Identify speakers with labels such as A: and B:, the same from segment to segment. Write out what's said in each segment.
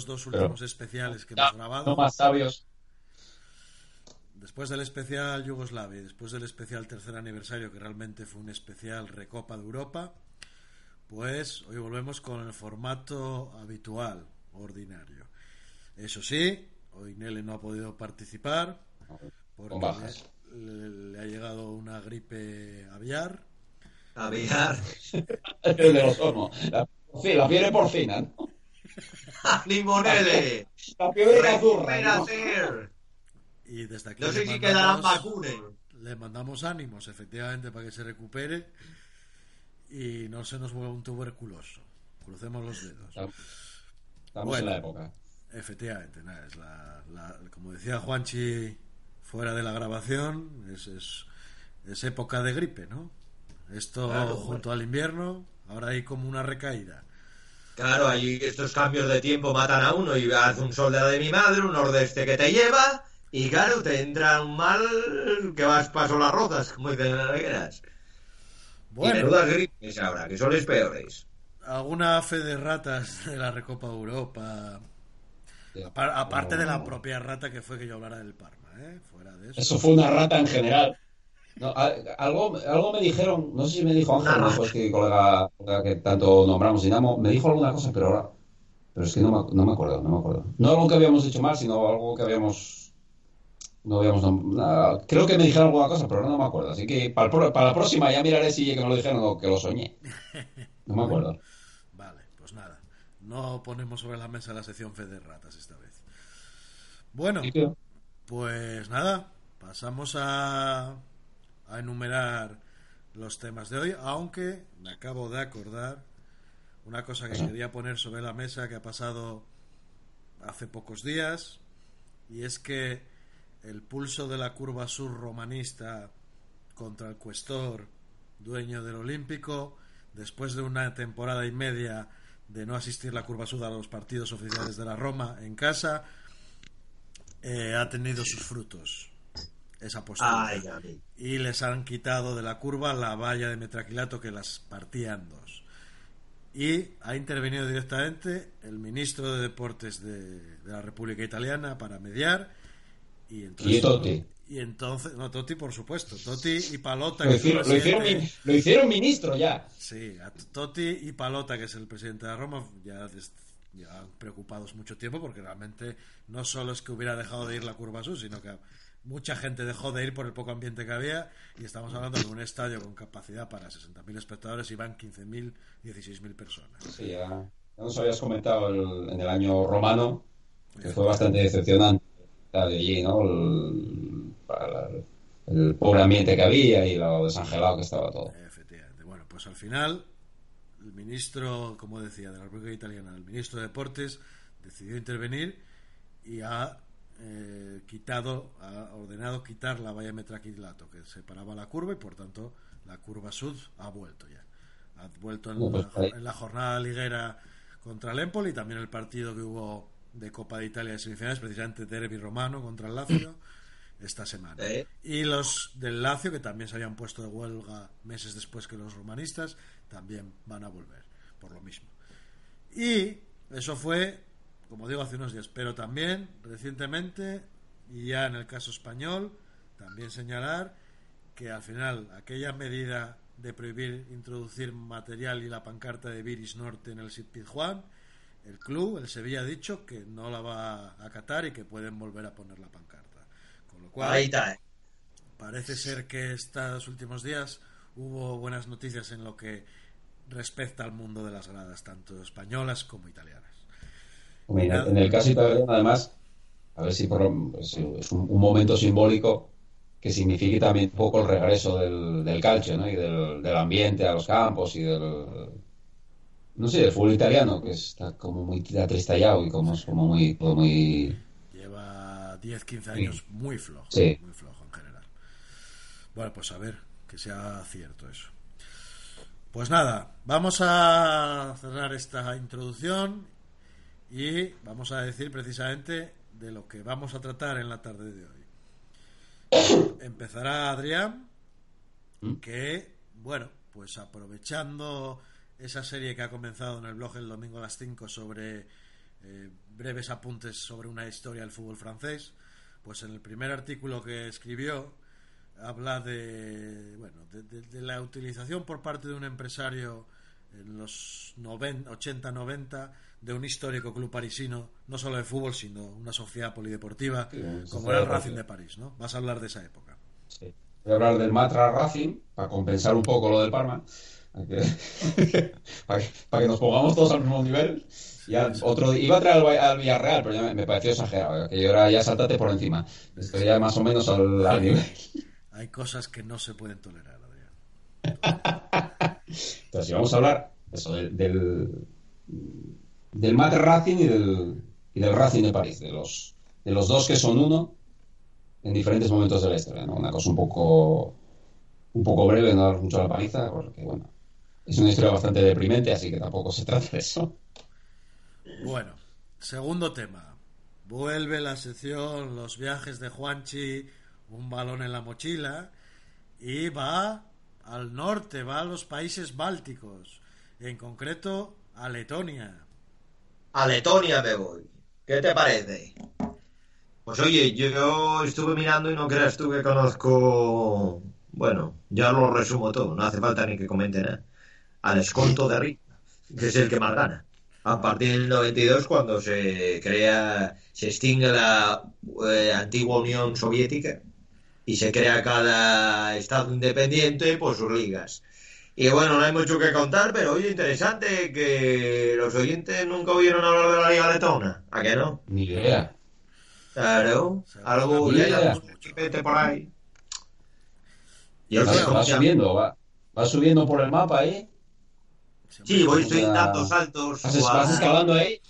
A: los dos últimos especiales que hemos grabado.
B: No más sabios.
A: Después del especial Yugoslavia y después del especial tercer aniversario, que realmente fue un especial Recopa de Europa, pues hoy volvemos con el formato habitual, ordinario. Eso sí, hoy Nele no ha podido participar porque le, le, ha llegado una gripe aviar.
C: Aviar.
B: el de los hornos. La, sí, la fiebre porcina, ¿no?
C: ¡Limonele!
A: Y desde aquí
C: No sé
A: le
C: si quedarán
A: mandamos-
C: vacunas.
A: Le mandamos ánimos, efectivamente, para que se recupere y no se nos vuelva un tuberculoso. Crucemos los dedos.
B: Estamos
A: Bueno.
B: en la época.
A: Efectivamente, nada, es la, la- como decía Juanchi fuera de la grabación, es, es, es época de gripe, ¿no? Esto
C: Claro,
A: junto al invierno, ahora hay como una recaída.
C: Claro, ahí estos cambios de tiempo matan a uno y hace un sol de la de mi madre, un nordeste que te lleva y claro, te entra un mal que vas paso las rozas, como dicen las regueras. Y
A: Bueno,
C: menudas gripes ahora, que son los peores.
A: alguna fe de ratas de la Recopa Europa, apar- aparte de la propia rata que fue que yo hablara del Parma, ¿eh? Fuera de eso.
B: Eso fue una rata en general. No, algo, algo me dijeron, no sé si me dijo Ángel, no, pues que colega, colega que tanto nombramos Dinamo, me dijo alguna cosa, pero ahora, pero es que no me, no me acuerdo, no me acuerdo. No algo que habíamos hecho mal, sino algo que habíamos, no habíamos, nada, creo que me dijeron alguna cosa, pero no me acuerdo. Así que para, el pro- para la próxima ya miraré si que me lo dijeron o que lo soñé. No me acuerdo.
A: Vale, pues nada. No ponemos sobre la mesa la sección fe de ratas esta vez. Bueno, pues nada, pasamos a, a enumerar los temas de hoy, aunque me acabo de acordar una cosa que quería poner sobre la mesa que ha pasado hace pocos días, y es que el pulso de la curva sur romanista contra el cuestor, dueño del Olímpico, después de una temporada y media de no asistir la curva sur a los partidos oficiales de la Roma en casa, eh, ha tenido sus frutos esa postura.
C: Ay.
A: Y les han quitado de la curva la valla de metraquilato que las partía en dos. Y ha intervenido directamente el ministro de Deportes de, de la República Italiana para mediar. Y entonces,
B: Y Totti.
A: y entonces, no, Totti, por supuesto. Totti y Palota,
B: Lo
A: que
B: hicieron, lo, hicieron, lo ministro ya.
A: Sí, a Totti y Palota, que es el presidente de Roma, ya, des- ya preocupados mucho tiempo porque realmente no solo es que hubiera dejado de ir la curva sur, sino que mucha gente dejó de ir por el poco ambiente que había y estamos hablando de un estadio con capacidad para 60.000 espectadores y van 15.000, 16.000 personas.
B: Sí, ya, ya nos habías comentado el- en el año romano, que fue bastante decepcionante allí, ¿no? El, el pobre ambiente que había y lo desangelado que estaba todo.
A: Efectivamente. Bueno, pues al final, el ministro, como decía, de la República Italiana, el ministro de Deportes, decidió intervenir y ha eh, quitado, ha ordenado quitar la valla metraquilato que separaba la curva y por tanto la curva sud ha vuelto ya. Ha vuelto en,
B: pues,
A: la, en la jornada liguera contra el Empoli, también el partido que hubo de Copa de Italia de semifinales, precisamente Derby Romano contra el Lazio esta semana.
C: ¿Eh?
A: Y los del Lazio, que también se habían puesto de huelga meses después que los romanistas, también van a volver por lo mismo. Y eso fue, como digo, hace unos días, pero también recientemente, y ya en el caso español, también señalar que al final aquella medida de prohibir introducir material y la pancarta de Viris Norte en el Sid Pizjuán, el club, el Sevilla, ha dicho que no la va a acatar y que pueden volver a poner la pancarta. Con lo cual,
C: Ahí está. eh.
A: Parece ser que estos últimos días hubo buenas noticias en lo que respecta al mundo de las gradas, tanto españolas como italianas.
B: Mira, en el caso italiano, además, a ver si por es un, un momento simbólico que signifique también un poco el regreso del, del calcio, ¿no? Y del, del ambiente a los campos y del, no sé, del fútbol italiano, que está como muy atristallado y como es como muy, todo muy,
A: Lleva 10, 15 años muy flojo,
B: Sí.
A: muy flojo en general. Bueno, pues a ver que sea cierto eso. Pues nada, vamos a cerrar esta introducción y vamos a decir precisamente de lo que vamos a tratar en la tarde de hoy. empezará Adrián,
B: ¿Mm?
A: que, bueno, pues aprovechando esa serie que ha comenzado en el blog el domingo a las 5 sobre eh, breves apuntes sobre una historia del fútbol francés, pues en el primer artículo que escribió habla de, bueno, de, de- de la utilización por parte de un empresario en los 80-90 de un histórico club parisino, no solo de fútbol, sino una sociedad polideportiva,
B: Sí,
A: como era el. Racing de París, ¿no? Vas a hablar de esa época.
B: Sí. Voy a hablar del Matra Racing para compensar un poco lo del Parma. para que, para que- para que nos pongamos todos al mismo nivel. Ya otro, iba a traer al Villarreal, pero ya me, me pareció exagerado. Que yo era ya saltate por encima. Estoy ya más o menos al, al nivel.
A: Hay cosas que no se pueden tolerar, Adrián.
B: Entonces, vamos a hablar eso, del, del, del Racing y del, y del Racing de París, de los, de los dos que son uno en diferentes momentos de la historia. ¿no? Una cosa un poco, un poco breve, no dar mucho a la paliza, porque bueno, es una historia bastante deprimente, así que tampoco se trata de eso.
A: Bueno, segundo tema. Vuelve la sección Los viajes de Juanchi, un balón en la mochila, y va al norte, va a los países bálticos, en concreto a Letonia.
C: A Letonia me voy. ¿Qué te parece? Pues oye, yo estuve mirando y no creas tú que conozco. Bueno, ya lo resumo todo, no hace falta ni que comente nada. Al escolto de Riga, que es el que más gana. A partir del 92, cuando se crea, se extingue la eh, antigua Unión Soviética y se crea cada estado independiente por sus ligas. Y bueno, no hay mucho que contar, pero oye, interesante que los oyentes nunca oyeron hablar de la Liga Letona. ¿A qué no?
B: Ni idea.
C: Claro, algo ya
B: idea.
C: hay algún chipete por ahí. Y
B: Va, subiendo, va, va subiendo por el mapa ahí.
C: Sí, voy estoy dando saltos
B: Vas, vas escalando ahí.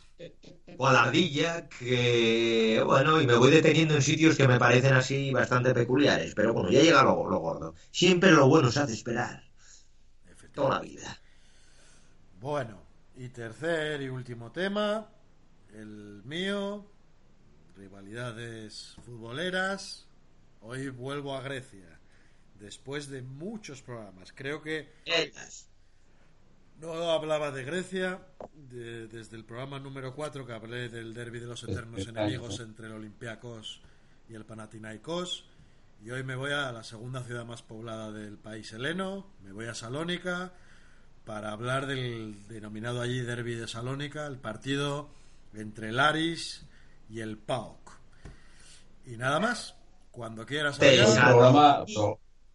C: Ardilla que, bueno, y me voy deteniendo en sitios que me parecen así bastante peculiares. Pero bueno, ya llega lo, lo gordo. Siempre lo bueno se hace esperar. Toda la vida.
A: Bueno, y tercer y último tema, el mío, rivalidades futboleras. Hoy vuelvo a Grecia, después de muchos programas. Creo que
C: Ellas.
A: No hablaba de Grecia de- desde el programa número 4 que hablé del derby de los eternos enemigos entre el Olympiacos y el Panathinaikos. Y hoy me voy a la segunda ciudad más poblada del país heleno, me voy a Salónica para hablar del denominado allí derby de Salónica, el partido entre el Aris y el PAOK. Y nada más, cuando quieras
B: programa,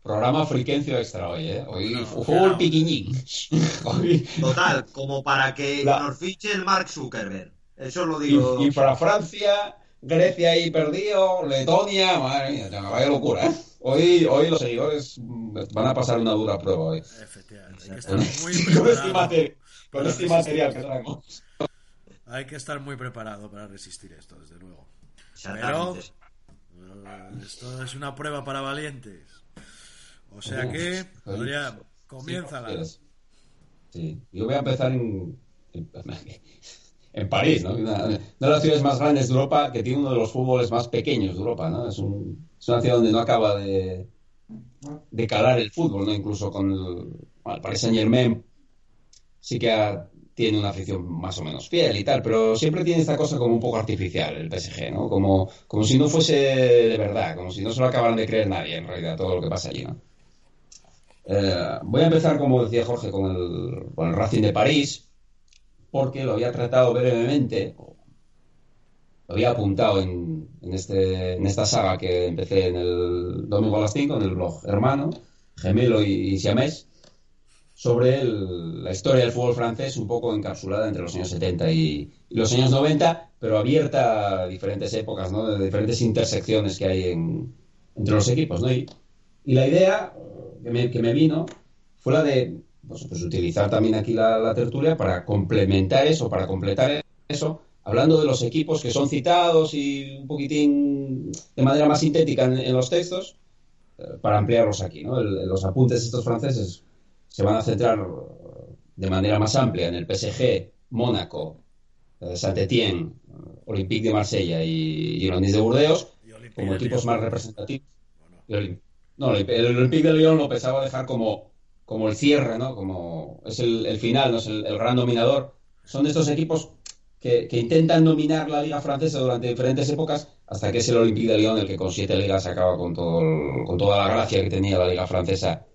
B: programa friquencio extra hoy, ¿eh? Hoy
A: No,
B: piquiñín. Hoy,
C: Total, como para que
B: La-
C: nos fiche el Mark Zuckerberg. Eso lo digo.
B: y para Francia, Grecia ahí perdido, Letonia, madre mía, ya, vaya locura, ¿eh? Hoy, hoy los seguidores van a pasar una dura prueba hoy.
A: Efectivamente, hay que estar
B: Con,
A: muy
B: con este, con este material que traemos.
A: Hay que estar muy preparado para resistir esto, desde luego. Eh, Esto es una prueba para valientes. O sea que, Adrián, comiénzala.
B: Sí, Sí, yo voy a empezar en, en, en París, ¿no? Una, una de las ciudades más grandes de Europa que tiene uno de los fútboles más pequeños de Europa, ¿no? Es, un- es una ciudad donde no acaba de, de calar el fútbol, ¿no? Incluso con el, bueno, el Paris Saint Germain sí que ha- tiene una afición más o menos fiel y tal, pero siempre tiene esta cosa como un poco artificial el PSG, ¿no? Como, como si no fuese de verdad, como si no se lo acabaran de creer nadie en realidad todo lo que pasa allí, ¿no? Eh, voy a empezar, como decía Jorge, con el, con el Racing de París, porque lo había tratado brevemente, lo había apuntado en, en este, en esta saga que empecé en el domingo a las 5, en el blog Hermano, Gemelo y, y Siamés, sobre el- la historia del fútbol francés, un poco encapsulada entre los años 70 y, y los años 90, pero abierta a diferentes épocas, ¿no? de diferentes intersecciones que hay en- entre los equipos. ¿no? Y, y la idea que me, que me vino fue la de pues, pues, utilizar también aquí la, la tertulia para complementar eso, para completar eso, hablando de los equipos que son citados y un poquitín de manera más sintética en, en los textos, eh, para ampliarlos aquí. ¿no? El- los apuntes estos franceses se van a centrar eh, de manera más amplia en el PSG, Mónaco, eh, Saint-Étienne, Olympique de Marsella y Girondins de Burdeos, como equipos más representativos.
A: Bueno,
B: No, el, Olympique de Lyon lo pensaba dejar como, como el cierre, ¿no? Como es el, final, ¿no? Es el, gran dominador. Son estos equipos que, que intentan dominar la liga francesa durante diferentes épocas hasta que es el Olympique de Lyon el que con siete ligas acaba con, todo el- con toda la gracia que tenía la liga francesa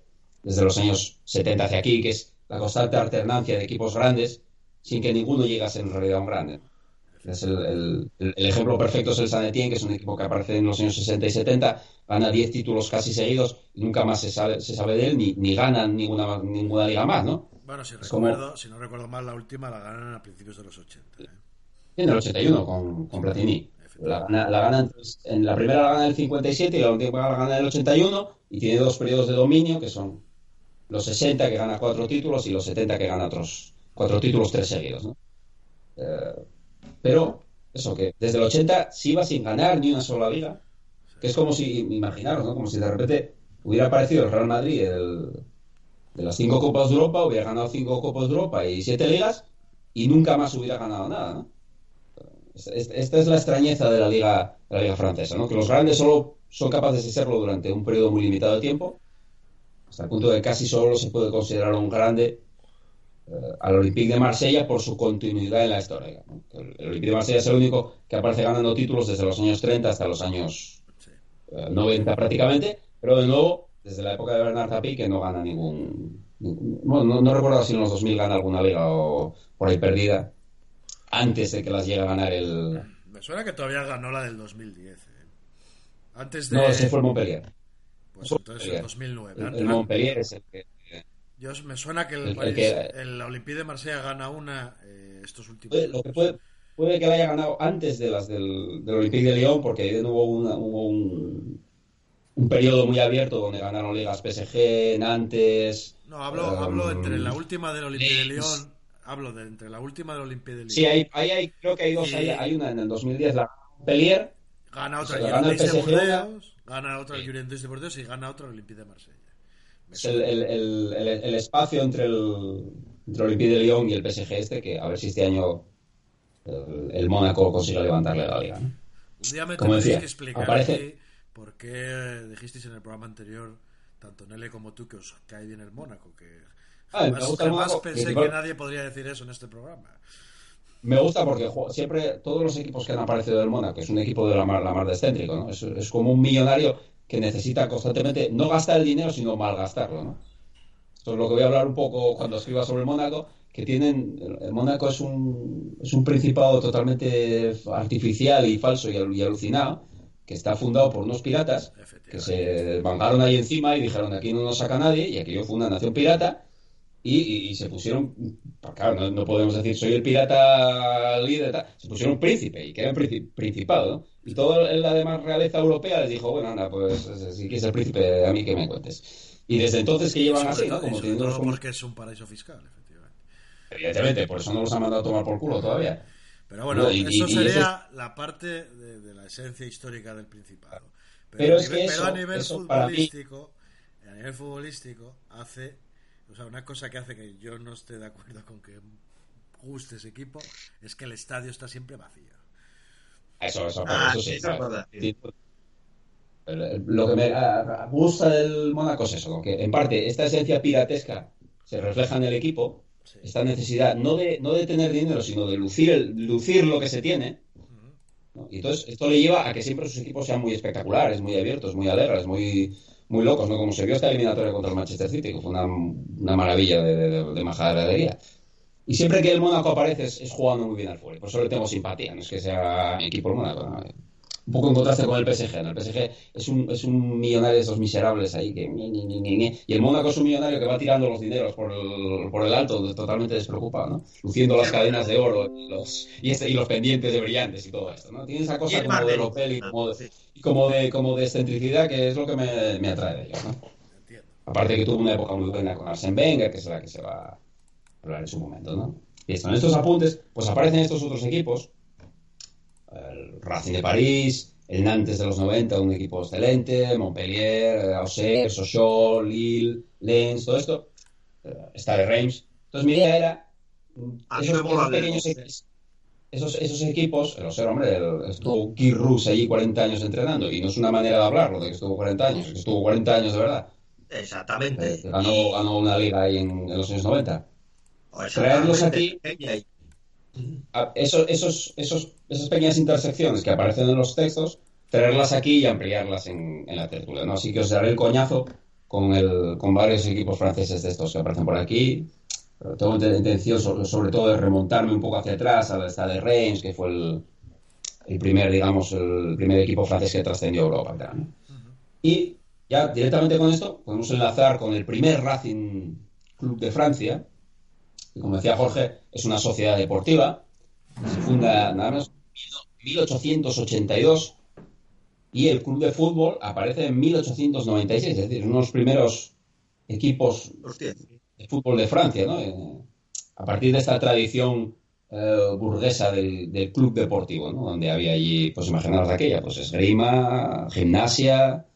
B: desde los años 70 hacia aquí, que es la constante alternancia de equipos grandes sin que ninguno llegase en realidad a un grande. Es el, el- ejemplo perfecto es el San Etienne, que es un equipo que aparece en los años 60 y 70, gana 10 títulos casi seguidos y nunca más se sabe, se sabe de él, ni, ni ganan ninguna, ninguna liga más, ¿no?
A: Bueno, si,
B: como-
A: recuerdo, si no recuerdo mal, la última la ganan a principios de los 80. ¿eh?
B: En el 81 con, con Platini. La, gana, la gana en, la primera la gana en el 57 y la última la gana en el 81 y tiene dos periodos de dominio que son los 60 que gana cuatro títulos y los 70 que gana otros cuatro títulos, tres seguidos. ¿no? Eh, pero eso, que desde el 80 se iba sin ganar ni una sola liga, que es como si, imaginaros, ¿no? como si de repente hubiera aparecido el Real Madrid el- de las cinco Copas de Europa, hubiera ganado cinco Copas de Europa y siete ligas y nunca más hubiera ganado nada. ¿no? Es- Esta es la extrañeza de la liga, de la liga francesa, ¿no? que los grandes solo son capaces de serlo durante un periodo muy limitado de tiempo, hasta el punto de que casi solo se puede considerar un grande al Olympique de Marsella por su continuidad en la historia. ¿no? El, el Olympique de Marsella es el único que aparece ganando títulos desde los años 30 hasta los años
A: Sí.
B: eh, 90 prácticamente, pero de nuevo, desde la época de Bernard Tapie, que no gana ningún... ningún- bueno, no, no recuerdo si en los 2000 gana alguna liga o por ahí perdida, antes de que las llegue a ganar el...
A: Me suena que todavía ganó la del 2010. ¿eh? Antes de.
B: No, ese fue el Montpellier.
A: Pues entonces el
B: Montpellier.
A: 2009.
B: El,
A: Antes-
B: el Montpellier es el que...
A: Yo me suena que el,
B: El- el
A: París-
B: que-
A: el Olympique de Marsella gana una eh, estos últimos.
B: Puede- lo que puede, puede que la haya ganado antes de las del, del Olympique de Lyon, porque ahí de nuevo hubo, una- hubo un, un periodo muy abierto donde ganaron ligas PSG, Nantes.
A: No, hablo,
B: um,
A: hablo entre la última del Olympique de. Lyon. Hablo de entre la última del Olympique de Lyon.
B: Sí, hay, ahí hay, creo que hay dos.
A: Y-
B: Hay, hay una en el 2010, la Montpellier.
A: Gana otra el Girondins de. Bordeaux, gana otra el. Girondins de Bordeaux y gana otra el Olympique de Marsella.
B: El, el, el, el, espacio entre el, entre Olympique de Lyon y el PSG este, que a ver si este año el, Mónaco consigue levantarle la liga. ¿no?
A: Un día me
B: decía,
A: que explicar
B: aparece-
A: por qué dijisteis en el programa anterior, tanto Nele como tú, que os cae bien el Mónaco. Que
B: Ah, me gusta
A: jamás
B: Mónaco,
A: pensé que nadie podría decir eso en este programa.
B: Me gusta porque siempre todos los equipos que han aparecido del Mónaco, es un equipo de la mar, la mar de excéntrico, ¿no? Es, es como un millonario que necesita constantemente no gastar el dinero, sino malgastarlo, ¿no? Esto es lo que voy a hablar un poco cuando escriba sobre el Mónaco, que tienen, el, Mónaco es un, es un principado totalmente artificial y falso y, al- y alucinado, que está fundado por unos piratas que se bancaron ahí encima y dijeron aquí no nos saca nadie y aquello fue una nación pirata y, y- y se pusieron, pues claro, no, no podemos decir soy el pirata líder, tal, se pusieron príncipe y que era un principado, ¿no? Y toda la demás realeza europea les dijo, bueno, anda, pues si quieres ser príncipe, a mí que me cuentes. Y desde entonces que llevan
A: Sobre
B: así,
A: todo-
B: Como teniendo
A: porque es un paraíso fiscal, efectivamente.
B: Evidentemente, por eso no los han mandado a tomar por culo todavía.
A: Pero bueno,
B: No, y-
A: eso sería la parte de, de la esencia histórica del Principado.
B: Pero
A: a
B: es que
A: nivel,
B: eso-
A: pero a nivel
B: mí-
A: futbolístico, a nivel futbolístico hace, o sea, una cosa que hace que yo no esté de acuerdo con que guste ese equipo es que el estadio está siempre vacío.
B: Eso, eso,
C: Ah,
B: eso sí.
C: eso es.
B: Sí. El- el- Lo que me ah, gusta del Mónaco es eso, que en parte esta esencia piratesca se refleja en el equipo,
A: Sí.
B: esta necesidad no de, no de tener dinero, sino de lucir, el- lucir lo que se tiene. ¿no? Y entonces esto le lleva a que siempre sus equipos sean muy espectaculares, muy abiertos, muy alegres, muy, muy locos, ¿no? como se vio esta eliminatoria contra el Manchester City, que fue una, una maravilla de, de, de majadería. Y siempre que el Mónaco aparece es, jugando muy bien al fútbol. Por eso le tengo simpatía. No es que sea equipo el Mónaco. Un poco en contraste con el PSG. ¿no? El PSG es un, es un millonario de esos miserables ahí que... Y el Mónaco es un millonario que va tirando los dineros por el, por el alto, totalmente despreocupado, ¿no? Luciendo las cadenas de oro y los, y, este, y los pendientes de brillantes y todo esto, ¿no? Tiene esa cosa como de. Lopel y como de, como de, como de excentricidad que es lo que me, me atrae de ellos, ¿no? Aparte que tuvo una época muy buena con Arsène Wenger, que es la que se va a hablar en su momento, ¿no? En estos apuntes, pues aparecen estos otros equipos. El Racing de París, el Nantes de los 90, un equipo excelente, Montpellier, Auxerre, Sochaux, Lille, Lens, todo esto. Eh, Está de Reims. Entonces mi idea era mm,
C: A mí
B: esos, esos pequeños equipos. esos, esos equipos, el Osero, hombre, el- estuvo Keith Rus allí 40 años entrenando, y no es una manera de hablarlo de que estuvo 40 años, que estuvo 40 años de verdad.
C: Exactamente.
B: Eh, Ganó, ganó una liga ahí en, en los años 90.
C: O
B: traerlos
C: exactamente. Y
B: Esos, esos, esos, esas pequeñas intersecciones que aparecen en los textos, traerlas aquí y ampliarlas en, en la tertulia, ¿no? Así que os daré el coñazo con, el, con varios equipos franceses de estos que aparecen por aquí. Pero tengo inten- intención, sobre, sobre todo, de remontarme un poco hacia atrás al Stade de Reims, que fue el, el primer, digamos, el primer equipo francés que trascendió a Europa. ¿no? Y ya directamente con esto podemos enlazar con el primer Racing Club de Francia, como decía Jorge, es una sociedad deportiva, se funda nada más en 1882 y el club de fútbol aparece en 1896, es decir, uno de los primeros equipos
C: Hostia.
B: de fútbol de Francia, ¿no? Eh, a partir de esta tradición eh, burguesa del, del club deportivo, ¿no? Donde había allí, pues imaginaos aquella, pues esgrima, gimnasia,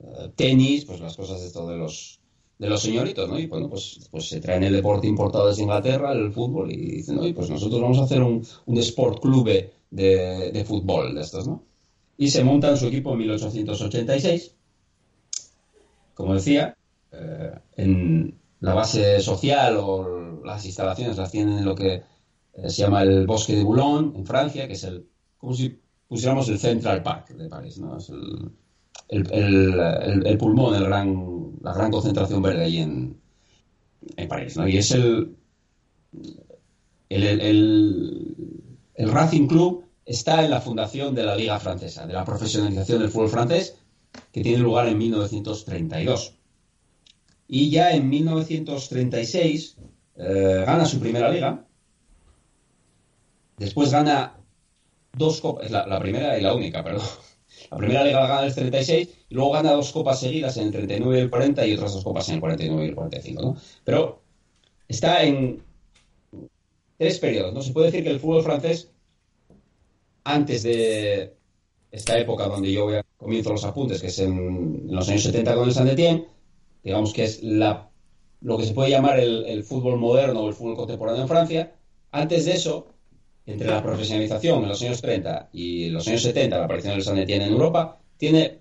B: eh, tenis, pues las cosas de de los de los señoritos, ¿no? Y bueno, pues, pues se traen el deporte importado desde Inglaterra, el fútbol, y dicen, oye, pues nosotros vamos a hacer un, un sport club de, de fútbol de estos, ¿no? Y se montan su equipo en 1886. Como decía, eh, en la base social o las instalaciones las tienen en lo que eh, se llama el Bosque de Boulogne, en Francia, que es el, como si pusiéramos el Central Park de París, ¿no? Es el, el, el, el- pulmón, el gran, la gran concentración verde ahí en, en París, ¿no? Y es el, el, el- Racing Club está en la fundación de la Liga Francesa, de la profesionalización del fútbol francés, que tiene lugar en 1932. Y ya en 1936 eh, gana su primera liga. Después gana dos copas, la primera y la única, perdón. La primera liga la gana en el 36 y luego gana dos copas seguidas en el 39 y el 40 y otras dos copas en el 49 y el 45, ¿no? Pero está en tres periodos, ¿no? Se puede decir que el fútbol francés, antes de esta época donde yo voy a- comienzo los apuntes, que es en, los años 70 con el Saint Etienne, digamos que es lo que se puede llamar el fútbol moderno o el fútbol contemporáneo en Francia. Antes de eso, entre la profesionalización en los años 30 y los años 70, la aparición del Saint Etienne en Europa, tiene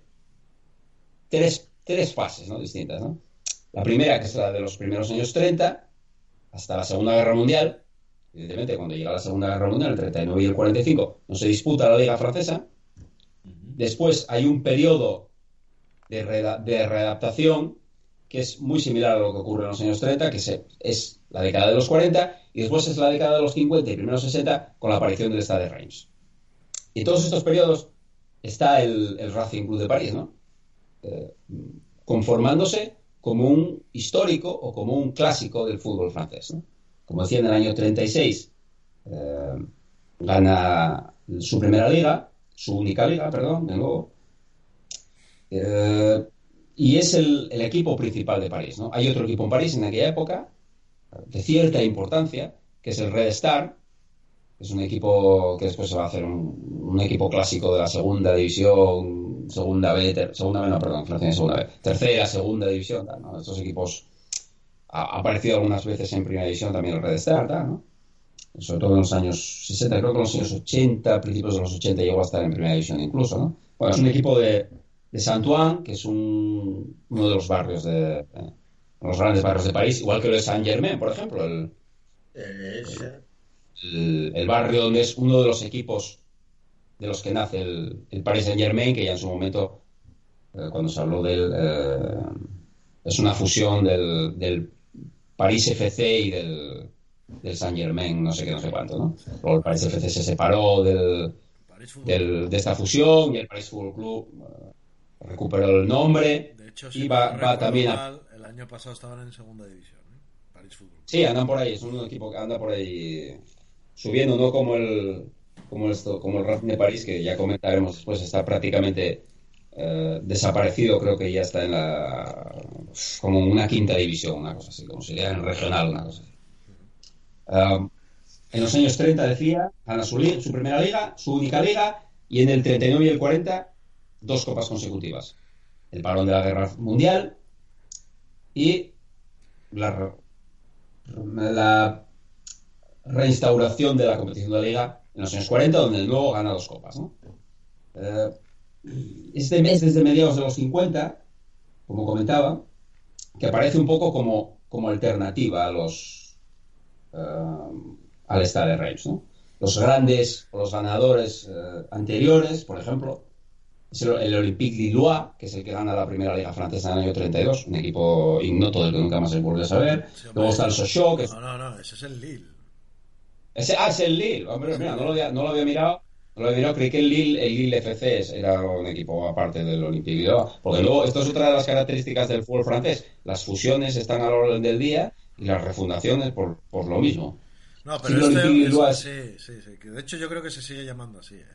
B: tres, tres fases ¿no? distintas. ¿no? La primera, que es la de los primeros años 30, hasta la Segunda Guerra Mundial. Evidentemente, cuando llega la Segunda Guerra Mundial, el 39 y el 45, no se disputa la Liga Francesa. Después hay un periodo de, de readaptación que es muy similar a lo que ocurre en los años 30, que se- es la década de los 40, y después es la década de los 50 y primeros 60 con la aparición del Stade de Reims. Y en todos estos periodos está el, Racing Club de París, ¿no? Eh, conformándose como un histórico o como un clásico del fútbol francés. ¿no? Como decía, en el año 36 eh, gana su primera liga, su única liga, perdón, de nuevo. Eh, y es el, el equipo principal de París. ¿no? Hay otro equipo en París en aquella época, de cierta importancia, que es el Red Star, es un equipo que después se va a hacer un, equipo clásico de la segunda división, segunda B, segunda B, no, perdón, segunda B, tercera, segunda división, ¿no? Estos equipos ha, aparecido algunas veces en primera división también el Red Star, ¿no? Sobre todo en los años 60, creo que en los años 80, principios de los 80 llegó a estar en primera división incluso, ¿no? Bueno, es un equipo de, de Saint-Ouen, que es un, uno de los barrios de, los grandes barrios de París, igual que lo de Saint-Germain, por ejemplo, el, el, el barrio donde es uno de los equipos de los que nace el, el Paris Saint Germain, que ya en su momento, eh, cuando se habló del... eh, es una fusión del, del Paris FC y del, del Saint Germain, no sé qué, no sé cuánto, ¿no? Luego el Paris FC se separó del,
A: París
B: del- de esta fusión y el Paris Fútbol Club eh, recuperó el nombre
A: De hecho,
B: y va, va también a...
A: el año pasado estaban en segunda división. ¿eh?
B: Sí, andan por ahí, es un equipo que anda por ahí subiendo, no como el como esto, como el Racing de París, que ya comentaremos después, está prácticamente eh, desaparecido, creo que ya está en la como una quinta división, una cosa así, como sería en regional, una cosa así. Um, en los años 30 decía, gana su primera liga, su única liga, y en el 39 y el 40, dos copas consecutivas. El parón de la guerra mundial y la, la reinstauración de la competición de la liga en los años 40, donde luego gana dos copas. ¿no? Eh, este mes, desde mediados de los 50, como comentaba, que aparece un poco como, como alternativa a los uh, al Stade Reims. ¿no? Los grandes los ganadores uh, anteriores, por ejemplo, es el, el Olympique Lillois, que es el que gana la primera liga francesa en el año 32, un equipo ignoto del que nunca más se vuelve a saber.
A: Sí.
B: Luego está el Sochaux, que es
A: No, no, no, ese es el Lille.
B: ese, ah, es el Lille. Hombre, mira, no lo había, no lo había mirado. No lo había mirado. Creí que el Lille, el Lille FC era un equipo aparte del Olympique Lillois. Porque luego, esto es otra de las características del fútbol francés. Las fusiones están a la orden del día y las refundaciones por, por lo mismo.
A: No,
B: Sí,
A: pero
B: el
A: este
B: Olympique
A: es-
B: Lillois.
A: sí, sí, sí, de hecho yo creo que se sigue llamando así, ¿eh?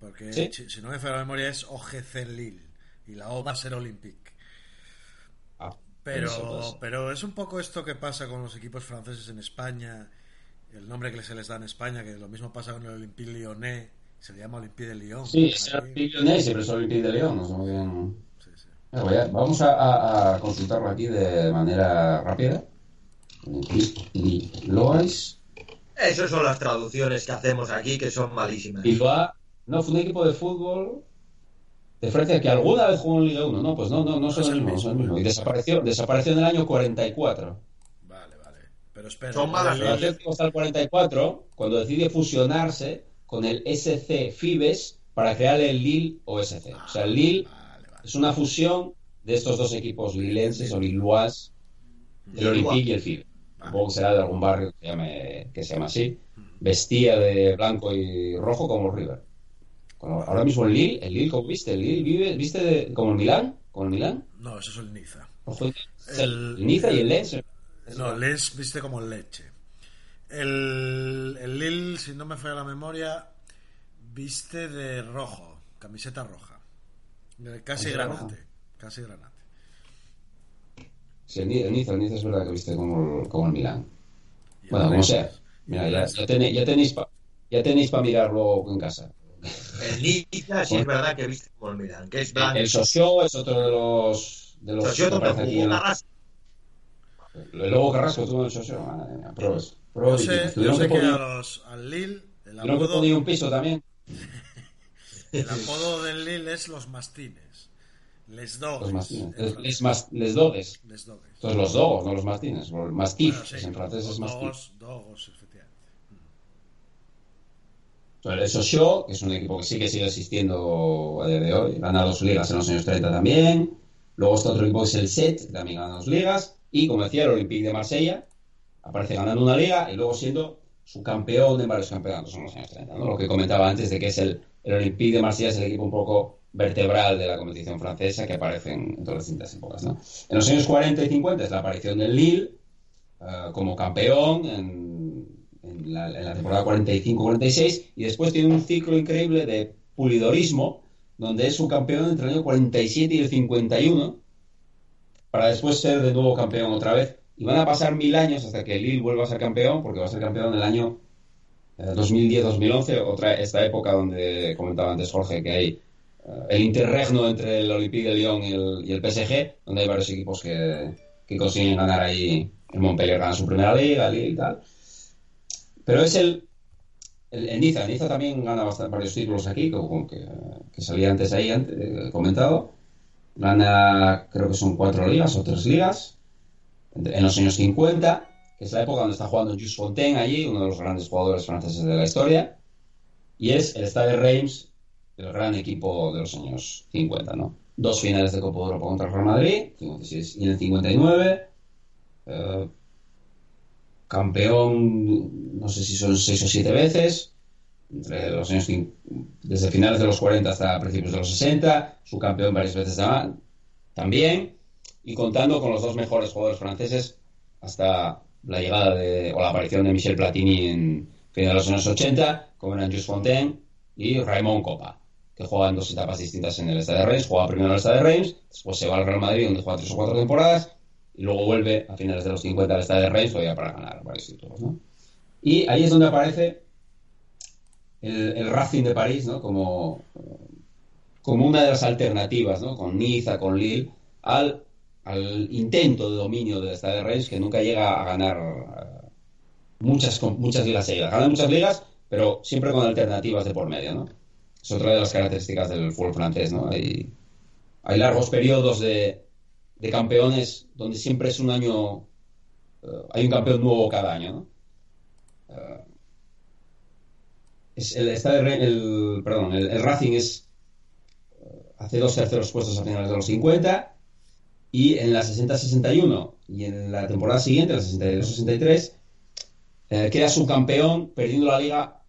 A: Porque
B: ¿Sí?
A: si, si no me falla la memoria es OGC Lille y la O va a ser Olympique.
B: Ah,
A: Pero,
B: eso,
A: pero es un poco esto que pasa con los equipos franceses en España, el nombre que se les da en España, que lo mismo pasa con el Olympique Lyonnais, se le llama Olympique de Lyon.
B: Sí, es el. Olympique Lyonnais, siempre es Olympique de León. No sé muy bien.
A: Sí, sí.
B: Mira, voy a- vamos a, a- a consultarlo aquí de manera rápida. Olympique Lillois.
C: Esas son las traducciones que hacemos aquí, que son malísimas.
B: Bilbao, no, fue un equipo de fútbol de Francia que alguna vez jugó en Liga 1. No, pues no, no, no son
A: es
B: el mismo, no son el
A: mismo.
B: Y desapareció, desapareció en el año 44.
A: Vale, vale. Pero espera,
C: Son malas
A: el
B: Atlético hasta el 44, cuando decide fusionarse con el SC Fibes para crear el Lille OSC. O sea, el Lille
A: Vale, vale.
B: es una fusión de estos dos equipos lilenses o lillois, el Olympique y el Fibes. Supongo que será de algún barrio que se llame, que se llama así. Vestía de blanco y rojo como el River. Ahora mismo el Lille, el Lille, ¿cómo viste? El Lille vive, viste de- como el Milán, como el Milán.
A: No, eso es el Niza. El-
B: el Niza y el Lens.
A: No, Lens viste como leche. El, el Lille, si no me falla la memoria, viste de rojo, camiseta roja. Casi granate. Casi granate.
B: Sí, el Ni- el Niza, el Niza es verdad que viste como el, como el Milán.
A: El
B: Bueno, como sea. Mira,
A: el
B: ya, tenéis, ya tenéis para ya tenéis para mirarlo en casa.
C: El Niza sí es verdad que viste como el Milan, que es blanco.
B: El Socio es otro de los de los
C: Socio
B: que la-
C: Carrasco.
B: El Lobo Carrasco tuvo el Socio, madre mía, pruebas
A: Yo sé, yo sé
B: que
A: que a los, al Lille, el
B: que
A: apodo,
B: poner un piso también.
A: el apodo del Lille es los mastines. Les dogs.
B: Los mastines. Les, les, mas- les dogues.
A: Les dogues.
B: Entonces los dogos, no los mastines. Los mastif,
A: Bueno, sí,
B: en francés es
A: los
B: mastif.
A: dogos, dogos, efectivamente.
B: El Socio, que es un equipo que sí que sigue existiendo a día de hoy, gana dos ligas en los años 30 también. Luego está otro equipo que es el SET, que también gana dos ligas. Y como decía, el Olympique de Marsella aparece ganando una liga y luego siendo su campeón en varios campeonatos en los años 30. ¿no? Lo que comentaba antes de que es el, el Olympique de Marsella es el equipo un poco vertebral de la competición francesa que aparece en, en todas las distintas épocas. ¿no? En los años 40 y 50 es la aparición del Lille eh, como campeón en la, en la temporada 45-46 y después tiene un ciclo increíble de pulidorismo donde es un campeón entre el año 47 y el 51 para después ser de nuevo campeón otra vez. Y van a pasar mil años hasta que Lille vuelva a ser campeón porque va a ser campeón en el año eh, 2010-2011 otra esta época donde comentaba antes Jorge que hay eh, el interregno entre el Olympique de Lyon y el, y el PSG donde hay varios equipos que, que consiguen ganar ahí el Montpellier gana su primera liga y tal pero es el el, el Niza, también gana bastante, varios títulos aquí, como que, que salía antes ahí, antes, eh, comentado. Gana, creo que son cuatro ligas o tres ligas. En los años 50, que es la época donde está jugando Jules Fontaine allí, uno de los grandes jugadores franceses de la historia. Y es el Stade Reims, el gran equipo de los años 50, ¿no? Dos finales de Copa de Europa contra el Real Madrid, 56 y en el 59. eh, campeón, no sé si son seis o siete veces, entre los años, desde finales de los 40 hasta principios de los 60, su campeón varias veces también, y contando con los dos mejores jugadores franceses hasta la llegada de, o la aparición de Michel Platini en finales de los años 80, como eran Jules Fontaine y Raymond Copa, que juegan dos etapas distintas en el Stade de Reims, juega primero en el Stade de Reims, después se va al Real Madrid donde juega tres o cuatro temporadas, y luego vuelve a finales de los 50 al Stade de Reims todavía para ganar varios títulos, ¿no? Y ahí es donde aparece el, el Racing de París, ¿no? Como, como una de las alternativas, ¿no? Con Niza, con Lille, al, al intento de dominio del Stade de Reims que nunca llega a ganar eh, muchas, muchas ligas seguidas. Gana muchas ligas, pero siempre con alternativas de por medio, ¿no? Es otra de las características del fútbol francés, ¿no? Hay, hay largos periodos de, de campeones donde siempre es un año, eh, hay un campeón nuevo cada año, ¿no? Eh, es el, está el, perdón, el, Racing es eh, hace dos terceros puestos a finales de los 50 y en la 60-61 y en la temporada siguiente, la 62-63, eh, queda subcampeón perdiendo la liga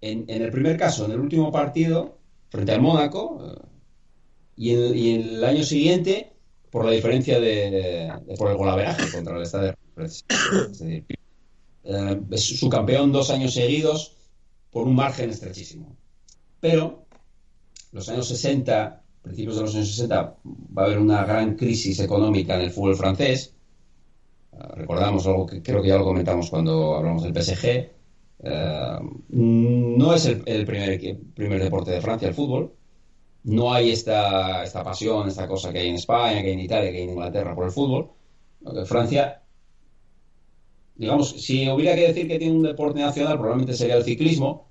B: en, en, el primer caso, en el último partido, frente al Mónaco, y, en, el año siguiente por la diferencia de, por el golaveraje contra el Estado Es decir, es su campeón dos años seguidos por un margen estrechísimo. Pero los años 60, principios de los años 60, va a haber una gran crisis económica en el fútbol francés. Ah, recordamos algo que creo que ya lo comentamos cuando hablamos del PSG. Ah, no es el, primer, primer deporte de Francia el fútbol. No hay esta, esta pasión, esta cosa que hay en España, que hay en Italia, que hay en Inglaterra por el fútbol. Francia digamos, si hubiera que decir que tiene un deporte nacional, probablemente sería el ciclismo,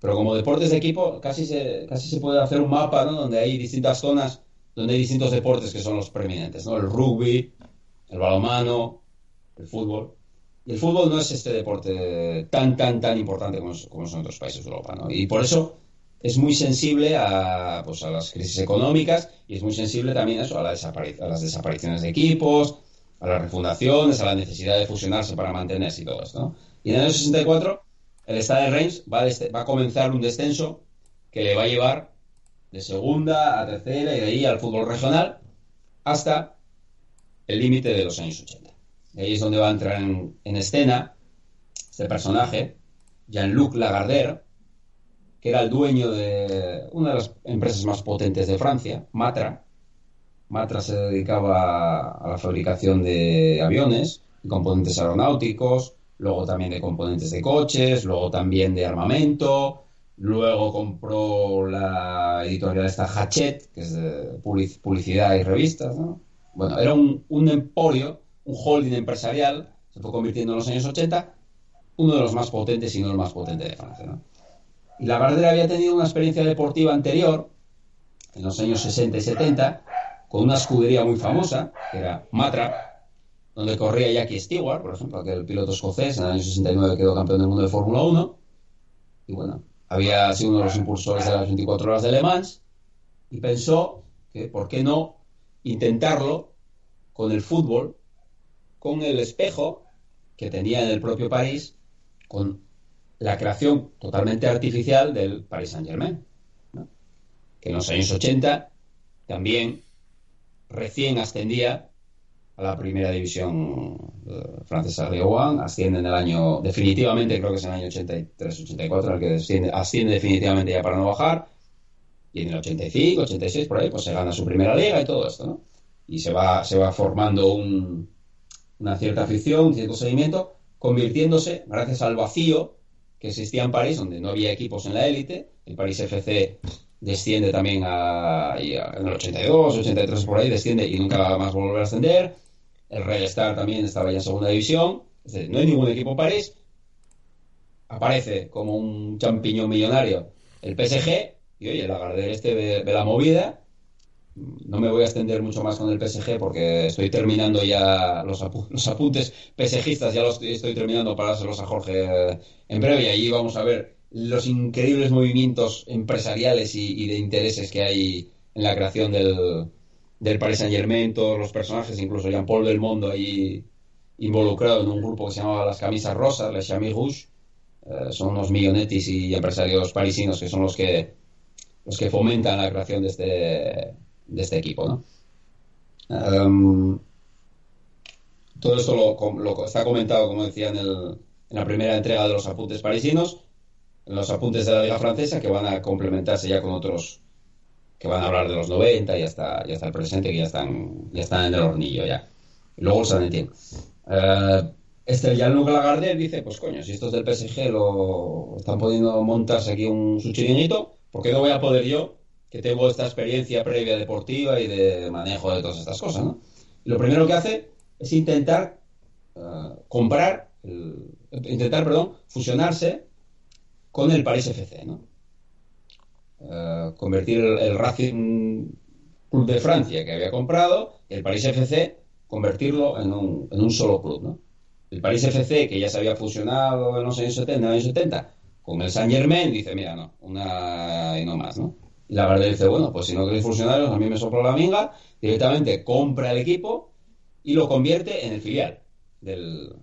B: pero como deportes de equipo, casi se, casi se puede hacer un mapa, ¿no? Donde hay distintas zonas, donde hay distintos deportes que son los preeminentes, ¿no? El rugby, el balonmano, el fútbol. Y el fútbol no es este deporte tan, tan, tan importante como, son otros países de Europa. Y por eso es muy sensible a, pues, a las crisis económicas y es muy sensible también a, eso, a, la a las desapariciones de equipos, a las refundaciones, a la necesidad de fusionarse para mantenerse y todo esto. ¿no? Y en el año 64, el Stade Reims va a, va a comenzar un descenso que le va a llevar de segunda a tercera y de ahí al fútbol regional hasta el límite de los años 80. Y ahí es donde va a entrar en, en escena este personaje, Jean-Luc Lagardère, que era el dueño de una de las empresas más potentes de Francia, Matra, Matra se dedicaba a la fabricación de aviones componentes aeronáuticos, luego también de componentes de coches, luego también de armamento, luego compró la editorial esta Hachette, que es de publicidad y revistas, Bueno, era un, emporio, un holding empresarial, se fue convirtiendo en los años 80, uno de los más potentes y no el más potente de Francia, Y la Gardera había tenido una experiencia deportiva anterior, en los años 60 y 70, con una escudería muy famosa, que era Matra, donde corría Jackie Stewart, por ejemplo, aquel piloto escocés, en el año 69 quedó campeón del mundo de Fórmula 1, y bueno, había sido uno de los impulsores de las 24 horas de Le Mans, y pensó que, ¿por qué no intentarlo con el fútbol, con el espejo que tenía en el propio París, con la creación totalmente artificial del Paris Saint-Germain, que en los años 80 también recién ascendía a la primera división eh, francesa de One, asciende en el año, definitivamente creo que es en el año 83-84, en el que asciende, definitivamente ya para no bajar, y en el 85, 86, por ahí, pues se gana su primera liga y todo esto. Y se va, se va formando una cierta afición, un cierto seguimiento, convirtiéndose, gracias al vacío que existía en París, donde no había equipos en la élite, el París FC desciende también a, en el 82, 83 por ahí, desciende y nunca más volver a ascender. El Red Star también estaba ya en segunda división. no hay ningún equipo París. Aparece como un champiñón millonario el PSG. Y oye, el Lagardère este de, la movida. No me voy a extender mucho más con el PSG porque estoy terminando ya los, los apuntes PSGistas, ya los estoy terminando para dárselos a Jorge en breve. Y allí vamos a ver los increíbles movimientos empresariales y, de intereses que hay en la creación del, del Paris Saint Germain, todos los personajes, incluso Jean-Paul del Mundo ahí involucrado en un grupo que se llamaba Las Camisas Rosas, Les Chamis Rouges, eh, son unos millonetis y empresarios parisinos que son los que los que fomentan la creación de este de este equipo, ¿no? Em, todo esto lo, está comentado, como decía, en, el, en la primera entrega de los apuntes parisinos los apuntes de la Liga Francesa que van a complementarse ya con otros que van a hablar de los 90 y hasta, ya está el presente que ya están, ya están en el hornillo ya. Y luego el San eh, este dice, pues coño, si estos del PSG lo están pudiendo montarse aquí un, su chiringuito, ¿por qué no voy a poder yo, que tengo esta experiencia previa deportiva y de manejo de todas estas cosas, ¿no? Y lo primero que hace es intentar eh, comprar, intentar, perdón, fusionarse con el Paris FC, ¿no? Eh, convertir el, Racing Club de Francia que había comprado, el Paris FC, convertirlo en un, en un solo club, ¿no? El Paris FC, que ya se había fusionado en los años 70, en los años 70, con el Saint Germain, dice, mira, no, una y no más, ¿no? La verdad dice, bueno, pues si no queréis fusionarlos, a mí me sopló la minga, directamente compra el equipo y lo convierte en el filial del,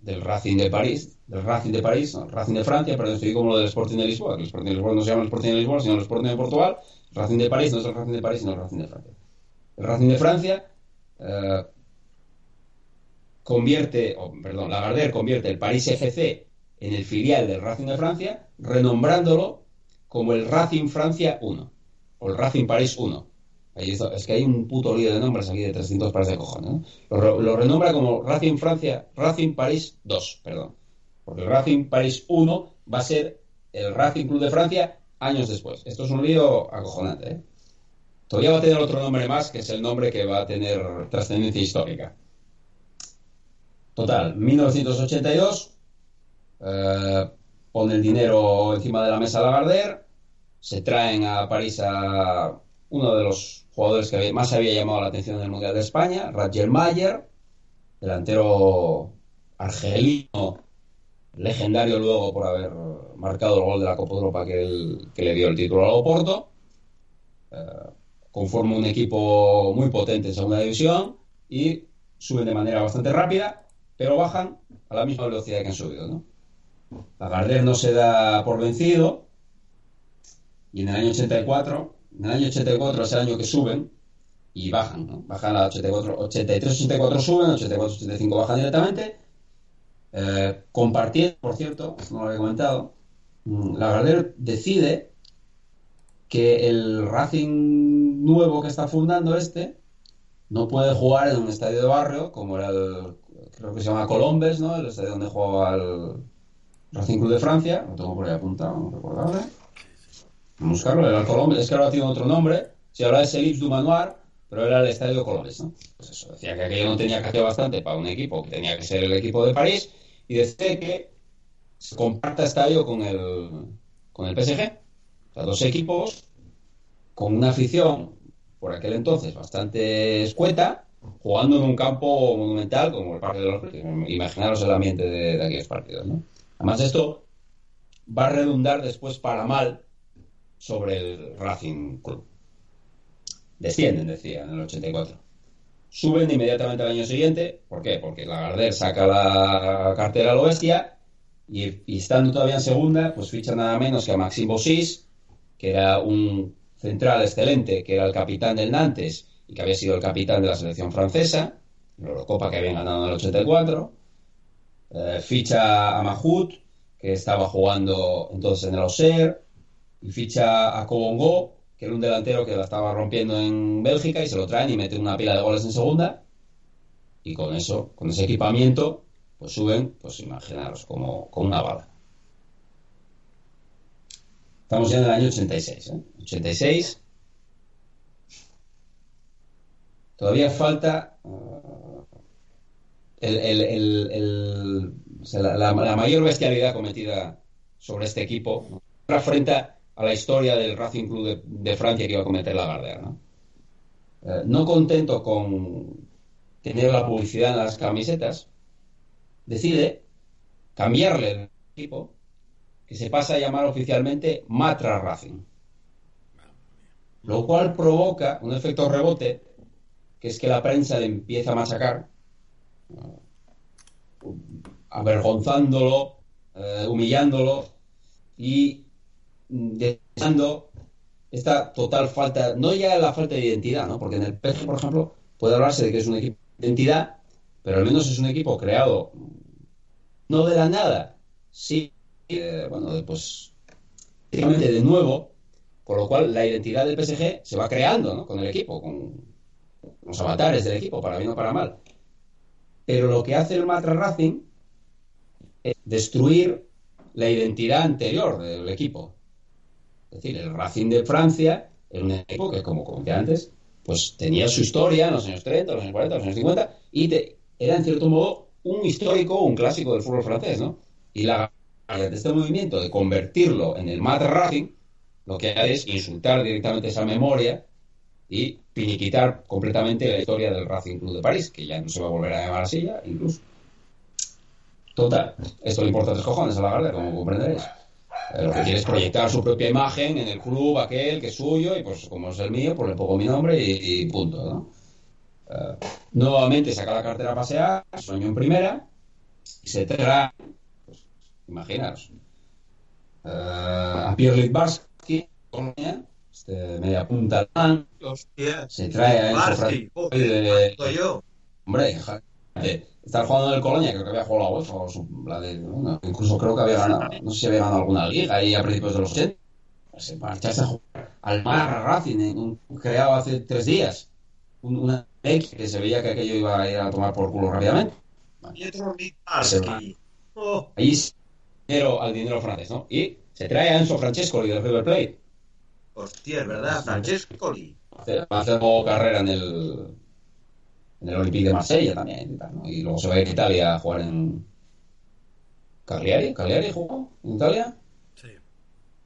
B: del Racing de París, del Racing de París, no, Racing de Francia, pero estoy como lo del Sporting de Lisboa, el Sporting de Lisboa no se llama el Sporting de Lisboa, sino el Sporting de Portugal, el Racing de París no es el Racing de París, sino el Racing de Francia. El Racing de Francia eh, convierte, oh, perdón, Lagardère convierte el París FC en el filial del Racing de Francia, renombrándolo como el Racing Francia 1 o el Racing París 1 es que hay un puto lío de nombres aquí de 300 pares de cojones. Lo, renombra como Racing Francia, Racing París 2, perdón. Porque el Racing París 1 va a ser el Racing Club de Francia años después. Esto es un lío acojonante. ¿eh? Todavía va a tener otro nombre más, que es el nombre que va a tener trascendencia histórica. Total, 1982, eh, pone el dinero encima de la mesa Lagardère, se traen a París a uno de los jugadores que más había llamado la atención en el Mundial de España, Roger Mayer, delantero argelino, legendario luego por haber marcado el gol de la Copa Europa que, le dio el título al Oporto. Eh, conforma un equipo muy potente en segunda división y suben de manera bastante rápida, pero bajan a la misma velocidad que han subido. ¿no? Lagardère no se da por vencido y en el año 84 en el año 84 es el año que suben y bajan, ¿no? Bajan a 84, 83, 84 suben, 84, 85 bajan directamente. Eh, compartiendo, por cierto, no lo había comentado, mm, Lagardère decide que el Racing nuevo que está fundando este no puede jugar en un estadio de barrio como era el, creo que se llama Colombes, ¿no? El estadio donde jugaba el Racing Club de Francia, lo tengo por ahí apuntado, no recuerdo ahora buscarlo, era el Colombes, es que ahora tiene otro nombre, si ahora es el Ips du Manoir, pero era el Estadio Colombes, ¿no? Pues eso, decía que aquello no tenía que hacer bastante para un equipo, que tenía que ser el equipo de París, y decía que se comparta estadio con el, con el PSG, o sea, dos equipos con una afición, por aquel entonces, bastante escueta, jugando en un campo monumental como el Parque de los Imaginaros el ambiente de, de aquellos partidos, ¿no? Además, esto va a redundar después para mal sobre el Racing Club. Descienden, decía, en el 84. Suben inmediatamente al año siguiente. ¿Por qué? Porque Lagardère saca la cartera a lo bestia y, estando todavía en segunda, pues ficha nada menos que a Maxime Bossis, que era un central excelente, que era el capitán del Nantes y que había sido el capitán de la selección francesa, la Eurocopa que habían ganado en el 84. Eh, ficha a Mahut, que estaba jugando entonces en el Auxerre y ficha a Cobongo, que era un delantero que la estaba rompiendo en Bélgica y se lo traen y mete una pila de goles en segunda. Y con eso, con ese equipamiento, pues suben, pues imaginaros, como, como una bala. Estamos ya en el año 86. ¿eh? 86. Todavía falta uh, la, mayor bestialidad cometida sobre este equipo. ¿no? Frente a la historia del Racing Club de, Francia que iba a cometer la ¿no? Eh, no contento con tener la publicidad en las camisetas, decide cambiarle el equipo que se pasa a llamar oficialmente Matra Racing. Lo cual provoca un efecto rebote, que es que la prensa le empieza a machacar, avergonzándolo, eh, humillándolo y dejando esta total falta, no ya la falta de identidad, ¿no? Porque en el PSG, por ejemplo, puede hablarse de que es un equipo de identidad, pero al menos es un equipo creado no de la nada, sí, eh, bueno, pues de nuevo, con lo cual la identidad del PSG se va creando, ¿no? Con el equipo, con los avatares del equipo, para bien o para mal. Pero lo que hace el Matra Racing es destruir la identidad anterior del equipo. Es decir, el Racing de Francia era un equipo que, como comenté antes, pues tenía su historia en los años 30, los años 40, los años 50, y era en cierto modo un histórico, un clásico del fútbol francés, ¿no? Y la mediante este movimiento de convertirlo en el Mad Racing, lo que hace es insultar directamente esa memoria y finiquitar completamente la historia del Racing Club de París, que ya no se va a volver a llamar así ya, incluso. Total, esto le importa tres cojones a la galera, como comprenderéis. Eh, lo que quiere es proyectar su propia imagen en el club aquel que es suyo y pues como es el mío, pues le pongo mi nombre y, punto, ¿no? Eh, nuevamente saca la cartera a pasear, sueño en primera y se trae, pues, imaginaos, eh, a Pierre Litvarsky, este media punta se trae a Enzo
C: yo.
B: Hombre, estar jugando en el Colonia, creo que había jugado la UEFA, o la de, incluso creo que había ganado, no sé si había ganado alguna liga ahí a principios de los 80. Se marchase a jugar al Mar Racing, creado hace tres días. una X que se veía que aquello iba a ir a tomar por culo rápidamente.
C: Pietro
B: oh. Ahí dinero al dinero francés, ¿no? Y se trae a Enzo Francescoli del River Plate.
C: Hostia, es verdad, Francescoli.
B: Va a hacer carrera en el, en el Olympique de Marsella también. Y, luego se va a ir a Italia a jugar en. Cagliari, ¿Cagliari jugó en Italia?
A: Sí.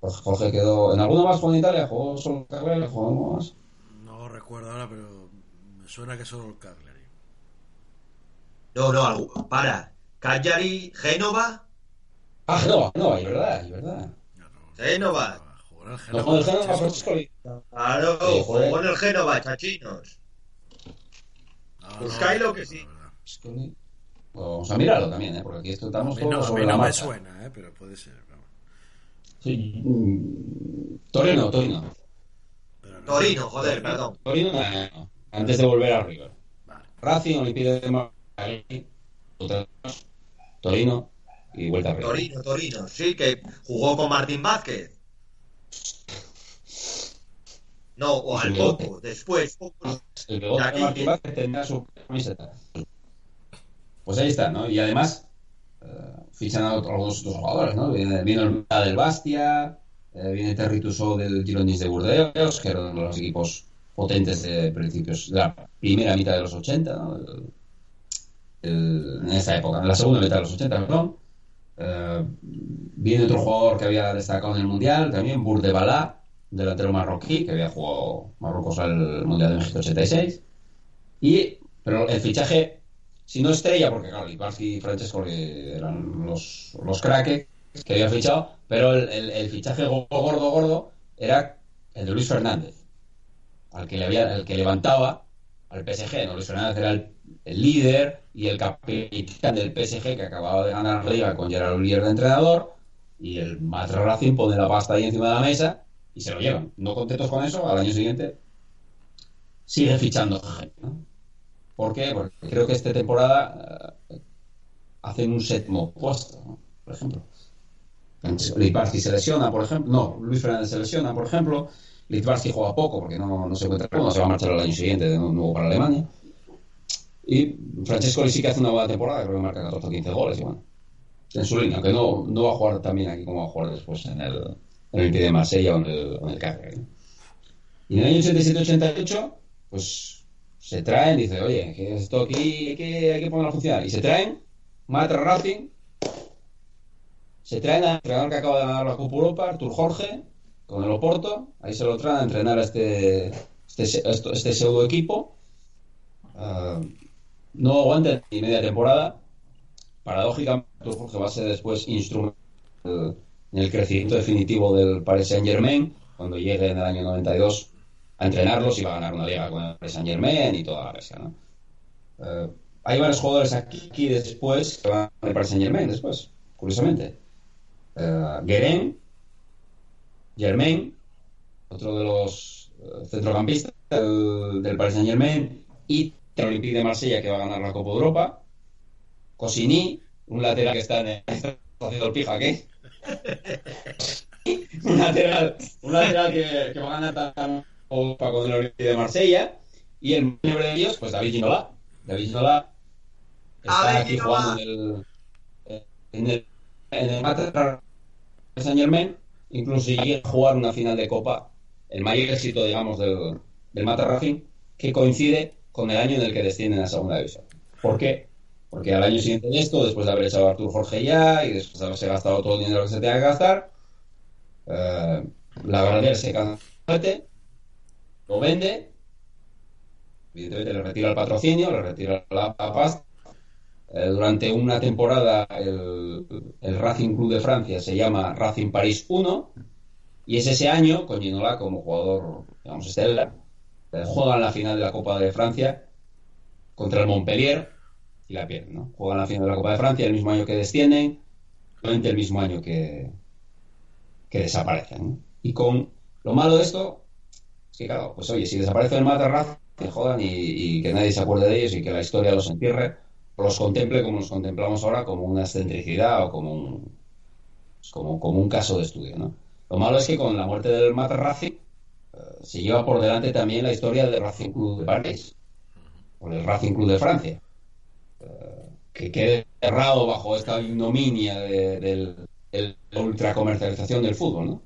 B: Jorge quedó. ¿En alguna más jugó en Italia? ¿Jugó solo en Cagliari? ¿Jugó más?
A: No recuerdo ahora, pero me suena que solo el Cagliari.
C: No, no, para. Cagliari, Génova.
B: Ah, Génova, Génova, es verdad, es verdad.
C: Génova.
B: Jugó en el Génova. No, el Génova,
C: Claro, jugó en el Génova, chachinos. Buscáis que sí.
B: Vamos a mirarlo también, ¿eh? porque aquí estamos todos
A: no,
B: sobre
A: a mí
B: no
A: me suena, ¿eh? pero puede ser.
B: Sí. Torino, Torino.
C: Torino, joder, perdón.
B: Torino, no, antes de volver a River. Vale. Racing, Olimpia de Madrid, Torino y vuelta a River.
C: Torino, Torino, sí, que jugó con Martín Vázquez. No, o al poco, después. Poco,
B: el de Vázquez tendrá su camiseta. Pues ahí está, ¿no? Y además uh, fichan a algunos otros jugadores, ¿no? Viene, viene el del Bastia, eh, viene Terry Tussaud del Girondins de Burdeos, que eran los equipos potentes de principios de la primera mitad de los 80, ¿no? El, el, en esa época, en la segunda mitad de los 80, perdón. Uh, viene otro jugador que había destacado en el Mundial, también Burdebalá, delantero marroquí que había jugado Marruecos al Mundial de México 86. Y, pero el fichaje, si no estrella, porque claro, Liparsky y Francesco eran los, los craques que había fichado, pero el, el, fichaje gordo, gordo era el de Luis Fernández, al que, le había, el que levantaba al PSG. ¿no? Luis Fernández era el, líder y el capitán del PSG que acababa de ganar la liga con Gerard Ullier de entrenador. Y el Matra Racing pone la pasta ahí encima de la mesa y se lo llevan. No contentos con eso, al año siguiente sigue fichando gente. ¿Por qué? Porque creo que esta temporada uh, hacen un séptimo puesto, por ejemplo. Litvarsky se lesiona, por ejemplo. No, Luis Fernández se lesiona, por ejemplo. Litvarsky juega poco porque no, no se encuentra cómodo, se va a marchar el año siguiente de nuevo para Alemania. Y Francesco sí que hace una buena temporada, creo que marca 14 o 15 goles, y bueno, en su línea, aunque no, no va a jugar también aquí como va a jugar después en el, en de Marsella o en el, en el Cagliari. Y en el año 87-88, pues se traen, dice, oye, que esto aquí hay que, hay que ponerlo a funcionar. Y se traen, mata Racing, se traen al entrenador que acaba de ganar la Copa Europa, Artur Jorge, con el Oporto, ahí se lo traen a entrenar a este, este, este pseudo equipo. Uh, no aguanta ni media temporada. Paradójicamente, Jorge va a ser después instrumento en el crecimiento definitivo del Paris Saint Germain, cuando llegue en el año 92 a entrenarlos y va a ganar una liga con el Paris Saint Germain y toda la pesca. ¿no? Eh, hay varios jugadores aquí, aquí, después que van al Paris Saint Germain después, curiosamente. Uh, Guerin, Germain, otro de los uh, centrocampistas del, del, Paris Saint Germain, y el Olympique de Marsella que va a ganar la Copa Europa, Cosini, un lateral que está en el, haciendo el pija aquí un lateral, un lateral que, que, va a ganar tan con el Olympique de Marsella. Y el mayor de ellos, pues David Ginola. David Ginola está aquí jugando en el, en el, en el de Saint Germain. Incluso llega a jugar una final de Copa, el mayor éxito, digamos, del, del Mata Racing, que coincide con el año en el que descienden a segunda división. ¿Por qué? Porque al año siguiente de esto, después de haber echado a Artur Jorge ya y después de haberse gastado todo el dinero que se tenía que gastar, eh, la Granel se cansa, lo vende, evidentemente le retira el patrocinio, le retira la, pasta. Eh, durante una temporada el, el, Racing Club de Francia se llama Racing París 1 y es ese año con como jugador, digamos, estelar. Eh, juegan la final de la Copa de Francia contra el Montpellier y la pierden, ¿no? Juegan la final de la Copa de Francia el mismo año que descienden, el mismo año que, que desaparecen. Y con lo malo de esto es que, claro, pues oye, si desaparece el Matarraz, que jodan y, que nadie se acuerde de ellos y que la historia los entierre, los contemple como nos contemplamos ahora, como una excentricidad o como un, como, como un caso de estudio, ¿no? Lo malo es que con la muerte del Matarraz eh, se lleva por delante también la historia del Racing Club de París, o del Racing Club de Francia que quede cerrado bajo esta ignominia de, la ultracomercialización del fútbol.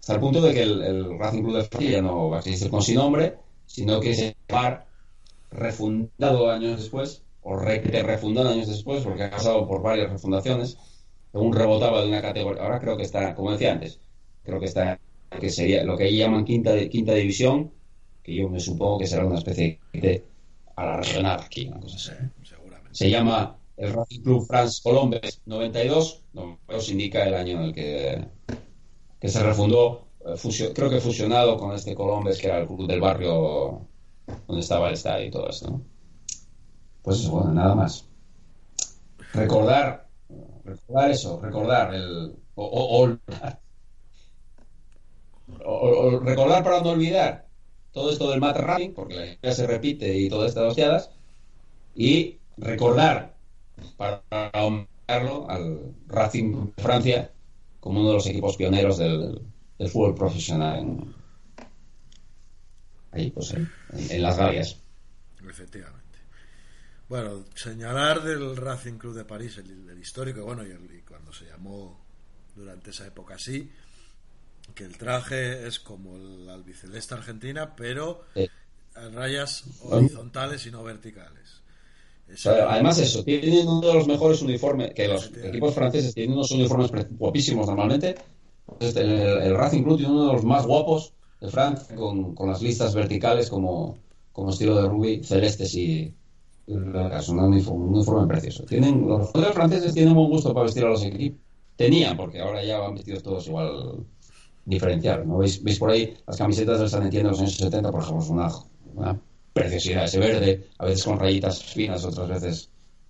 B: Hasta el punto de que el, Racing Club de Francia ya no va a existir con su nombre, sino que se va refundado años después, o refundado años después, porque ha pasado por varias refundaciones, según rebotaba de una categoría. Ahora creo que está, como decía antes, creo que está, que sería lo que ahí llaman quinta, quinta división, que yo me supongo que será una especie de a la regional aquí, una cosa así se llama el Racing Club France Colombes 92, no os indica el año en el que, que se refundó, eh, creo que fusionado con este Colombes, que era el club del barrio donde estaba el estadio y todo eso. Pues eso, bueno, nada más. Recordar, recordar eso, recordar el. O, recordar para no olvidar todo esto del mat racing, porque la historia se repite y todas estas hostiadas, y recordar, para aumentarlo, al Racing de Francia como uno de los equipos pioneros del, fútbol profesional en, ahí, pues, en, las Galias.
A: Efectivamente. Bueno, señalar del Racing Club de París, el, histórico, bueno, y, cuando se llamó durante esa época así, que el traje es como el albiceleste argentina, pero en rayas horizontales y no verticales
B: además eso, tienen uno de los mejores uniformes, que los equipos franceses tienen unos uniformes guapísimos normalmente. Este, el, Racing Club tiene uno de los más guapos de Francia, con, las listas verticales como, como estilo de rugby, celestes y, es un uniforme, precioso. Tienen, los franceses tienen buen gusto para vestir a los equipos. Tenían, porque ahora ya van vestidos todos igual diferenciados. ¿no? ¿Veis, por ahí las camisetas del San Etienne de los años 70, por ejemplo, es una preciosidad ese verde, a veces con rayitas finas, otras veces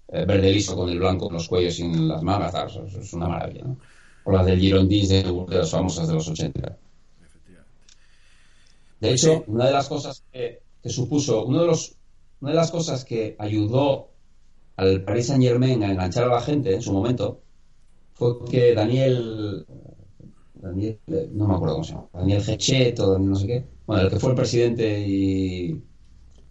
B: eh, verde liso con el blanco en los cuellos y en las mangas, es una maravilla, ¿no? O la del Girondins de, de las famosas de los 80. De hecho, una de las cosas que, supuso, uno de los, una de las cosas que ayudó al Paris Saint Germain a enganchar a la gente en su momento fue que Daniel, Daniel no me acuerdo cómo se llama, Daniel Hechet o Daniel no sé qué, bueno, el que fue el presidente y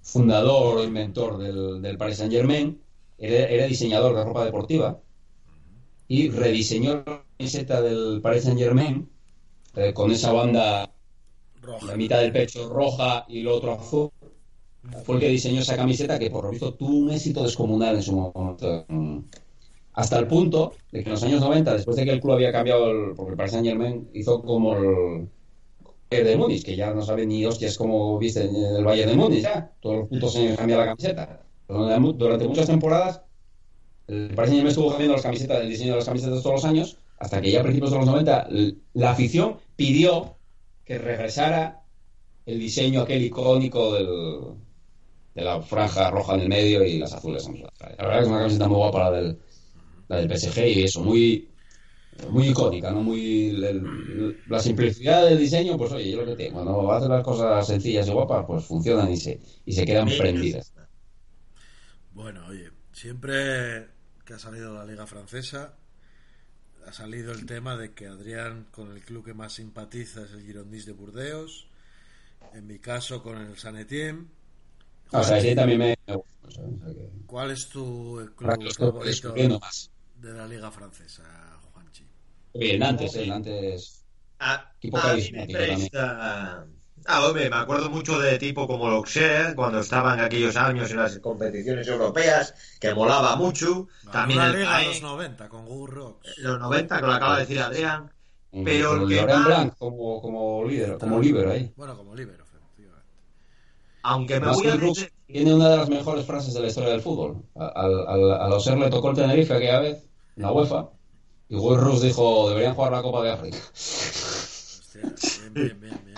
B: fundador o inventor del, del Paris Saint Germain, era, diseñador de ropa deportiva y rediseñó la camiseta del Paris Saint Germain eh, con esa banda roja. la mitad del pecho roja y lo otro azul. Fue el que diseñó esa camiseta que por lo visto tuvo un éxito descomunal en su momento. Hasta el punto de que en los años 90, después de que el club había cambiado, el, porque el Paris Saint Germain hizo como el, de Múnich, que ya no sabe ni hostias cómo viste en el Valle de Múnich, ya. Todos los putos años cambia la camiseta. Durante muchas temporadas, el Paris Saint-Germain estuvo cambiando las camisetas, el diseño de las camisetas todos los años, hasta que ya a principios de los 90 la afición pidió que regresara el diseño aquel icónico del, de la franja roja en el medio y las azules en La verdad es una camiseta muy guapa la del, la del PSG y eso, muy muy icónica, ¿no? Muy la simplicidad del diseño, pues oye, yo lo que tengo, cuando haces las cosas sencillas y guapas, pues funcionan y se, y se quedan prendidas.
A: Bueno, oye, siempre que ha salido la Liga Francesa, ha salido el tema de que Adrián con el club que más simpatiza es el Girondins de Burdeos, en mi caso con el San Etienne.
B: Ah, también me
A: ¿Cuál es tu club favorito de la Liga Francesa?
B: Bien, antes, el antes.
C: A, a mí me presta Ah, hombre, me acuerdo mucho de tipo como L'Auxerre, cuando estaban aquellos años en las competiciones europeas, que molaba mucho. También
A: Una
C: el
A: liga los 90 con Google Rocks.
C: los 90, que lo acaba de decir Adrián. Pero
B: Con
C: el que
B: Laurent
C: más-
B: Blanc como, como líder, como líder ahí.
A: Bueno, como libero, efectivamente.
C: Aunque me voy a decir...
B: tiene una de las mejores frases de la historia del fútbol. Al, al, le tocó el Tenerife aquella vez, en la UEFA, y Will Rus dijo, deberían jugar la Copa de África.
A: Hostia, bien, bien, bien, bien.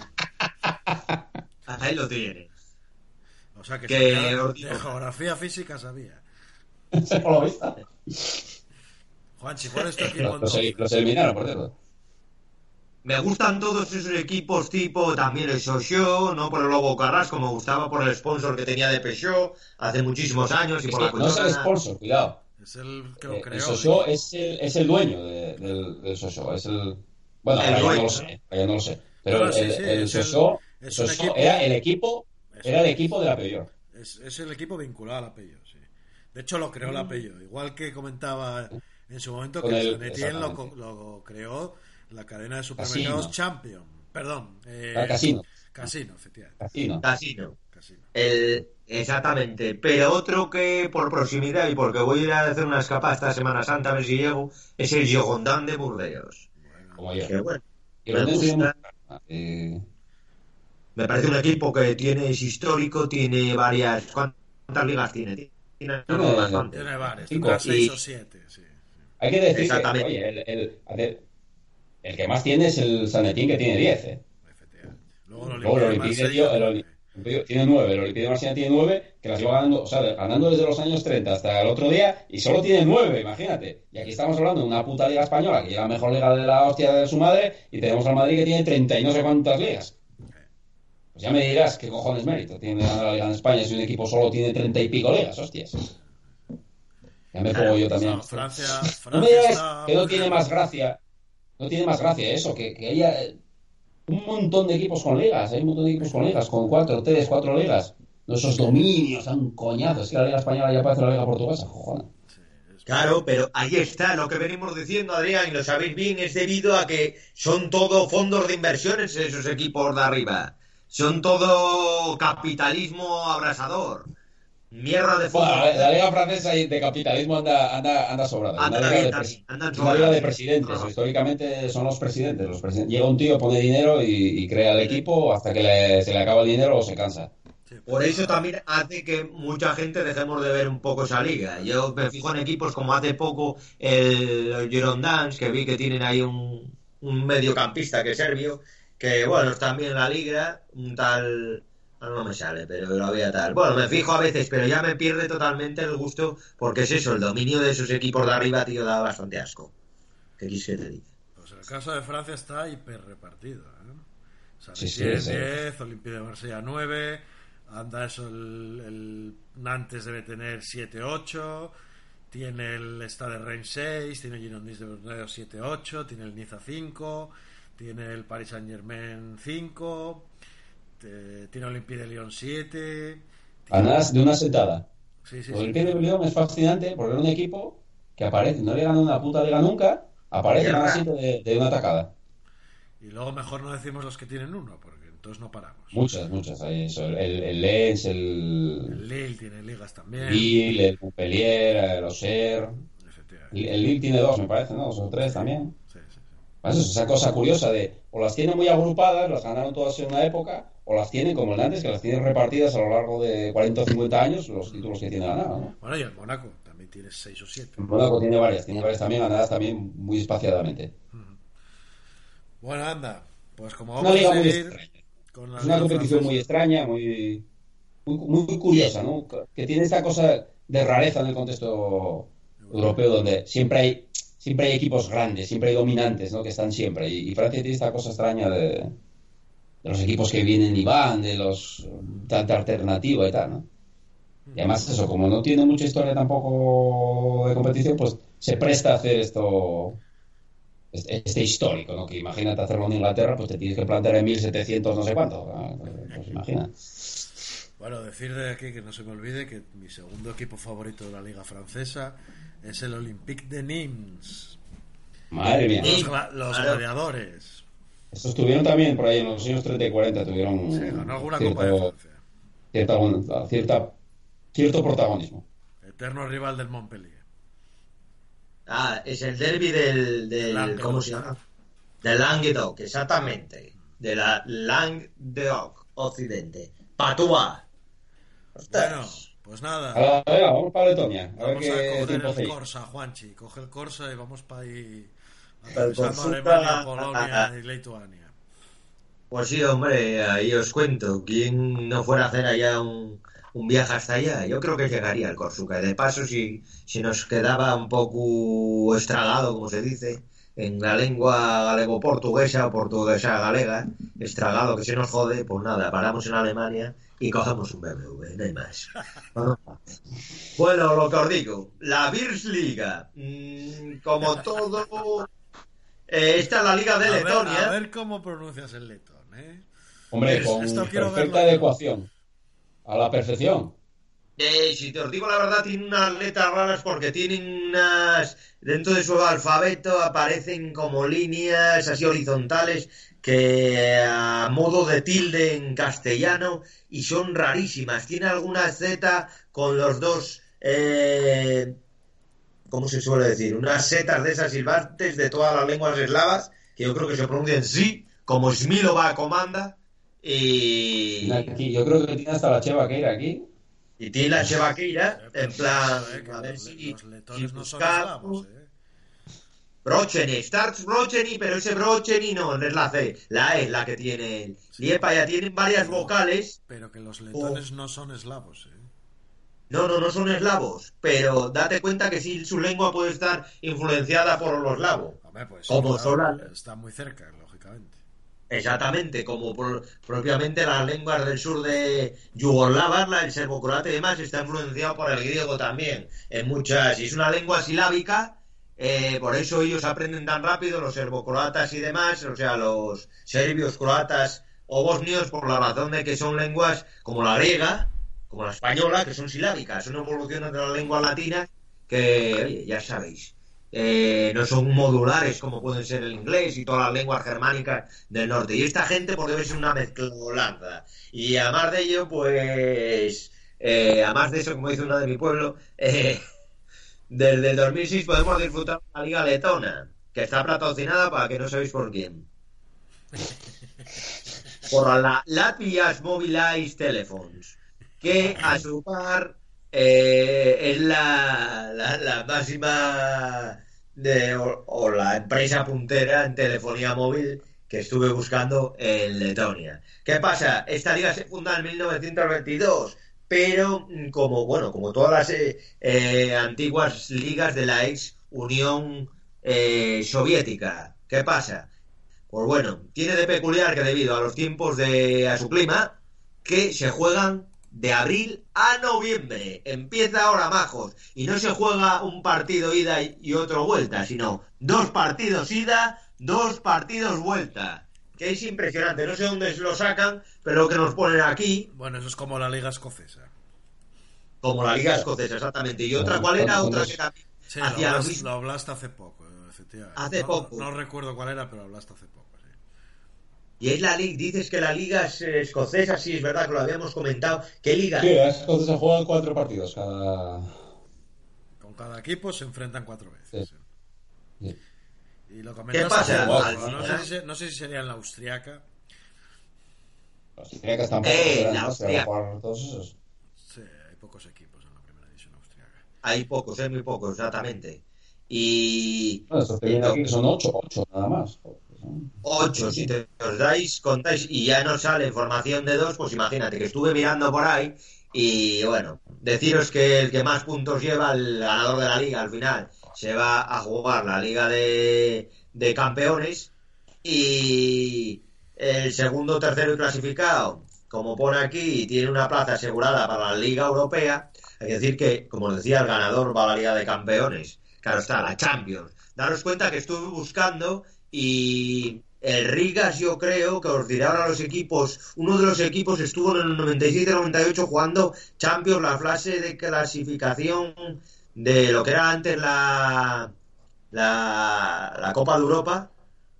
C: Ahí lo tiene.
A: O sea que,
C: Que
A: de geografía física sabía.
B: ¿Se lo viste?
A: Juanchi, ¿cuál es tu equipo
B: Los, los eliminaron, por cierto.
C: Me gustan todos esos equipos tipo también el Sochaux, no por el Lobo Carrasco, me gustaba por el sponsor que tenía de Peugeot hace muchísimos años y por la
B: no es el
C: cuestión-
B: sponsor, cuidado.
A: Es el que lo
B: Eh,
A: creó.
B: el Sochaux es el, es el dueño de- del, del Sochaux. Es el... Bueno,
C: El
B: no lo sé. no lo sé. Pero
A: No,
B: el,
A: sí,
B: el, el
A: el- equipo-
B: era el equipo, era el equipo de la Peugeot.
A: Es, es el equipo vinculado al Apello, sí. De hecho, lo creó el Apello. Igual que comentaba en su momento que San Etienne lo, lo creó la cadena de supermercados
B: Casino.
A: Champion. Perdón. eh,
B: Ah, Casino.
A: Casino, efectivamente.
B: Así, ¿no?
C: Casino.
A: Casino.
C: El, exactamente. Pero otro que por proximidad y porque voy a ir a hacer una escapada esta Semana Santa a ver si llego, es el Girondin de Burdeos.
A: Bueno,
B: Como yo.
C: Que bueno, me gusta.
B: eh,
C: Me parece un equipo que tiene, es histórico, tiene varias... ¿Cuántas ligas tiene? Tiene
B: Tiene-
C: bastante.
A: Tiene tendrá seis
C: Y-
A: o siete, sí.
B: Hay que decir que, oye, el, el, a ver, el que más tiene es el San Etienne, que tiene 10. ¿eh?
A: Luego el Olympique
B: el tiene 9, el Olympique de Marsella tiene 9, que las lleva ganando, o sea, ganando desde los años 30 hasta el otro día, y solo tiene 9, imagínate. Y aquí estamos hablando de una puta liga española, que es la mejor liga de la hostia de su madre, y tenemos al Madrid que tiene 30 y no sé cuántas ligas. Pues ya me dirás qué cojones mérito tiene la liga en España si un equipo solo tiene 30 y pico ligas, hostias. Ya me pongo yo también.
A: No, Francia,
B: No me
A: Francia
B: digas que no tiene más gracia. No tiene más gracia eso, que, que haya eh, un montón de equipos con ligas. Hay un montón de equipos con ligas, con cuatro, tres, cuatro ligas. Esos dominios tan coñazos. Es que la liga española ya parece la liga portuguesa, jojona.
C: Claro, pero ahí está lo que venimos diciendo, Adrián, y lo sabéis bien, es debido a que son todo fondos de inversiones esos equipos de arriba. Son todo capitalismo abrasador. Mierda de fútbol.
B: la, la liga francesa y de capitalismo anda, anda, anda sobrada.
C: Anda
B: Una liga
C: bien
B: una liga de presidentes.
C: Ajá.
B: Históricamente son los presidentes. Los presiden- Llega un tío, pone dinero y, y crea el equipo hasta que le- se le acaba el dinero o se cansa.
A: Sí,
C: Por eso también hace que mucha gente dejemos de ver un poco esa liga. Yo me fijo en equipos como hace poco el Girondins, que vi que tienen ahí un, un mediocampista que es serbio, que bueno, está también en la liga, un tal... ah, No me sale, pero lo había tal. Bueno, me fijo a veces, pero ya me pierde totalmente el gusto, porque es eso, el dominio de esos equipos de arriba, tío, da bastante asco. ¿Qué quise te diga?
A: Pues el caso de Francia está hiper repartido. ¿eh? San
B: Sí, sí,
A: Etienne
B: sí.
A: 10, Olympique de Marsella 9, anda eso, el, el Nantes debe tener 7, 8, tiene el Stade Reims 6, tiene el Girondins de Bordeaux 7, 8, tiene el Niza 5, tiene el Paris Saint Germain 5, te- tiene Olympique de Lyon 7.
B: Ganas de una sentada.
A: Sí,
B: Pues el de León es fascinante porque era un equipo que aparece, no le gana una puta liga nunca, aparece gana de, de una atacada.
A: Y luego mejor no decimos los que tienen uno, porque entonces no paramos.
B: Muchas, muchas. Hay eso, el, el Lens, el
A: El Lille tiene ligas también.
B: Lille, el Montpellier, el el Lille tiene dos, me parece, ¿no? Dos o tres también.
A: Sí, sí, sí.
B: Eso es esa cosa curiosa de o las tienen muy agrupadas, las ganaron todas en una época, o las tienen como el Nantes, que las tienen repartidas a lo largo de 40 o 50 años, los títulos que tiene ganado, ¿no?
A: Bueno, y el Mónaco también tiene 6 o 7.
B: Mónaco tiene varias, tiene varias también ganadas también muy espaciadamente.
A: Bueno, anda. Pues como
B: una
A: vamos
B: liga
A: a seguir
B: extraña.
A: con la
B: Es una competición muy extraña, muy, muy, muy curiosa, ¿no? Que tiene esta cosa de rareza en el contexto europeo donde siempre hay siempre hay equipos grandes, siempre hay dominantes, ¿no? Que están siempre. Y, y Francia tiene esta cosa extraña de, de los equipos que vienen y van, de los tanta alternativa y tal, ¿no? Y además eso, como no tiene mucha historia tampoco de competición, pues se presta a hacer esto este, este histórico, ¿no? Que imagínate hacerlo en Inglaterra, pues te tienes que plantear en 1700 no sé cuánto. Ah, Pues imagina.
A: Bueno, decir de aquí que no se me olvide que mi segundo equipo favorito de la liga francesa es el Olympique de Nîmes.
B: Madre mía.
A: Los, gla- los gladiadores.
B: Estos tuvieron también por ahí en los años 30 y 40, tuvieron
A: Sí, ganó alguna
B: cierto,
A: Copa de Francia.
B: cierta- cierta- cierto protagonismo.
A: Eterno rival del Montpellier.
C: Ah, es el derby del, del
A: Languedoc.
C: ¿cómo se llama? Del Languedoc, exactamente. De la Languedoc Occidente. Patúa.
A: Bueno, pues nada.
B: Vamos para Letonia. A ver
A: Vamos a
B: qué
A: coger
B: tiempo
A: el. Corsa, Juanchi. Coge el Corsa y vamos para ahí. Atravesando
C: Corsuta-
A: Alemania, Polonia y Lituania.
C: Pues sí, hombre, ahí os cuento. ¿Quién no fuera a hacer allá un, un viaje hasta allá? Yo creo que llegaría al Corsuca. De paso, si, si nos quedaba un poco estragado, como se dice, en la lengua galego-portuguesa o portuguesa-galega, estragado que se nos jode, pues nada, paramos en Alemania y cogemos un BMW, no hay más. Bueno, lo que os digo, la Liga, mm, como todo, eh, esta es la liga de
A: A ver,
C: Letonia.
A: a ver cómo pronuncias el letón, ¿eh?
B: Hombre,
A: Es-
B: con
A: esto quiero
B: perfecta adecuación. A la perfección.
C: Eh, si te os digo la verdad, tiene unas letras raras porque tienen unas. Dentro de su alfabeto aparecen como líneas así horizontales que a modo de tilde en castellano y son rarísimas. Tiene alguna Z con los dos. Eh, ¿Cómo se suele decir? Unas setas de esas silbantes de todas las lenguas eslavas que yo creo que se pronuncian sí, como Smilova comanda. Y.
B: Aquí, yo creo que tiene hasta la Cheva que ir aquí.
C: Y tiene la Chevaqueira, en plan,
A: Eh, que
C: a ver si,
A: los no son eslavos, ¿eh?
C: Brocheny, Starts Brocheny, pero ese Brocheny no, no es la C, la E es la que tiene el Liepa, ya tienen varias vocales,
A: Pero que los letones no son eslavos, ¿eh?
C: No, no, no son eslavos, pero date cuenta que sí, su lengua puede estar influenciada por los eslavos.
A: Hombre, pues
C: Como
A: claro,
C: son
A: está muy cerca, lógicamente.
C: Exactamente, como por- propiamente las lenguas del sur de Yugoslavia, la- el serbo-croata y demás, está influenciado por el griego también. En muchas, y es una lengua silábica, eh, por eso ellos aprenden tan rápido, los serbo-croatas y demás, o sea, los serbios, croatas o bosnios, por la razón de que son lenguas como la griega, como la española, que son silábicas, son evoluciones de las lenguas latinas que, ya sabéis. eh, no son modulares como pueden ser el inglés y todas las lenguas germánicas del norte. Y esta gente, porque debe ser una mezclolanza. Y además de ello, pues, eh, además de eso, como dice una de mi pueblo, eh, desde el 2006 podemos disfrutar de la Liga Letona, que está patrocinada para que no sabéis por quién. Por la Latvia's Mobilize Telephones, que a su par eh, es la, la, máxima de, o, o la empresa puntera en telefonía móvil que estuve buscando en Letonia. ¿Qué pasa? Esta liga se funda en 1922, pero mm, como bueno, como todas las eh, eh, antiguas ligas de la ex Unión eh, Soviética. ¿Qué pasa? Pues bueno, tiene de peculiar que debido a los tiempos de a su clima que se juegan de abril a noviembre. Empieza ahora majos y no se juega un partido ida y otro vuelta, sino dos partidos ida, dos partidos vuelta. Que es impresionante, no sé dónde se lo sacan, pero lo que nos ponen aquí,
A: Bueno, eso es como la liga escocesa.
C: como la Liga Escocesa, exactamente. Y otra, ¿cuál era? Otra que también
A: Sí, lo
C: hacía lo
A: hablaste,
C: mismo.
A: lo hablaste hace poco, eh, efectivamente.
C: Hace
A: No-
C: poco.
A: No, recuerdo cuál era, pero hablaste hace poco.
C: Y es la liga, dices que la liga es eh, escocesa, sí, es verdad que lo habíamos comentado. ¿Qué liga?
B: Sí, entonces se juegan cuatro partidos cada.
A: Con cada equipo se enfrentan cuatro veces.
B: Sí.
A: sí.
B: Sí.
A: Y lo comentaste
C: pasa? Al
A: No, sé si, no sé si sería en la austriaca.
B: Los austríacas tampoco
C: Eh, la
B: ¿no? Se van a
C: austríaca.
B: jugar todos esos.
A: Sí, hay pocos equipos en la primera división austriaca.
C: Hay pocos, hay muy pocos, exactamente. Y
B: No, estos que vienen aquí que son ocho, ocho nada más.
C: Ocho, si te os dais, contáis y ya no sale formación de dos, pues imagínate que estuve mirando por ahí y bueno, deciros que el que más puntos lleva, el ganador de la liga al final, se va a jugar la liga de, de campeones y el segundo, tercero y clasificado, como pone aquí, tiene una plaza asegurada para la liga europea. Hay que decir que, como decía, el ganador va a la liga de campeones. Claro está, la Champions. Daros cuenta que estuve buscando y el Rigas yo creo que os diré ahora los equipos, uno de los equipos estuvo en el 97-98 jugando Champions, la fase de clasificación de lo que era antes la, la, la Copa de Europa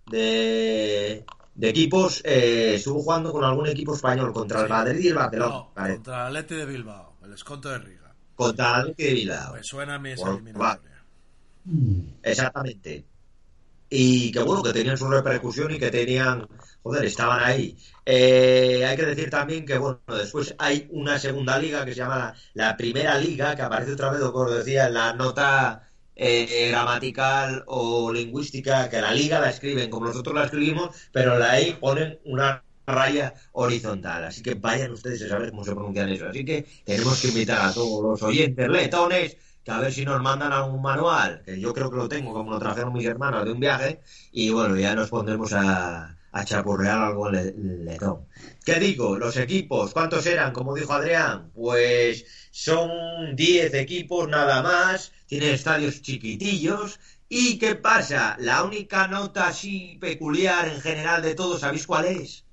C: de, de equipos, eh, estuvo jugando con algún equipo español contra el Madrid y el Barcelona.
A: No, contra el Atleti de Bilbao, el esconto de Riga.
C: Contra el Atleti de Bilbao.
A: Me suena a mí esa eliminatoria.
C: Exactamente. Y que bueno, que tenían su repercusión y que tenían, joder, estaban ahí. Eh, hay que decir también que bueno, después hay una segunda liga que se llama la, primera liga, que aparece otra vez, como decía, en la nota eh, gramatical o lingüística, que la liga la escriben como nosotros la escribimos, pero la E ponen una raya horizontal. Así que vayan ustedes a saber cómo se pronuncian eso. Así que tenemos que invitar a todos los oyentes letones a ver si nos mandan algún manual, que yo creo que lo tengo, como lo trajeron mis hermanos de un viaje, y bueno, ya nos pondremos a, chapurrear algo en le- letón. ¿Qué digo? Los equipos, ¿cuántos eran? Como dijo Adrián, pues son 10 equipos nada más, tienen estadios chiquitillos, ¿y qué pasa? La única nota así peculiar en general de todos, ¿sabéis cuál es?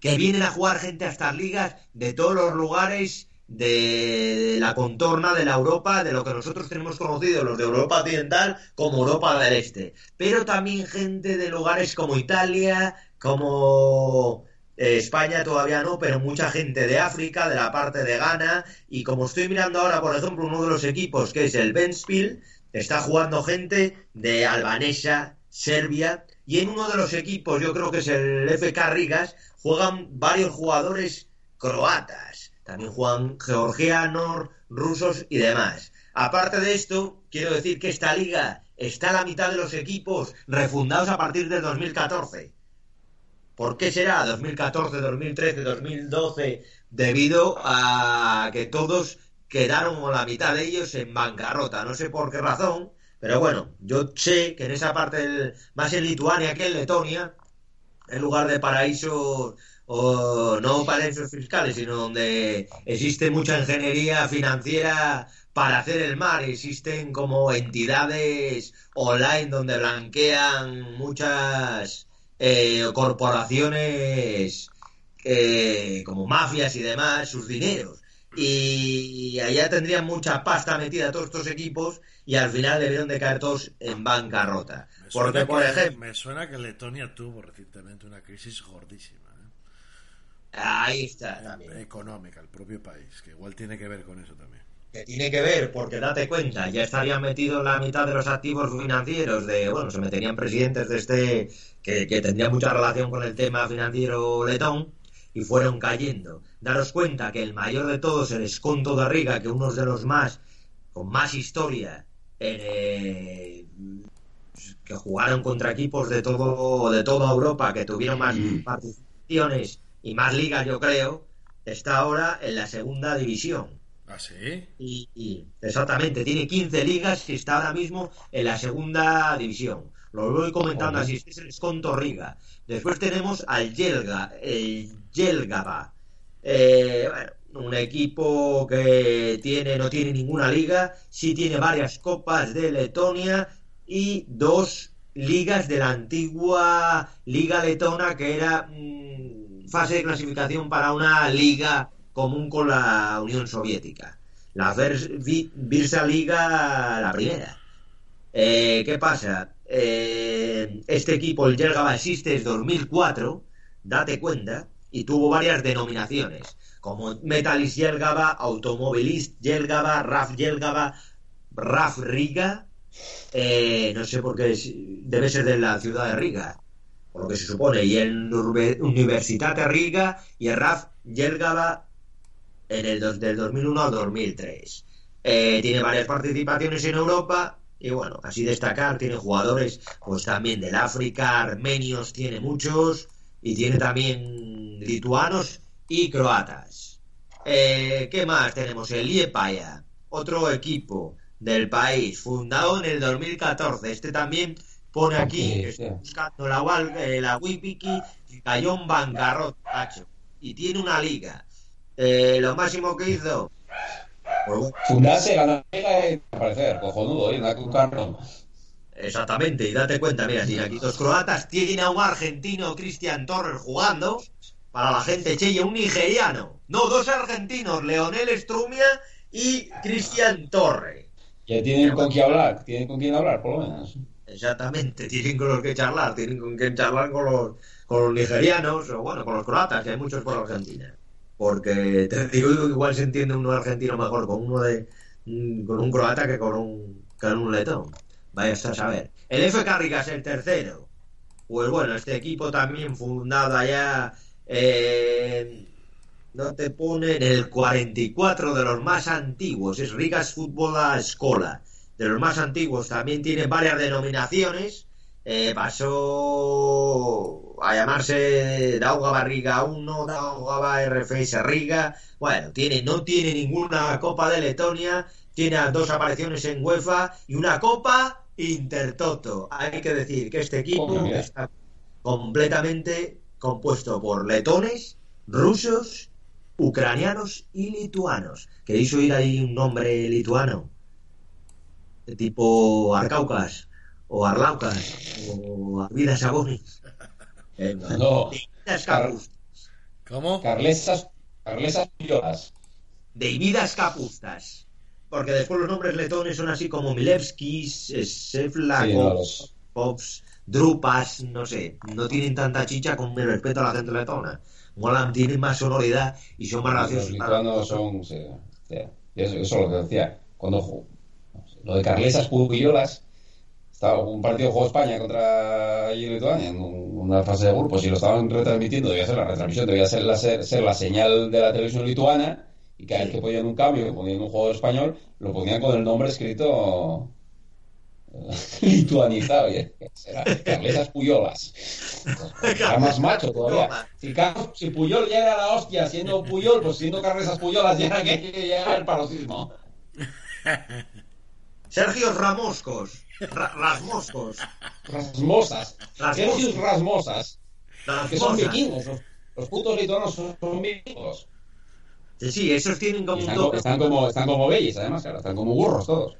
C: Que vienen a jugar gente a estas ligas de todos los lugares de la contorna de la Europa, de lo que nosotros tenemos conocido, los de Europa Occidental, como Europa del Este. Pero también gente de lugares como Italia, como eh, España todavía no, pero mucha gente de África, de la parte de Ghana. Y como estoy mirando ahora, por ejemplo, uno de los equipos que es el Ventspil, está jugando gente de Albanesa, Serbia. Y en uno de los equipos, yo creo que es el FK Rigas, juegan varios jugadores croatas. También juegan georgianos, rusos y demás. Aparte de esto, quiero decir que esta liga está a la mitad de los equipos refundados a partir del 2014. ¿Por qué será 2014, 2013, 2012? Debido a que todos quedaron o la mitad de ellos en bancarrota. No sé por qué razón, pero bueno, yo sé que en esa parte, más en Lituania que en Letonia, en lugar de paraísos o no paraísos fiscales, sino donde existe mucha ingeniería financiera para hacer el mar, existen como entidades online donde blanquean muchas eh, corporaciones eh, como mafias y demás sus dineros. Y allá tendrían mucha pasta metida todos estos equipos y al final debieron de caer todos en bancarrota. Porque, por
A: que-
C: ejemplo,
A: Me suena que Letonia tuvo recientemente una crisis gordísima.
C: Ahí está también.
A: Económica, el propio país, que igual tiene que ver con eso también.
C: que tiene que ver, porque date cuenta, ya estarían metidos la mitad de los activos financieros de, bueno, se meterían presidentes de este, que, que tendrían mucha relación con el tema financiero letón, y fueron cayendo. Daros cuenta que el mayor de todos, el Esconto de Riga, que uno de los más, con más historia, en, eh, que jugaron contra equipos de todo, de toda Europa, que tuvieron más participaciones y más ligas, yo creo, está ahora en la segunda división.
A: ¿Ah, sí?
C: Y, y- exactamente, tiene 15 ligas y está ahora mismo en la segunda división. Lo voy comentando así, es el Riga. Después tenemos al Yelga, el Yelgaba. Eh, bueno, un equipo que tiene, no tiene ninguna liga, sí tiene varias copas de Letonia y dos ligas de la antigua Liga Letona que era mm, fase de clasificación para una liga común con la Unión Soviética. La Virsa Liga, la primera. Eh, ¿Qué pasa? Eh, este equipo, el Jelgava, existe desde 2004, date cuenta, y tuvo varias denominaciones, como Metalist Jelgava, Automobilist Jelgava, RAF Jelgava, RAF Riga, eh, no sé por qué, debe ser de la ciudad de Riga, por lo que se supone, y el Urbe- Universitate Riga y el RAF Jelgava en el del 2001 al 2003. Eh, tiene varias participaciones en Europa y bueno, así destacar, tiene jugadores pues también del África, armenios tiene muchos y tiene también lituanos y croatas. Eh, ¿Qué más tenemos? El Liepaya, otro equipo del país, fundado en el 2014. Este también pone aquí, estoy
B: sí.
C: buscando la, eh, la Wipiki, y cayó en bancarrota, macho. Y tiene una liga. Eh, lo máximo que hizo, pues
B: Fundarse, ganar la liga y aparecer, cojonudo, y una un carro.
C: Exactamente, y date cuenta, mira, tiene aquí dos croatas, tiene a un argentino, Cristian Torres, jugando, para la gente chella, un nigeriano. No, dos argentinos, Leonel Strumia y Cristian Torres.
B: Ya tienen con quién hablar, tienen con quién hablar, por lo menos.
C: Exactamente, tienen con los que charlar, tienen con quien charlar con los, con los nigerianos o bueno, con los croatas, que hay muchos por Argentina. Porque te digo que igual se entiende uno argentino mejor con uno de mm, con un croata que con un, con un letón. Vaya a saber. El F. Carrigas, el tercero. Pues bueno, este equipo también fundado allá eh, no te pone en el 44 de los más antiguos, es Rigas Fútbol a Escola, de los más antiguos, también tiene varias denominaciones, eh, pasó a llamarse Daugava Riga 1, Daugava RFS Riga, bueno, tiene, no tiene ninguna Copa de Letonia, tiene dos apariciones en UEFA y una Copa Intertoto. Hay que decir que este equipo
B: Oh,
C: está completamente compuesto por letones, rusos, ucranianos y lituanos. ¿Queréis oír ahí un nombre lituano? De tipo Arcaucas, o Arlaucas, o Arvidas Sabonis.
B: No,
C: Davidas Capus-
A: ¿Cómo?
B: Carlesas, Carlesas Pillolas.
C: Davidas Capustas. Porque después los nombres letones son así como Milevskis,
B: Sí,
C: Seflakov,
B: no, los-
C: Pops, Drupas, no sé, no tienen tanta chicha con mi respeto a la gente letona. Molan, tienen más sonoridad y son más
B: Los
C: graciosos.
B: lituanos son. Sí, sí. Y eso, eso es lo que decía. Cuando lo de Carlesas Pupillolas, estaba un partido jugó España contra Lituania en un- una fase de grupos y lo estaban retransmitiendo. Debía ser la retransmisión, debía ser la, ser, ser la señal de la televisión lituana. Y cada vez que ponían un cambio, que ponían un jugador español, lo ponían con el nombre escrito eh, lituanizado. Y era Carlesas Puyolas. Era más macho todavía. Si, si Puyol ya era la hostia siendo Puyol, pues siendo Carlesas Puyolas ya era, que, ya era el paroxismo.
C: Sergio Ramoscos, Ra- Rasmoscos,
B: Rasmosas. Sergius Rasmosas. Que son vikingos. Los, los putos lituanos son, son vikingos.
C: Sí, sí, esos tienen
B: Y
C: como
B: están, co-
C: toque.
B: están como, están como bellis, además, claro. Están como burros todos.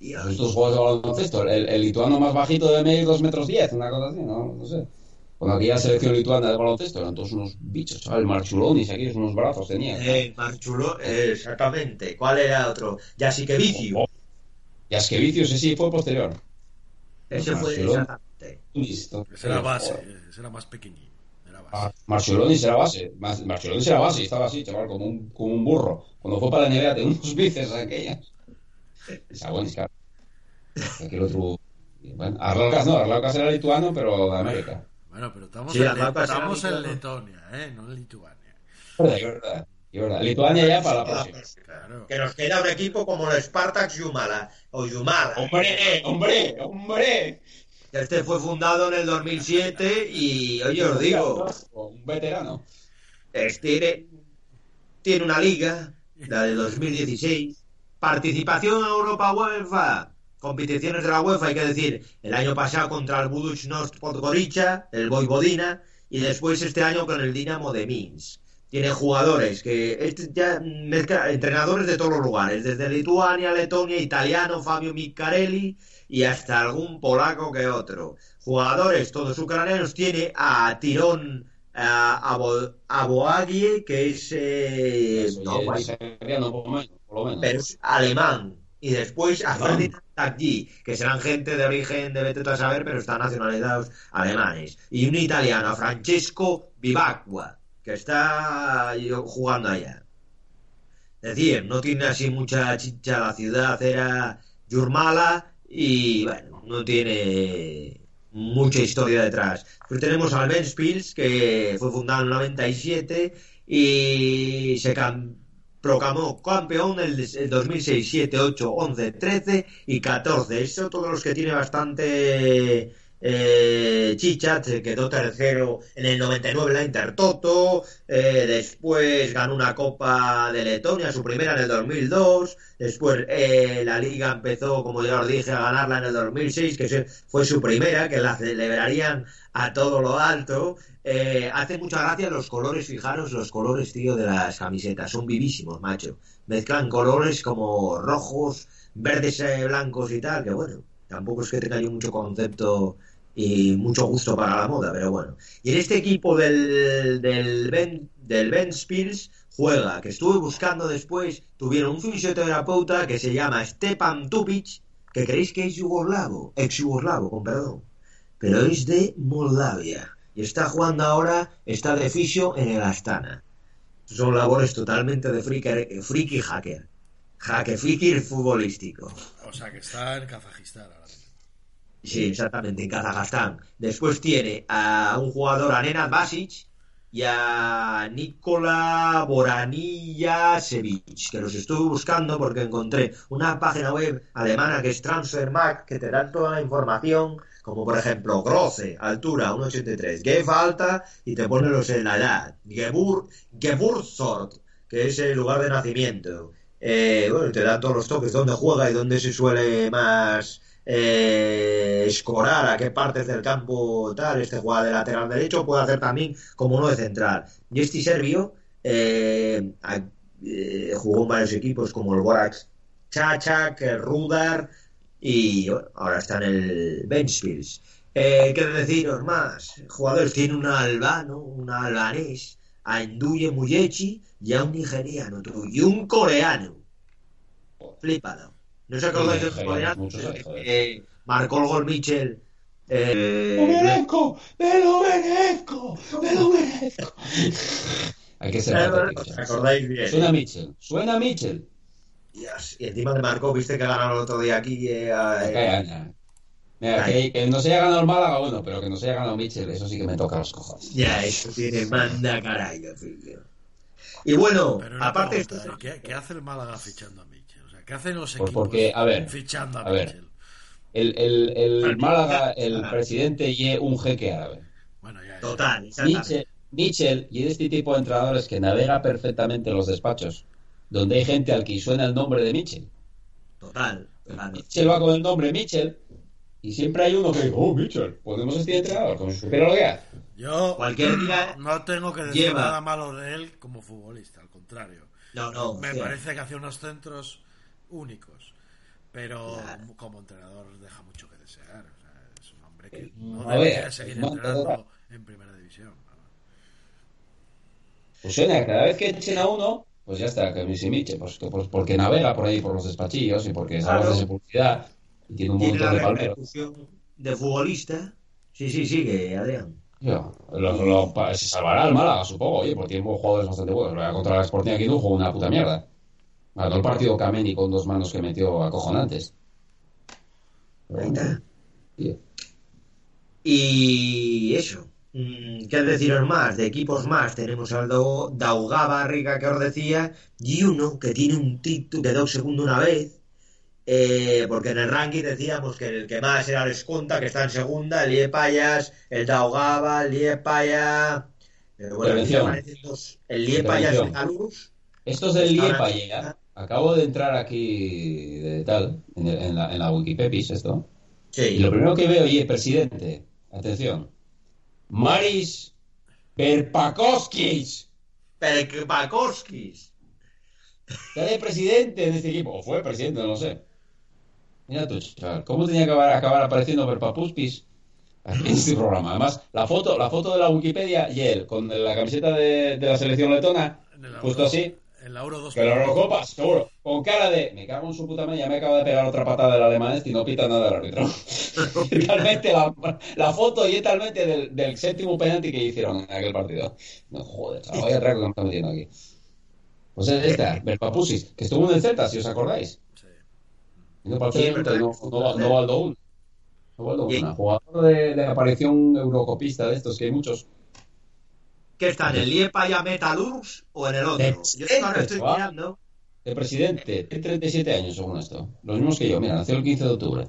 C: Dios.
B: Estos juegos de baloncesto. El, el lituano más bajito de medir 2 metros 10, una cosa así, ¿no? No sé. Cuando aquella selección lituana de baloncesto eran todos unos bichos, chaval. Marchulonis, aquí unos brazos tenían.
C: Eh, Marchulo, eh, exactamente. ¿Cuál era otro? Yasikeviciu.
B: Y Asquevicius, ese sí fue posterior.
C: Ese fue exactamente.
A: Ese era base, ese era más
B: Ah,
A: base.
B: Marchulonis era base. Mar- Marchulonis era base y estaba así, chaval, como un, como un burro. Cuando fue para la NBA tenía unos bíceps aquellas. Y Sabonis, claro. Aquel otro. Bueno, Arlaucas no, Arlaucas era lituano, pero de América.
A: Bueno, pero estamos,
C: Sí,
A: en, estamos en. Letonia, ¿eh? No en Lituania.
B: Es verdad, es verdad. Es verdad. Lituania ya para la próxima.
A: Claro.
C: Que nos queda un equipo como el Spartak Yumala o Yumala.
B: ¡Hombre! ¡Hombre! ¡Hombre!
C: Este fue fundado en el 2007 y, oye, os digo,
B: Un veterano.
C: es- tiene, tiene una liga, la de 2016, participación en Europa UEFA, competiciones de la UEFA, hay que decir, el año pasado contra el Budućnost Podgorica, el Vojvodina, y después este año con el Dinamo de Minsk. Tiene jugadores que este ya mezcla entrenadores de todos los lugares, desde Lituania, Letonia, italiano, Fabio Miccarelli y hasta algún polaco que otro. Jugadores todos ucranianos tiene a Tirón a Aboagie, que es eh,
B: Eso,
C: no,
B: y
C: guay,
B: es nigeriano, por lo menos. Por lo menos.
C: pero es alemán. Y después a. Ferdinand Taggi, que serán gente de origen de vete a saber, pero están nacionalizados alemanes. Y un italiano, a Francesco Vivacqua, que está jugando allá. Es decir, no tiene así mucha chicha la ciudad, era Yurmala y bueno, no tiene mucha historia detrás. Pues tenemos al Ventspils, que fue fundado en el 97 y se cam- proclamó campeón el, el 2006, 7, 8, 11, 13 y 14. Eso todos los que tiene bastante eh, chicha, se quedó tercero en el 99 en la Intertoto, eh, después ganó una Copa de Letonia, su primera en el 2002, después eh, la liga empezó, como ya os dije, a ganarla en el 2006, que fue su primera, que la celebrarían a todo lo alto. Eh, hace mucha gracia los colores, fijaros los colores, tío, de las camisetas, son vivísimos, macho. Mezclan colores como rojos, verdes, eh, blancos y tal, que bueno, tampoco es que tenga yo mucho concepto y mucho gusto para la moda, pero bueno. Y en este equipo del, del, ben, del Ventspils juega, que estuve buscando después, tuvieron un fisioterapeuta que se llama Stepan Tupic, que creéis que es yugoslavo, ex yugoslavo, con perdón, pero es de Moldavia y está jugando ahora, está de fisio en el Astana. Son labores totalmente de friki, friki hacker, hacker friki futbolístico.
A: O sea que está en Kazajistán ahora.
C: Sí, exactamente, en Kazajstán. Después tiene a un jugador, a Nenad Basic, y a Nikola Boranilla Sevich, que los estuve buscando porque encontré una página web alemana que es Transfermarkt, que te da toda la información, como por ejemplo Grosse, altura 1,83, Ge alta y te pone los en la edad, Gebur, que es el lugar de nacimiento. Eh, bueno, te dan todos los toques, dónde juega y dónde se suele más eh, escorar a qué partes del campo tal, este juega de lateral derecho, puede hacer también como uno de central. Y este serbio eh, eh, jugó en varios equipos como el Borax Chachak, el Rudar y bueno, ahora está en el Benchfields. Eh, ¿Qué deciros más? Jugadores tiene un albano, un albanés, a Enduye Muyechi y a un nigeriano y un coreano. Flipado. ¿No os acordáis del? Eh, marcó el gol Mitchell. Eh,
B: ¡Me lo merezco! ¡Me lo merezco! ¡Me lo merezco! Hay que ser patético.
C: ¿Os acordáis bien?
B: Suena Mitchell. Suena Mitchell.
C: Dios, y encima de marcó, viste que ganaron el otro día aquí. Eh,
B: eh, Mira, que, que, no se haya ganado el Málaga, bueno, pero que no se haya ganado Mitchell, eso sí que me toca los cojones.
C: Ya, eso tiene manda caray, Y bueno,
A: Pero
C: aparte...
A: pregunta, ¿qué, qué hace el Málaga fichando a ¿qué hacen los
B: Pues
A: equipos
B: porque, a ver,
A: fichando a,
B: a ver.
A: Mitchell?
B: El, el, el
C: Bueno,
B: Málaga, el presidente y un jeque árabe.
A: Bueno, ya.
C: Total.
B: Mitchell, Mitchell y este tipo de entrenadores que navega perfectamente en los despachos, donde hay gente al que suena el nombre de Mitchell.
C: Total, total.
B: Mitchell va con el nombre Mitchell y siempre hay uno que dice, oh, Mitchell, podemos este entrenador, como si supiera lo que hace.
A: Yo
C: Cualquier día...
A: no tengo que decir
C: lleva-
A: nada malo de él como futbolista, al contrario.
C: No, no,
A: Me parece que hace unos centros únicos, pero
C: Claro.
A: como entrenador deja mucho que desear. O sea, es un hombre que no
B: a
A: debería
B: ver,
A: seguir
B: no,
A: entrenando en primera división.
B: Pues suena, cada vez que echen a uno, pues ya está, que si Mitchell, pues, que, pues porque navega por ahí por los despachillos y porque sabe
C: Claro.
B: de publicidad y tiene un
C: Tiene
B: montón
C: la
B: de palmeros.
C: repercusión de futbolista. Sí, sí, sigue, Adrián.
B: Yo, lo- se salvará el Málaga, supongo, oye, porque tiene jugadores bastante buenos. Contra la Sporting aquí no jugó una puta mierda. Ganó el partido Kameni con dos manos que metió acojonantes. Tío.
C: Y eso. Mm, ¿Qué deciros más? De equipos más tenemos al Do- Daugava Riga que os decía y uno que tiene un título, quedó segundo una vez. eh, porque en el ranking decíamos que el que más era el Esconta, que está en segunda, el Liepayas, el Daugava, el Liepaya. Pero bueno, dos. El Liepayas
B: Prevención.
C: Metalurgs.
B: Esto es del
C: Está
B: Liepa
C: ahora-
B: ya. Acabo de entrar aquí de tal, en, el- en la, en la Wikipepis, esto. Y lo primero que veo, oye, presidente, atención. Maris Perpakoskis.
C: Perkpakoskis.
B: Está de presidente de este equipo. O fue presidente, no lo sé. Mira tú, chaval. ¿Cómo tenía que acabar, acabar apareciendo Perpapuskis en este programa? Además, la foto, la foto de la Wikipedia y él, con la camiseta de, de la selección letona, puesto
A: Euro-
B: así,
A: En la Euro 2.
B: que la Eurocopa, seguro, con cara de me cago en su puta madre, ya me acaba de pegar otra patada del alemán este y no pita nada el árbitro. talmente la, la foto y talmente del, del séptimo penalti que hicieron en aquel partido. No joder, chaval, vaya traco que me está metiendo aquí. Pues es esta, Berpapusis, que estuvo en el Celta, si os acordáis.
A: Sí.
B: No, no, no, no Valdo un. No Valdo
C: Sí.
B: una. Jugador de, de aparición eurocopista de estos, que hay muchos.
C: ¿Qué está en el Liepaya Metalurgs o en el otro? Yo ahora estoy mirando.
B: De presidente, tiene 37 años según esto. Los mismos que yo, mira, nació el 15 de octubre.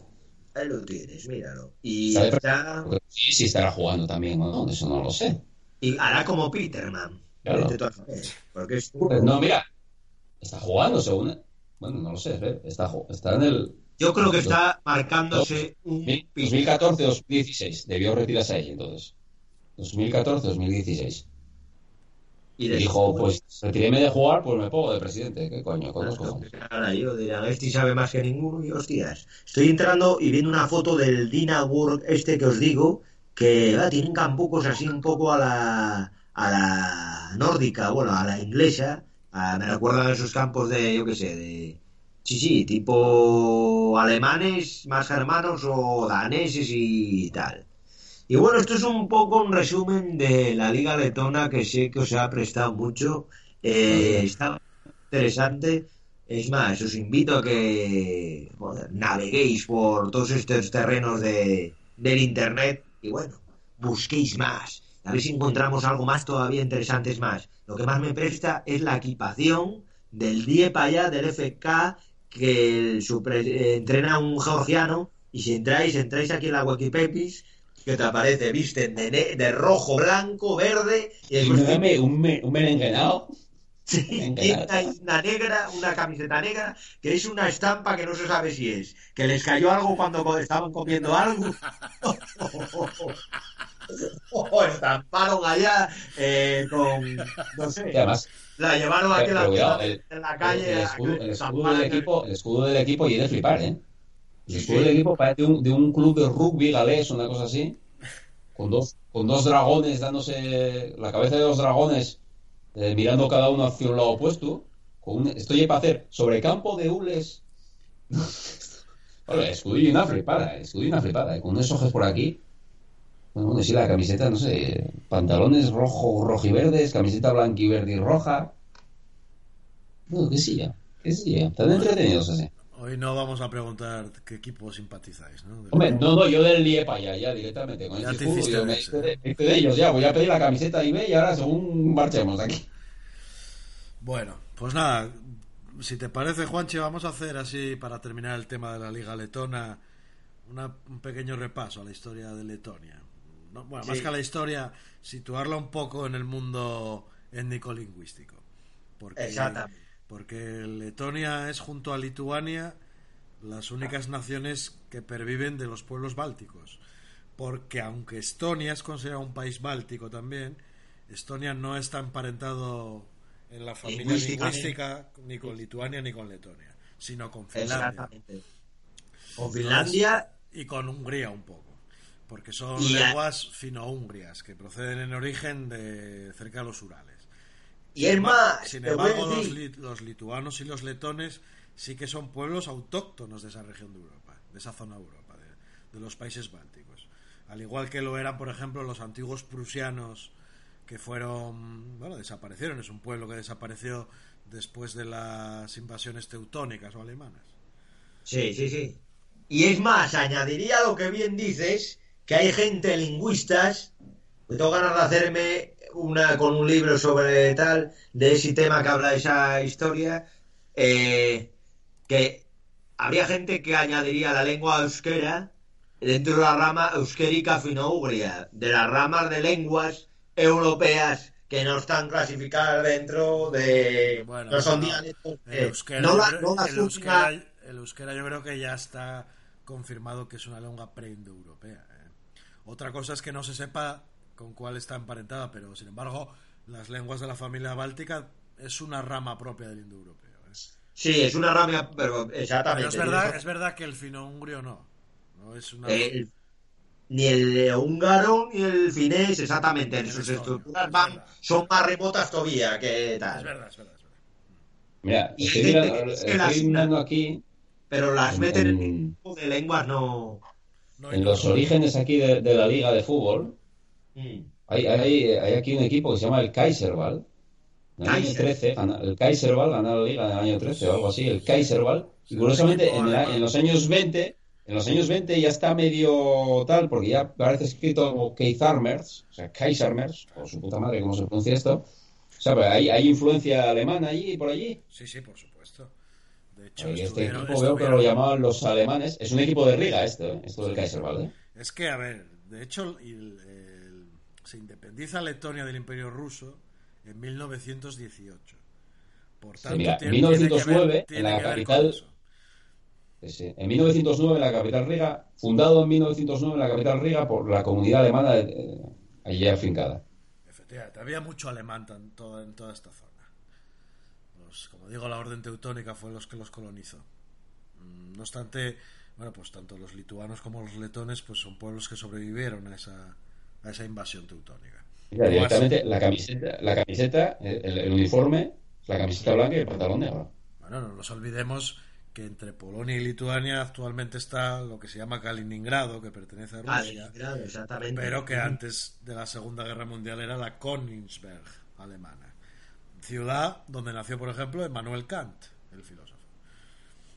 C: Ahí lo tienes, míralo. Y está.
B: Sí, sí estará jugando también o no, eso no lo sé.
C: Y hará como Peterman.
B: Claro.
C: Porque es.
B: No, mira, está jugando según... Bueno, no lo sé, ¿eh? está, está en el
C: Yo creo que está marcándose un
B: mil-
C: Peterman.
B: 2014-2016. Debió retirarse ahí entonces. 2014-2016.
C: Y
B: dijo, pues, retiréme de jugar, pues me pongo de presidente. ¿Qué coño? Con
C: Claro,
B: cojones.
C: Ahora yo este sabe más que ninguno y hostias. Estoy entrando y viendo una foto del Dinaburg este que os digo, que ah, tienen campucos así un poco a la, a la nórdica, bueno, a la inglesa, Ah, me recuerdan esos campos de, yo qué sé, de... Sí, sí, tipo alemanes más germanos o daneses y tal. Y bueno, esto es un poco un resumen de la Liga Letona que sé que os ha prestado mucho. Eh, está interesante. Es más, os invito a que joder, naveguéis por todos estos terrenos de, del Internet y bueno, busquéis más. A ver si encontramos algo más todavía interesante más. Lo que más me presta es la equipación del para allá del FK que eh, entrena un georgiano y si entráis, entráis aquí en la Wikipepis que te aparece, visten de, de rojo, blanco, verde
B: y el un, un merenguenado
C: Sí, una negra, una camiseta negra, que es una estampa que no se sabe si es. Que les cayó algo cuando estaban comiendo algo. o estamparon allá eh, con. No sé.
B: además,
C: la llevaron aquí en la, calle.
B: El, escudo, del equipo, el escudo del equipo y de flipar, ¿eh? Escudo del equipo parece de un, de un club de rugby galés, una cosa así. Con dos, con dos dragones dándose. La cabeza de dos dragones eh, mirando cada uno hacia un lado opuesto. Con estoy para hacer sobre campo de hules. escudo y una flipada, escudo y una flipada. Con unos ojos por aquí. Bueno, sí, la camiseta, no sé, pantalones rojo, rojiverdes, camiseta blanca y verde y roja. No, qué sí, qué sí, están entretenidos así.
A: Hoy no vamos a preguntar qué equipo simpatizáis, ¿no?
B: Hombre, no, no, yo del Liepa ya, ya directamente. Con ya te yo me de, de, ellos, ya voy a pedir la camiseta y ve y ahora según marchemos de aquí.
A: Bueno, pues nada, si te parece, Juanche, vamos a hacer así para terminar el tema de la Liga Letona un pequeño repaso a la historia de Letonia. bueno, más que a la historia, situarla un poco en el mundo étnico-lingüístico. Porque,
C: Exactamente
A: porque Letonia es junto a Lituania las únicas naciones que perviven de los pueblos bálticos. Porque aunque Estonia es considerado un país báltico también, Estonia no está emparentado en la familia lingüística ni con Lituania ni con Letonia, sino con Finlandia.
C: Con Finlandia
A: y con Hungría un poco, porque son lenguas fino-hungrias que proceden en origen de cerca de los Urales.
C: Y es más,
A: sin embargo, los, lituanos y los letones sí que son pueblos autóctonos de esa región de Europa, de esa zona de Europa, de, los países bálticos. Al igual que lo eran, por ejemplo, los antiguos prusianos que fueron, bueno, desaparecieron. Es un pueblo que desapareció después de las invasiones teutónicas o alemanas.
C: Sí, sí, sí. Y es más, añadiría lo que bien dices, que hay gente lingüistas, que tengo ganas de hacerme una con un libro sobre tal, de ese tema que habla esa historia, eh, que habría gente que añadiría la lengua euskera dentro de la rama euskérica fino-ugria, de las ramas de lenguas europeas que no están clasificadas dentro de... no son dialectos.
A: El euskera, el, euskera, yo creo que ya está confirmado que es una lengua pre-indoeuropea. ¿eh? Otra cosa es que no se sepa con cuál está emparentada, pero sin embargo, las lenguas de la familia báltica es una rama propia del indoeuropeo. ¿eh?
C: Sí, es una rama, pero exactamente.
A: es, verdad, es verdad que el fino-hungrio no. no es una...
C: ni el húngaro ni el finés, exactamente, en sus estructuras van, son más remotas todavía que tal.
A: Es verdad, es verdad.
B: Mira, estoy, mirando, aquí.
C: Pero las meten en, en de lenguas no.
B: en los orígenes aquí de, de, la liga de fútbol, Mm. Hay, hay, aquí un equipo que se llama el Kaiserwald. En el año 13, el Kaiserwald ganó la liga en el año 13 o algo así, el Kaiserwald. Y curiosamente, en, los años 20, en los años 20 ya está medio tal, porque ya parece escrito como Kaisermers, o sea, Kaisermers, o su puta madre, ¿cómo se pronuncia esto? O sea, ¿hay, ¿hay influencia alemana allí por allí?
A: Sí, sí, por supuesto. De hecho,
B: este equipo veo que lo llamaban los alemanes. Es un equipo de Riga esto, ¿eh? esto del Kaiserwald. ¿eh?
A: Es que, a ver, de hecho, el, se independiza Letonia del Imperio Ruso en 1918. Por tanto,
B: en 1909, en la capital. en 1909, en la capital riga, fundado en 1909 en la capital riga por la comunidad alemana de, allí afincada.
A: Efectivamente, había mucho alemán en toda, en toda esta zona. como digo, la orden teutónica fue los que los colonizó. Mm, no obstante, bueno, pues tanto los lituanos como los letones pues son pueblos que sobrevivieron a esa, esa invasión teutónica.
B: directamente la camiseta, la camiseta el, uniforme La camiseta blanca y el pantalón negro.
A: Bueno, no nos olvidemos que entre Polonia y Lituania actualmente está lo que se llama Kaliningrado, que pertenece a Rusia,
C: Kaliningrado, exactamente.
A: pero que antes de la Segunda Guerra Mundial era la Königsberg alemana, ciudad donde nació, por ejemplo, Emmanuel Kant, el filósofo.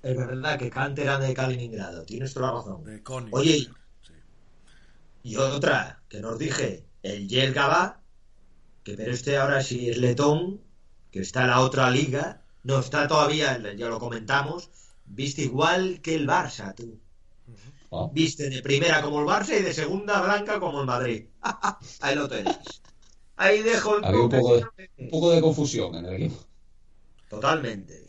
C: Es verdad que Kant era de Kaliningrado, tienes toda la razón.
A: De Königsberg.
C: Oye. Y otra que nos dije, el Jelgava, que pero este ahora sí es letón, que está en la otra liga, no está todavía, ya lo comentamos, viste igual que el Barça, tú.
B: Ah.
C: Viste de primera como el Barça y de segunda blanca como el Madrid. Ahí lo tenéis. Ahí dejo el
B: Había un poco, de,
C: toque.
B: un poco de confusión en el equipo.
C: Totalmente.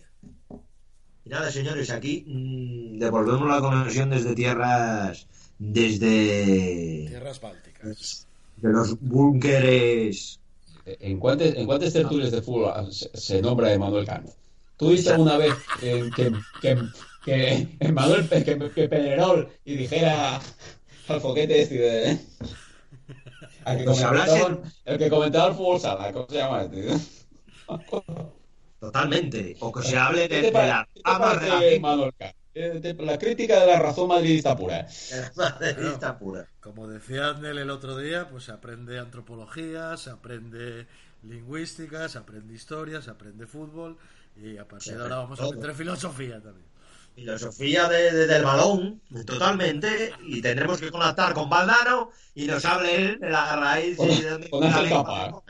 C: Y nada, señores, aquí mm, devolvemos la conexión desde tierras, desde
A: Tierras Bálticas.
C: de los búnkeres.
B: ¿En cuántas, en cuántas tertulias de fútbol se, se nombra Emanuel Kant? ¿Tú viste alguna vez eh, que, que, que Emanuel que, que Pedrerol y dijera al foquete este de... al que
C: Pues hablasen-
B: el que comentaba el fútbol sala, ¿cómo se llama este?
C: Totalmente. O que se hable
B: ¿Qué
C: de,
B: te,
C: de ramas de la
B: Eh, La crítica de la razón madridista pura.
C: madridista pura.
A: Como decía Andel el otro día, pues se aprende antropología, se aprende lingüística, se aprende historia, se aprende fútbol y a partir de ahora vamos a aprender filosofía también.
C: Filosofía de, de- del balón, totalmente. Y tendremos que conectar con Valdano y nos hable él de la raíz y de dónde alemana.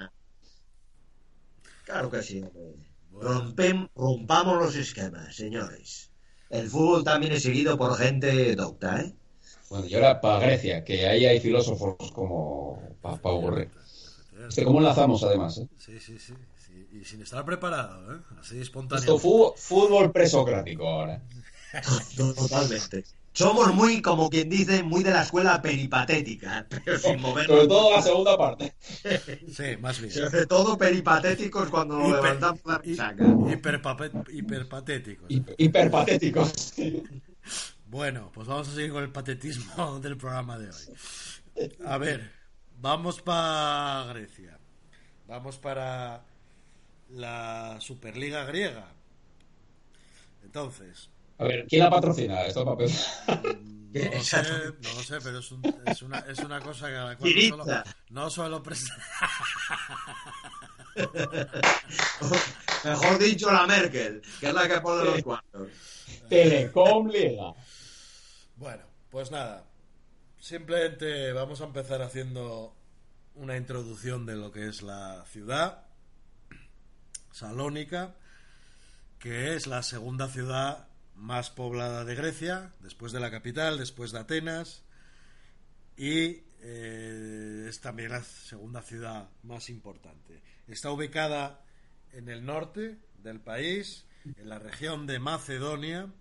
C: Claro que sí. hombre.
A: Bueno,
C: Rompem- rompamos los esquemas, señores. El fútbol también es seguido por gente docta, ¿eh?
B: Bueno, y ahora para Grecia, que ahí hay filósofos como para aburrir. Este, ¿Cómo enlazamos además? eh?
A: Sí, sí, sí, sí. Y sin estar preparado, ¿eh? Así espontáneo.
B: Esto fútbol, fútbol presocrático ahora.
C: Totalmente. Somos muy, como quien dice, muy de la escuela peripatética, pero sin movernos.
B: Sobre todo la segunda parte.
A: Sí, más bien.
C: Sobre todo peripatéticos cuando nos
A: Hiper-
C: levantamos la
A: hiperpape- hiperpatéticos.
B: Hi- Hiperpatéticos.
A: Bueno, pues vamos a seguir con el patetismo del programa de hoy. A ver, vamos para Grecia. Vamos para la Superliga griega. Entonces,
B: A ver, ¿quién la patrocina? Esto para empezar.
A: no lo sé, no lo sé, pero es, un- es una, es una cosa que a la cual no solo, no solo presta-
C: Mejor dicho, la Merkel, que es la que pone los cuartos.
B: Telecom Liga.
A: Bueno, pues nada. Simplemente vamos a empezar haciendo una introducción de lo que es la ciudad, Salónica, que es la segunda ciudad más poblada de Grecia, después de la capital, después de Atenas, y eh, es también la segunda ciudad más importante. Está ubicada en el norte del país, en la región de Macedonia,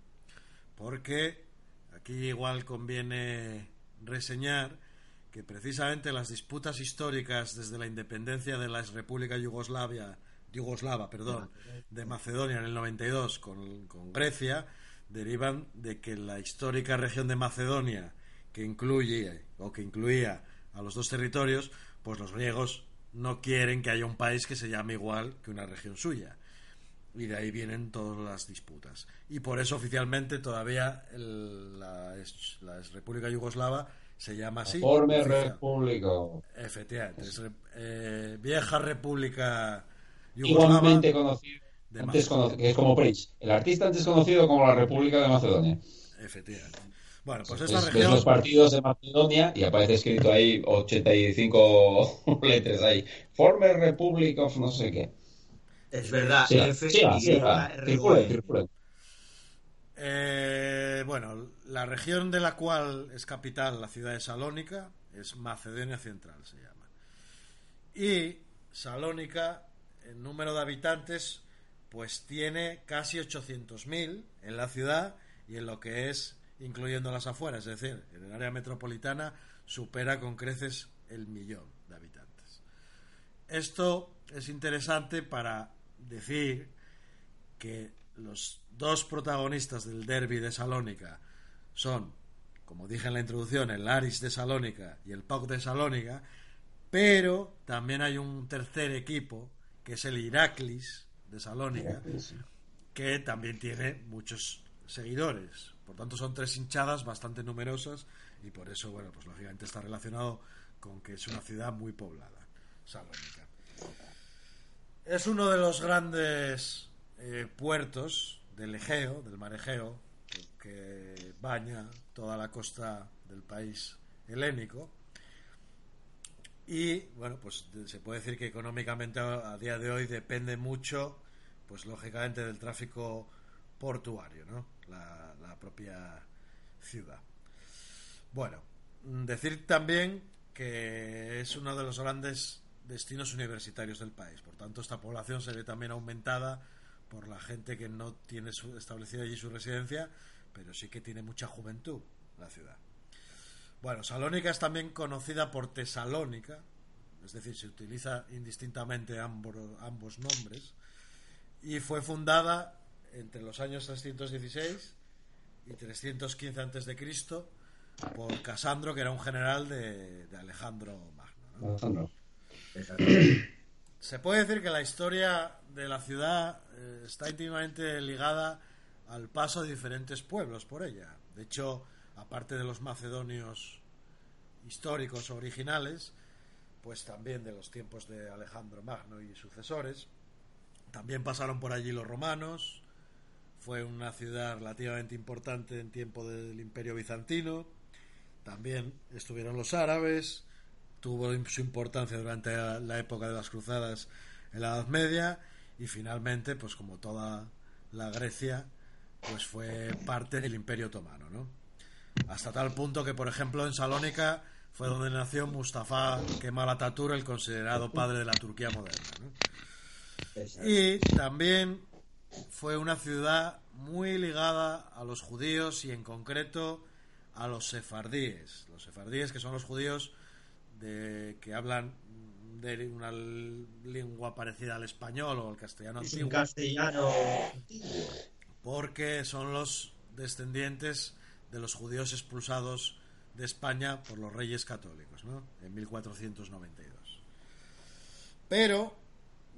A: porque aquí igual conviene reseñar que precisamente las disputas históricas desde la independencia de la República Yugoslavia, Yugoslava perdón, de Macedonia en el 92 con, con Grecia derivan de que la histórica región de Macedonia que incluye o que incluía a los dos territorios, pues los griegos no quieren que haya un país que se llame igual que una región suya y de ahí vienen todas las disputas. Y por eso oficialmente todavía el- la, República Yugoslava se llama así.
B: Former
A: oficial.
B: Repúblico.
A: Efectivamente, es eh, vieja República Yugoslava.
B: Igualmente conocido.
A: De
B: Antes que es como Prince. El artista antes conocido como la República de Macedonia.
A: Efectivamente. Bueno, pues
B: Ves-
A: esta
B: ves
A: región.
B: los partidos de Macedonia y aparece escrito ahí 85 letras ahí. Former Republic of no sé qué.
C: Es verdad,
B: Sí,
C: F,
B: sí, sí, circulen.
A: Eh, bueno, la región de la cual es capital la ciudad de Salónica es Macedonia Central, se llama. Y Salónica, el número de habitantes, pues tiene casi 800.000 en la ciudad y en lo que es, incluyendo las afueras, es decir, en el área metropolitana supera con creces el millón de habitantes. Esto es interesante para decir que los dos protagonistas del derby de Salónica son, como dije en la introducción, el Aris de Salónica y el PAOK de Salónica, pero también hay un tercer equipo, que es el Iraklis de Salónica, que también tiene muchos seguidores. Por tanto, son tres hinchadas bastante numerosas y por eso, bueno, pues lógicamente está relacionado con que es una ciudad muy poblada, Salónica. Es uno de los grandes eh, puertos del Egeo, del mar Egeo, que baña toda la costa del país helénico. Y bueno, pues se puede decir que económicamente a día de hoy depende mucho, pues lógicamente del tráfico portuario, ¿no? La, la propia ciudad. Bueno, decir también que es uno de los grandes destinos universitarios del país. Por tanto, esta población se ve también aumentada por la gente que no tiene establecida allí su residencia, pero sí que tiene mucha juventud la ciudad. Bueno, Salónica es también conocida por Tesalónica, es decir, se utiliza indistintamente ambos, ambos nombres, y fue fundada entre los años 316 y 315 a.C. por Casandro, que era un general de, de Alejandro Magno. Se puede decir que la historia de la ciudad eh, está íntimamente ligada al paso de diferentes pueblos por ella. De hecho, aparte de los macedonios históricos originales, pues también de los tiempos de Alejandro Magno y sucesores, también pasaron por allí los romanos, fue una ciudad relativamente importante en tiempo del Imperio Bizantino, también estuvieron los árabes, tuvo su importancia durante la época de las cruzadas en la Edad Media. Y finalmente, pues como toda la Grecia, pues fue parte del Imperio Otomano, ¿no? Hasta tal punto que, por ejemplo, en Salónica fue donde nació Mustafa Kemal Atatürk, el considerado padre de la Turquía moderna. ¿no? Y también fue una ciudad muy ligada a los judíos y en concreto a los sefardíes. Los sefardíes que son los judíos de que hablan de una lengua parecida al español o al castellano
C: antiguo. castellano
A: Porque son los descendientes de los judíos expulsados de España por los reyes católicos, ¿no? En 1492. Pero,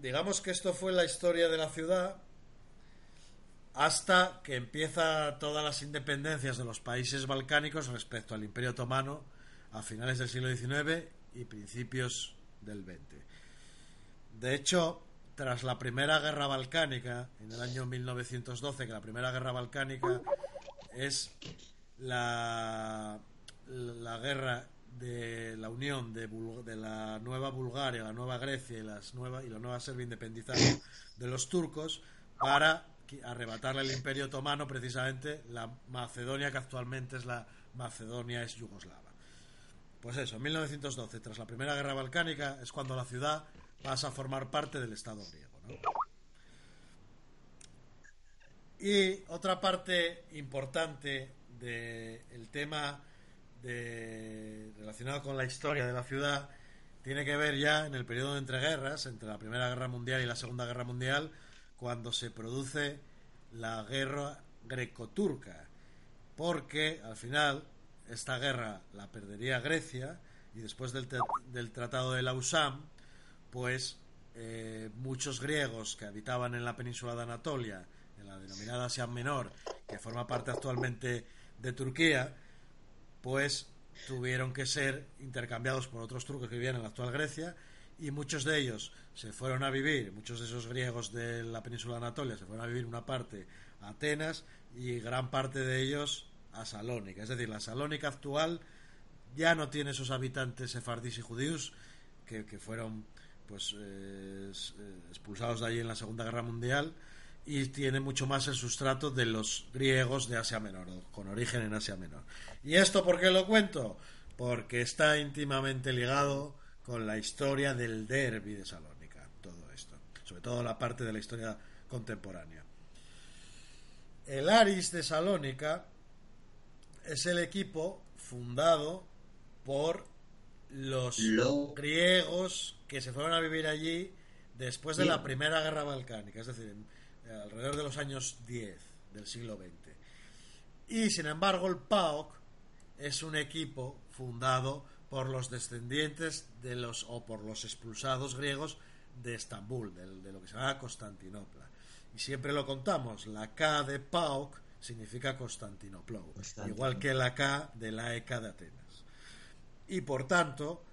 A: digamos que esto fue la historia de la ciudad hasta que empieza todas las independencias de los países balcánicos respecto al Imperio Otomano a finales del siglo XIX y principios del XX. De hecho, tras la Primera Guerra Balcánica, en el año 1912, que la Primera Guerra Balcánica es la, la guerra de la unión de, la nueva Bulgaria, la nueva Grecia y, las nueva, y la nueva Serbia independizada de los turcos para arrebatarle al Imperio Otomano precisamente la Macedonia que actualmente es la Macedonia es yugoslava. Pues eso, en 1912, tras la Primera Guerra Balcánica, es cuando la ciudad pasa a formar parte del Estado griego. Y otra parte importante del tema de, relacionado con la historia de la ciudad tiene que ver ya en el periodo de entreguerras, entre la Primera Guerra Mundial y la Segunda Guerra Mundial, cuando se produce la guerra greco-turca, porque al final esta guerra la perdería Grecia y después del, del Tratado de Lausanne, pues eh, muchos griegos que habitaban en la península de Anatolia, en la denominada Asia Menor, que forma parte actualmente de Turquía, pues tuvieron que ser intercambiados por otros turcos que vivían en la actual Grecia y muchos de ellos se fueron a vivir, muchos de esos griegos de la península de Anatolia se fueron a vivir una parte a Atenas y gran parte de ellos a Salónica. Es decir, la Salónica actual ya no tiene esos habitantes sefardíes y judíos que, fueron pues eh, eh, expulsados de allí en la Segunda Guerra Mundial y tiene mucho más el sustrato de los griegos de Asia Menor, con origen en Asia Menor. ¿Y esto por qué lo cuento? Porque está íntimamente ligado con la historia del derby de Salónica, todo esto, sobre todo la parte de la historia contemporánea. El Aris de Salónica es el equipo fundado por los griegos que se fueron a vivir allí después de la Primera Guerra Balcánica, es decir, alrededor de los años 10 del siglo XX. Y sin embargo, el PAOK es un equipo fundado por los descendientes de los o por los expulsados griegos de Estambul, de, lo que se llama Constantinopla. Y siempre lo contamos, la K de PAOK significa Constantinopla, igual que la K de la ECA de Atenas. Y por tanto,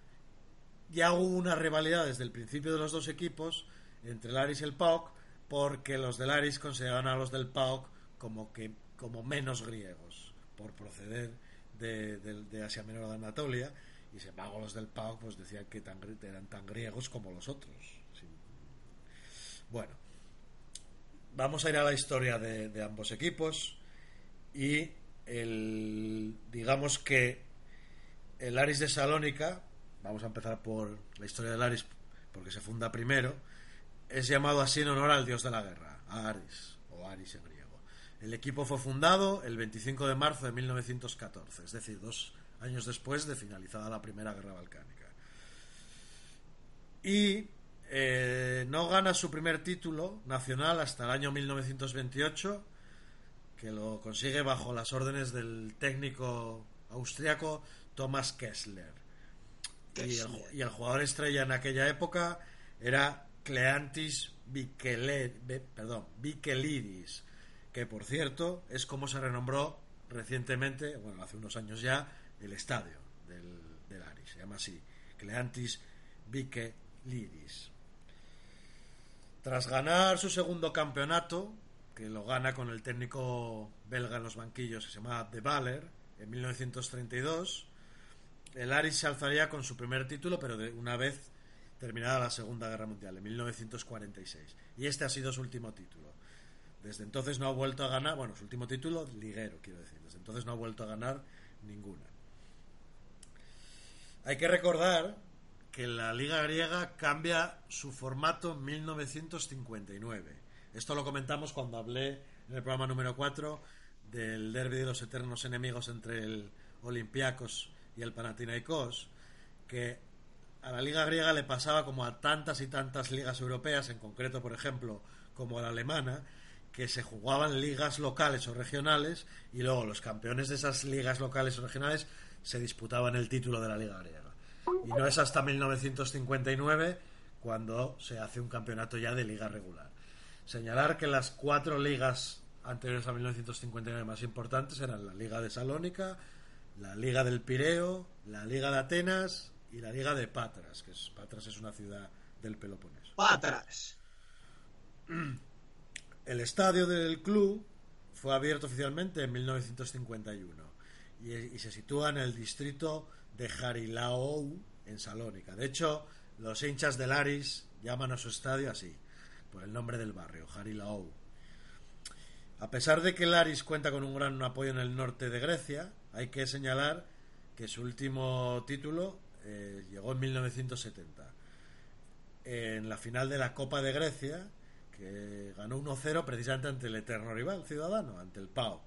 A: ya hubo una rivalidad desde el principio de los dos equipos entre el Aris y el PAOK, porque los del Aris consideraban a los del PAOK como que como menos griegos por proceder de, Asia Menor o de Anatolia y sin embargo los del PAOK pues decían que eran tan griegos como los otros. Bueno vamos a ir a la historia de, ambos equipos y el digamos que el Aris de Salónica vamos a empezar por la historia del Aris porque se funda primero es llamado así en honor al dios de la guerra a Aris o Aris en griego el equipo fue fundado el 25 de marzo de 1914, es decir, dos años después de finalizada la Primera Guerra Balcánica. Y eh, no gana su primer título nacional hasta el año 1928, que lo consigue bajo las órdenes del técnico austriaco Thomas Kessler. Y, el, jugador estrella en aquella época era Cleantis Vikelidis, que por cierto es como se renombró recientemente, bueno, hace unos años ya, el estadio del, del Aris, se llama así, Cleantis Vique Lidis. Tras ganar su segundo campeonato, que lo gana con el técnico belga en los banquillos que se llama De Valer, en 1932, el Aris se alzaría con su primer título, pero de una vez terminada la Segunda Guerra Mundial, en 1946. Y este ha sido su último título. Desde entonces no ha vuelto a ganar, bueno, su último título, liguero, quiero decir. Desde entonces no ha vuelto a ganar ninguna. Hay que recordar que la Liga Griega cambia su formato en 1959. Esto lo comentamos cuando hablé en el programa número 4 del derby de los eternos enemigos entre el Olympiacos y el Panathinaikos, que a la Liga Griega le pasaba como a tantas y tantas ligas europeas, en concreto, por ejemplo, como a la alemana, que se jugaban ligas locales o regionales y luego los campeones de esas ligas locales o regionales se disputaban el título de la Liga Griega. Y no es hasta 1959 cuando se hace un campeonato ya de liga regular. Señalar que las cuatro ligas anteriores a 1959 más importantes eran la Liga de Salónica, la Liga del Pireo, la Liga de Atenas y la Liga de Patras, que es, Patras es una ciudad del Peloponeso.
C: Patras.
A: El estadio del club fue abierto oficialmente en 1951 y, se sitúa en el distrito de Jarilaou, en Salónica. De hecho, los hinchas del Aris llaman a su estadio así, por el nombre del barrio, Jarilaou. A pesar de que el Aris cuenta con un gran apoyo en el norte de Grecia, hay que señalar que su último título eh, llegó en 1970. En la final de la Copa de Grecia, que ganó 1-0 precisamente ante el eterno rival ciudadano, ante el PAOK.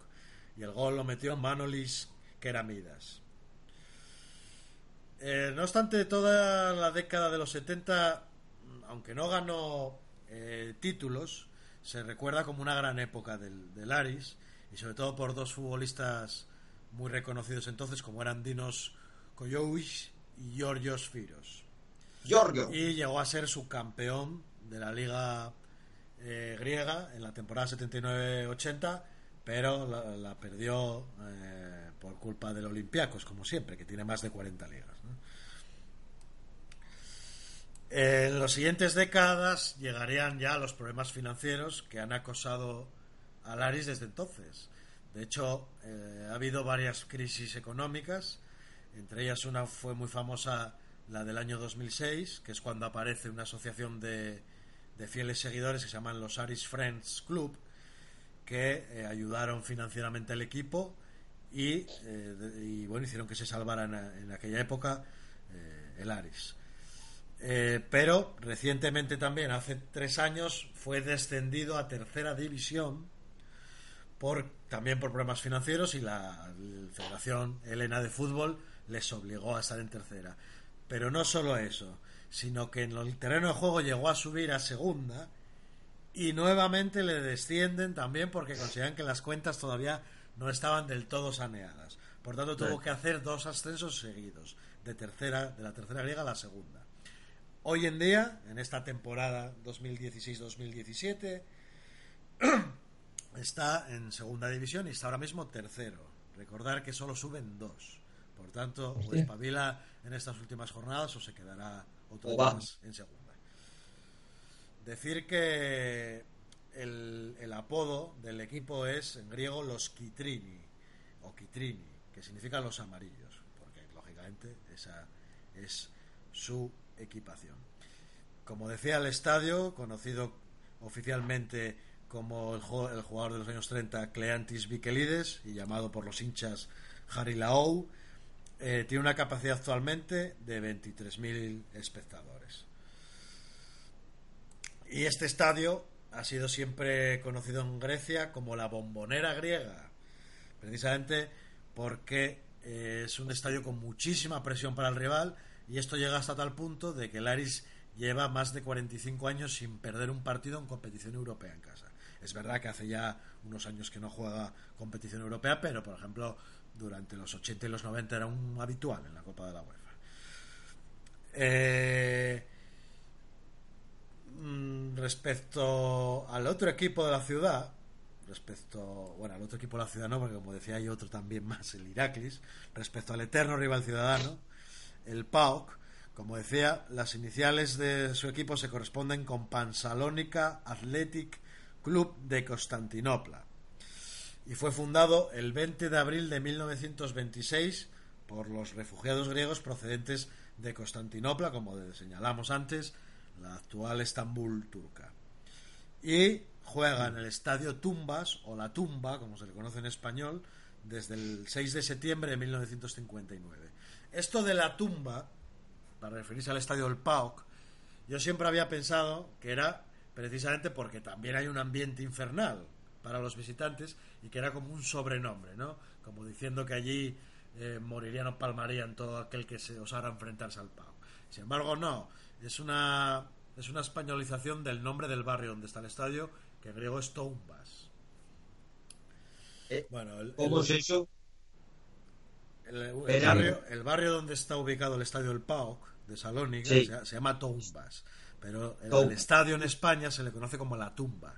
A: Y el gol lo metió Manolis Keramidas. Eh, no obstante, toda la década de los 70, aunque no ganó eh, títulos, se recuerda como una gran época del, del, Aris, y sobre todo por dos futbolistas muy reconocidos entonces, como eran Dinos Kojovic y Georgios Firos.
C: Giorgio.
A: Y llegó a ser subcampeón de la Liga eh, griega en la temporada 79-80, pero la, perdió eh, por culpa del Olympiacos, como siempre, que tiene más de 40 ligas. En las siguientes décadas llegarían ya los problemas financieros que han acosado a Laris desde entonces. De hecho, eh, ha habido varias crisis económicas, entre ellas una fue muy famosa, la del año 2006, que es cuando aparece una asociación de, de fieles seguidores que se llaman los Aris Friends Club, que eh, ayudaron financieramente al equipo y, eh, bueno, hicieron que se salvara en, aquella época eh, el Aris. pero recientemente también, hace tres años, fue descendido a tercera división por, también por problemas financieros y la, la Federación Helena de Fútbol les obligó a estar en tercera. Pero no solo eso, sino que en el terreno de juego llegó a subir a segunda y nuevamente le descienden también porque consideran que las cuentas todavía no estaban del todo saneadas. Por tanto, tuvo que hacer dos ascensos seguidos, de tercera, de la tercera griega a la segunda. Hoy en día, en esta temporada 2016-2017, está en segunda división y está ahora mismo tercero. Recordar que solo suben dos. Por tanto, o espabila en estas últimas jornadas o se quedará otro más en segunda. Decir que el, el, apodo del equipo es en griego los Kitrini o Kitrini, que significa los amarillos, porque lógicamente esa es su equipación. Como decía el estadio, conocido oficialmente como el, el jugador de los años 30 Cleantis Vikelides y llamado por los hinchas Harry Laou, eh, tiene una capacidad actualmente de 23.000 espectadores. Y este estadio ha sido siempre conocido en Grecia como la bombonera griega, precisamente porque eh, es un estadio con muchísima presión para el rival y esto llega hasta tal punto de que el Aris lleva más de 45 años sin perder un partido en competición europea en casa. Es verdad que hace ya unos años que no juega competición europea, pero por ejemplo durante los 80 y los 90 era un habitual en la Copa de la UEFA. Eh, mm, respecto al otro equipo de la ciudad, respecto, bueno, al otro equipo de la ciudad no, porque como decía hay otro también más, el Iraklis, respecto al eterno rival ciudadano, el PAOK, como decía, las iniciales de su equipo se corresponden con Pansalónica Athletic Club de Constantinopla y fue fundado el 20 de abril de 1926 por los refugiados griegos procedentes de Constantinopla, como señalamos antes, la actual Estambul turca. Y juega en el estadio Tumbas, o la Tumba, como se le conoce en español, desde el 6 de septiembre de 1959. Esto de la tumba, para referirse al estadio del PAOK, yo siempre había pensado que era precisamente porque también hay un ambiente infernal para los visitantes y que era como un sobrenombre, ¿no? Como diciendo que allí eh, morirían o palmarían todo aquel que se osara enfrentarse al PAOK. Sin embargo, no, es una es una españolización del nombre del barrio donde está el estadio, que en griego es Toumbas.
C: Eh, bueno, el, ¿Cómo es eso?
A: El, barrio, donde está ubicado el estadio del PAOK de Salónica se, llama Toumbas, pero el, estadio en España se le conoce como la tumba.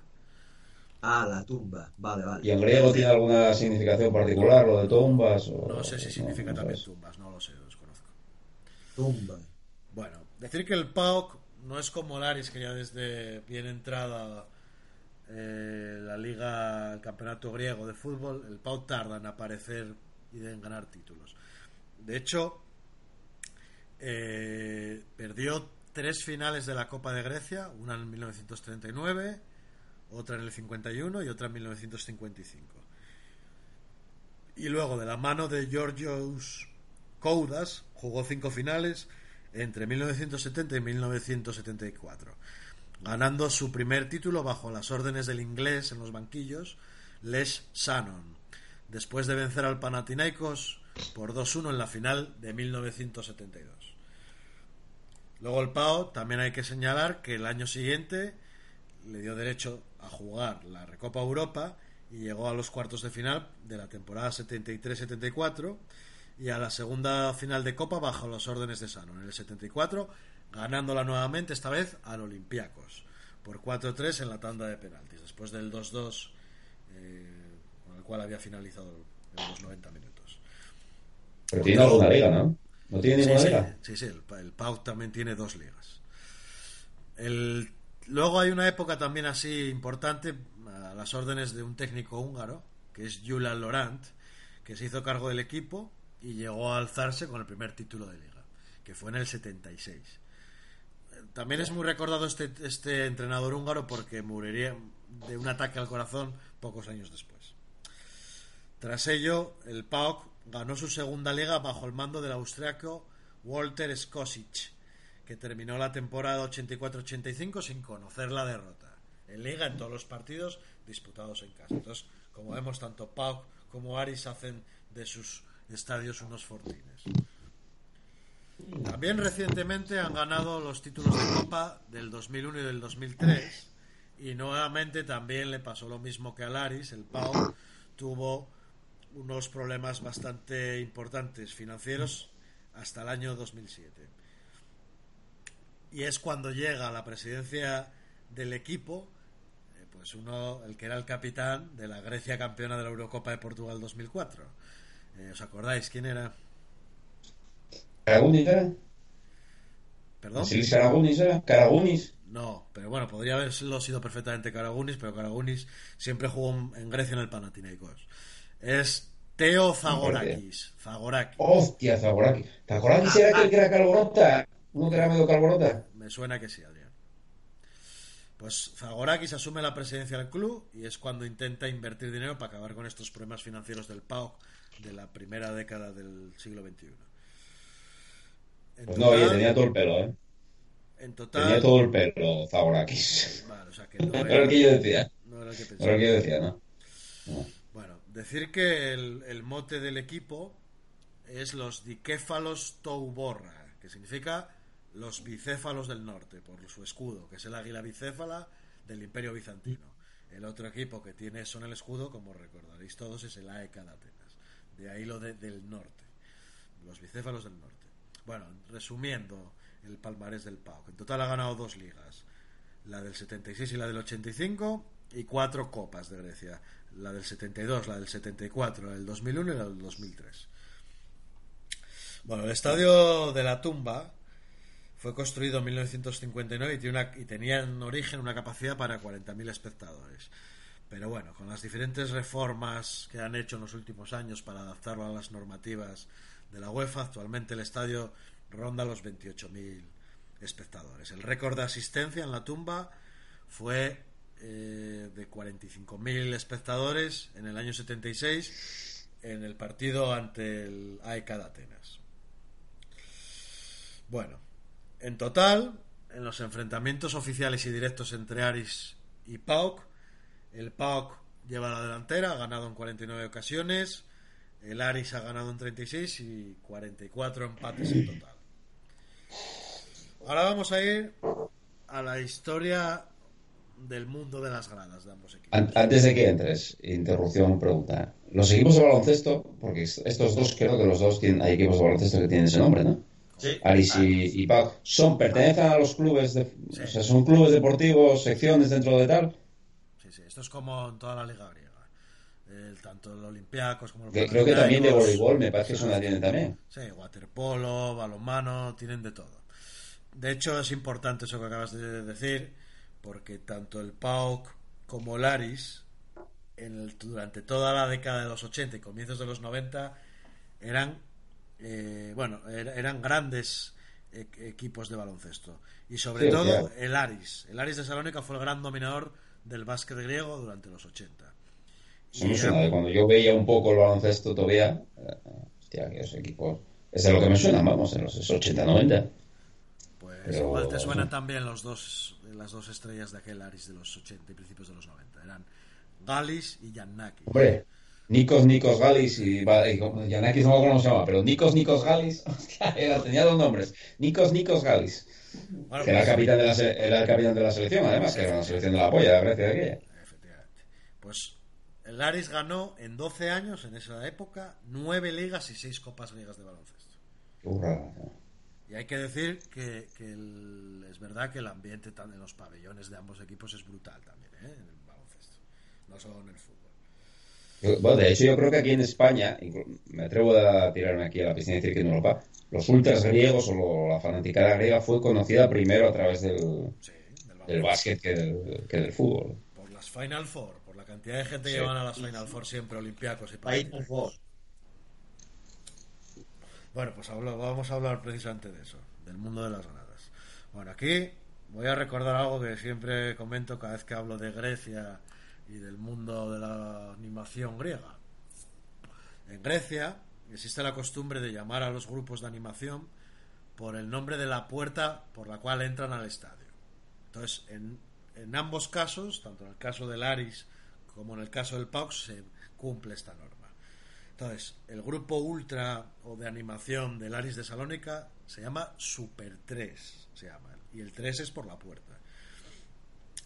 C: Ah, la tumba, vale, vale.
B: ¿Y en griego tiene alguna significación particular lo de tumbas?
A: no sé si significa también tumbas, no lo sé, lo desconozco.
C: Tumba.
A: Bueno, decir que el PAOK no es como el Aris, que ya desde bien entrada eh, la liga, el campeonato griego de fútbol, el PAOK tarda en aparecer y en ganar títulos. De hecho, eh, perdió tres finales de la Copa de Grecia, una en 1939, otra en el 51 y otra en 1955. Y luego, de la mano de Georgios Koudas, jugó cinco finales entre 1970 y 1974, ganando su primer título bajo las órdenes del inglés en los banquillos, Les Shannon, después de vencer al Panathinaikos por 2-1 en la final de 1972. Luego el PAO, también hay que señalar que el año siguiente le dio derecho a jugar la Recopa Europa y llegó a los cuartos de final de la temporada 73-74 y a la segunda final de Copa bajo las órdenes de Sano en el 74, ganándola nuevamente, esta vez al Olympiacos, por 4-3 en la tanda de penaltis, después del 2-2 eh, con el cual había finalizado en los 90 minutos.
B: Pero tiene alguna liga, ¿no? ¿No tiene ninguna
A: sí,
B: liga?
A: Sí, sí, el, el Pau también tiene dos ligas. El Luego hay una época también así importante, a las órdenes de un técnico húngaro, que es Julian Laurent, que se hizo cargo del equipo y llegó a alzarse con el primer título de liga, que fue en el 76. También es muy recordado este, este entrenador húngaro porque moriría de un ataque al corazón pocos años después. Tras ello, el PAOK ganó su segunda liga bajo el mando del austriaco Walter Skosic, que terminó la temporada 84-85 sin conocer la derrota. En liga, en todos los partidos disputados en casa. Entonces, como vemos, tanto Pau como Aris hacen de sus estadios unos fortines. También recientemente han ganado los títulos de Copa del 2001 y del 2003 y nuevamente también le pasó lo mismo que al Aris, el Pau tuvo unos problemas bastante importantes financieros hasta el año 2007. Y es cuando llega a la presidencia del equipo, eh, pues uno, el que era el capitán de la Grecia campeona de la Eurocopa de Portugal 2004. Eh, ¿Os acordáis quién era?
B: ¿Caragunis era?
A: ¿Perdón?
B: ¿Sí, Caragunis era? ¿Caragunis?
A: No, pero bueno, podría haberlo sido perfectamente Caragunis, pero Caragunis siempre jugó en Grecia en el Panathinaikos. Es Teo Zagorakis. Zagorakis.
B: Hostia, Zagorakis. ¿Zagorakis era aquel que era? ¿Uno que era medio calborota?
A: Me suena que sí, Adrián. Pues Zagorakis asume la presidencia del club y es cuando intenta invertir dinero para acabar con estos problemas financieros del PAOK de la primera década del siglo XXI.
B: En pues no, oye, tenía todo el pelo, ¿eh?
A: En total.
B: Tenía todo el pelo, Zagorakis.
A: Vale, o sea que no
B: era, era el que yo decía.
A: No era el que
B: pensaba. No era el que yo decía, ¿no?
A: no. Bueno, decir que el, el, mote del equipo es los Dicéfalos Touborra, que significa los bicéfalos del norte, por su escudo, que es el águila bicéfala del Imperio Bizantino. El otro equipo que tiene eso en el escudo, como recordaréis todos, es el AEK de Atenas. De ahí lo de, del norte. Los bicéfalos del norte. Bueno, resumiendo el palmarés del PAOK. En total ha ganado dos ligas. La del 76 y la del 85 y cuatro copas de Grecia. La del 72, la del 74, la del 2001 y la del 2003. Bueno, el estadio de la tumba fue construido en 1959 y, tiene una, y tenía en origen una capacidad para 40.000 espectadores. Pero bueno, con las diferentes reformas que han hecho en los últimos años para adaptarlo a las normativas de la UEFA, actualmente el estadio ronda los 28.000 espectadores. El récord de asistencia en la tumba fue eh, de 45.000 espectadores en el año 76 en el partido ante el AEK de Atenas. Bueno, en total, en los enfrentamientos oficiales y directos entre Aris y PAOK, el PAOK lleva la delantera, ha ganado en 49 ocasiones, el Aris ha ganado en 36 y 44 empates en total. Ahora vamos a ir a la historia del mundo de las gradas de ambos equipos.
B: Antes de que entres, interrupción, pregunta. Los equipos de baloncesto, porque estos dos, creo que los dos tienen, hay equipos de baloncesto que tienen ese nombre, ¿no?
C: Sí.
B: Aris y, y Pau, son, pertenecen a los clubes, de, o sea, son clubes deportivos, secciones dentro de tal.
A: Sí, sí, esto es como en toda la liga griega. El, tanto el Olympiacos como el
B: Que creo que también de voleibol, me parece que eso la tienen también.
A: Sí, waterpolo, balonmano, tienen de todo. De hecho, es importante eso que acabas de decir, porque tanto el PAOK como el Aris, en el- durante toda la década de los 80 y comienzos de los 90, eran, eh, bueno, er- eran grandes e- equipos de baloncesto. Y sobre
B: Sí,
A: todo
B: claro.
A: el Aris. El Aris de Salónica fue el gran dominador del básquet griego durante los 80.
B: Eso me suena cuando yo veía un poco el baloncesto todavía. eh, Hostia, que esos equipos. Es lo que me suena, vamos, en los 80, 90.
A: Pues
B: Pero-
A: igual te suenan también los dos, las dos estrellas de aquel Aris de los 80 y principios de los 90. Eran Galis y Giannakis.
B: Hombre, Nikos, Nikos Galis y, y Yanakis no me acuerdo cómo se llama, pero Nikos, Nikos Galis. Hostia, era- tenía dos nombres. Nikos, Nikos Galis.
A: Bueno,
B: Que era el
A: pues,
B: capitán de la, se- era el capitán de la selección, además, que era la selección de la polla de Grecia de aquella.
A: efectivamente. Pues el Aris ganó en 12 años, en esa época, 9 ligas y 6 copas griegas de baloncesto. Y hay que decir que, que el- es verdad que el ambiente en los pabellones de ambos equipos es brutal también, ¿eh? en el baloncesto. No solo en el fútbol.
B: Bueno, de hecho, yo creo que aquí en España, me atrevo a tirarme aquí a la piscina y decir que en Europa, los ultras griegos o lo- la fanaticada griega fue conocida primero a través del,
A: Sí, del
B: básquet que del, que del fútbol.
A: Por las Final Four, por la cantidad de gente
B: Sí.
A: que van a las Final Four siempre, Olympiacos y
C: por favor.
A: Bueno, pues hablo- vamos a hablar precisamente de eso, del mundo de las gradas. Bueno, aquí voy a recordar algo que siempre comento cada vez que hablo de Grecia y del mundo de la animación griega. En Grecia existe la costumbre de llamar a los grupos de animación por el nombre de la puerta por la cual entran al estadio. Entonces, en, en ambos casos, tanto en el caso del Aris como en el caso del PAOK, se cumple esta norma. Entonces, el grupo ultra o de animación del Aris de Salónica se llama Super 3, se llama, y el 3 es por la puerta.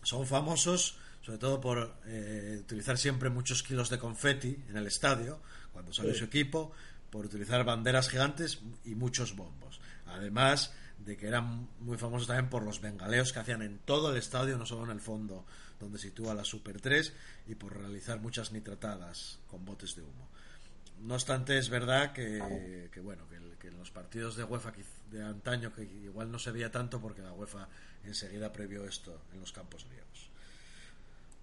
A: Son famosos sobre todo por eh, utilizar siempre muchos kilos de confeti en el estadio cuando sale
C: Sí.
A: su equipo, por utilizar banderas gigantes y muchos bombos. Además de que eran muy famosos también por los bengaleos que hacían en todo el estadio, no solo en el fondo donde sitúa la Super 3, y por realizar muchas nitratadas con botes de humo. No obstante, es verdad que, bueno, que, en los partidos de UEFA de antaño, que igual no se veía tanto porque la UEFA enseguida previó esto en los campos griegos.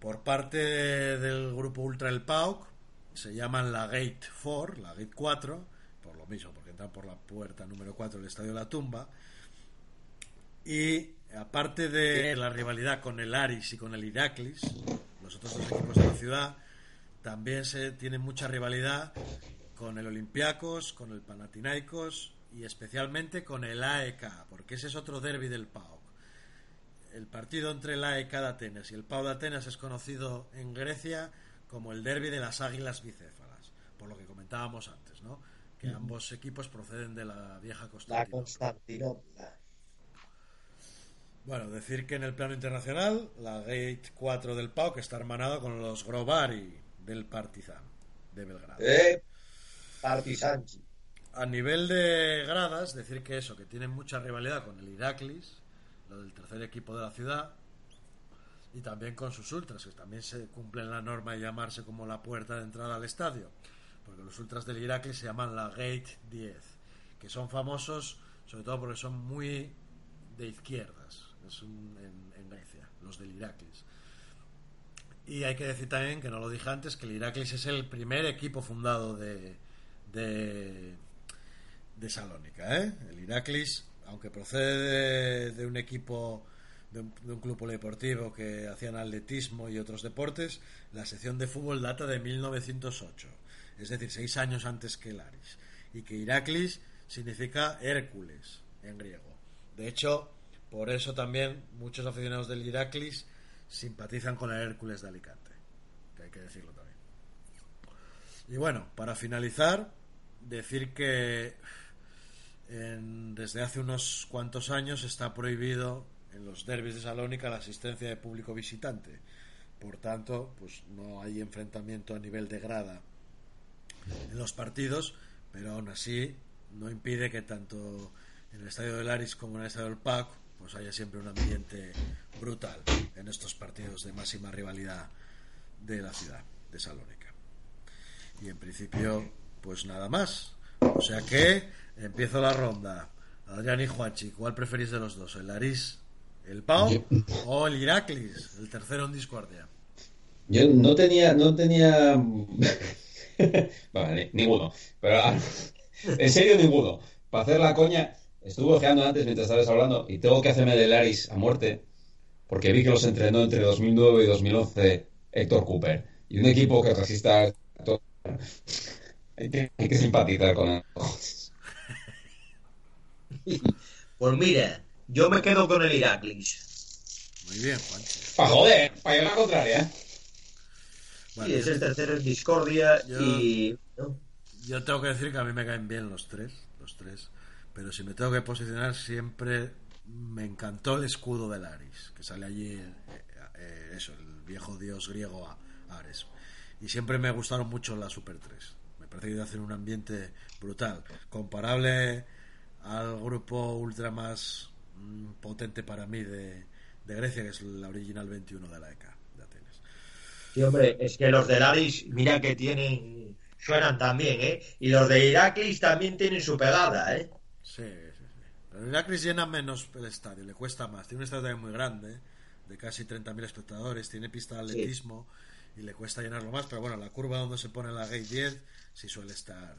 A: Por parte del grupo Ultra El PAOK, se llaman la Gate 4, la Gate 4, por lo mismo, porque entran por la puerta número 4 del Estadio de la Tumba. Y aparte de la rivalidad con el Aris y con el Iraklis, los otros dos equipos de la ciudad, también se tiene mucha rivalidad con el Olympiacos, con el Panathinaikos y especialmente con el AEK, porque ese es otro derby del PAOK. El partido entre el AEK de Atenas y el PAOK de Atenas es conocido en Grecia como el derby de las águilas bicéfalas, por lo que comentábamos antes, ¿no? Que ambos equipos proceden de la vieja Constantinopla. Bueno, decir que en el plano internacional, la Gate 4 del PAOK está hermanado con los Grobari del Partizan de Belgrado.
C: Eh,
A: A nivel de gradas, decir que eso, que tienen mucha rivalidad con el Iraklis, del tercer equipo de la ciudad, y también con sus ultras, que también se cumplen la norma de llamarse como la puerta de entrada al estadio, porque los ultras del Iraklis se llaman la Gate 10, que son famosos sobre todo porque son muy de izquierdas, es en, en Grecia, los del Iraklis. Y hay que decir también, que no lo dije antes, que el Iraklis es el primer equipo fundado de, de, de Salónica. ¿eh? El Iraklis, aunque procede de, un equipo, de un, club polideportivo que hacían atletismo y otros deportes, la sección de fútbol data de 1908, es decir, seis años antes que el Aris. Y que Iraklis significa Hércules en griego. De hecho, por eso también muchos aficionados del Iraklis simpatizan con el Hércules de Alicante, que hay que decirlo también. Y bueno, para finalizar, decir que desde hace unos cuantos años está prohibido en los derbis de Salónica la asistencia de público visitante. Por tanto, pues no hay enfrentamiento a nivel de grada en los partidos, pero aún así no impide que tanto en el estadio del Aris como en el estadio del PAC pues haya siempre un ambiente brutal en estos partidos de máxima rivalidad de la ciudad de Salónica. Y en principio, pues nada más. O sea que empiezo la ronda. Adrián y Juanchi, ¿cuál preferís de los dos? ¿El Aris, el Pau o el Iraklis, el tercero en discordia?
B: Yo no tenía, no tenía, vale, ninguno. Pero en serio ninguno. Para hacer la coña, Estuve ojeando antes mientras estabas hablando y tengo que hacerme del Aris a muerte porque vi que los entrenó entre 2009 y 2011 Héctor Cooper y un equipo que resista hay que, hay que simpatizar con él.
C: Pues mira, yo me quedo con el Iraklis.
A: Muy bien, Juan.
B: Para joder, para llevar la contraria.
C: sí, es el tercero en discordia y...
A: Yo tengo que decir que a mí me caen bien los tres, los tres. Pero si me tengo que posicionar, siempre me encantó el escudo del Aris, que sale allí, eh, eh, eso, el viejo dios griego Ares. Y siempre me gustaron mucho la Super 3. Me parece que hacer un ambiente brutal, comparable al grupo ultra más mm, potente para mí de, Grecia, que es la original 21 de la ECA de Atenas.
C: Sí, hombre, es que los del Aris, mira que tienen, suenan también, ¿eh? Y los de Iraklis también tienen su pegada, ¿eh?
A: Sí, sí, sí. Pero el Acris llena menos el estadio, le cuesta más. Tiene un estadio muy grande, de casi 30.000 espectadores, tiene pista de atletismo y le cuesta llenarlo más. Pero bueno, la curva donde se pone la Gate 10 sí suele estar.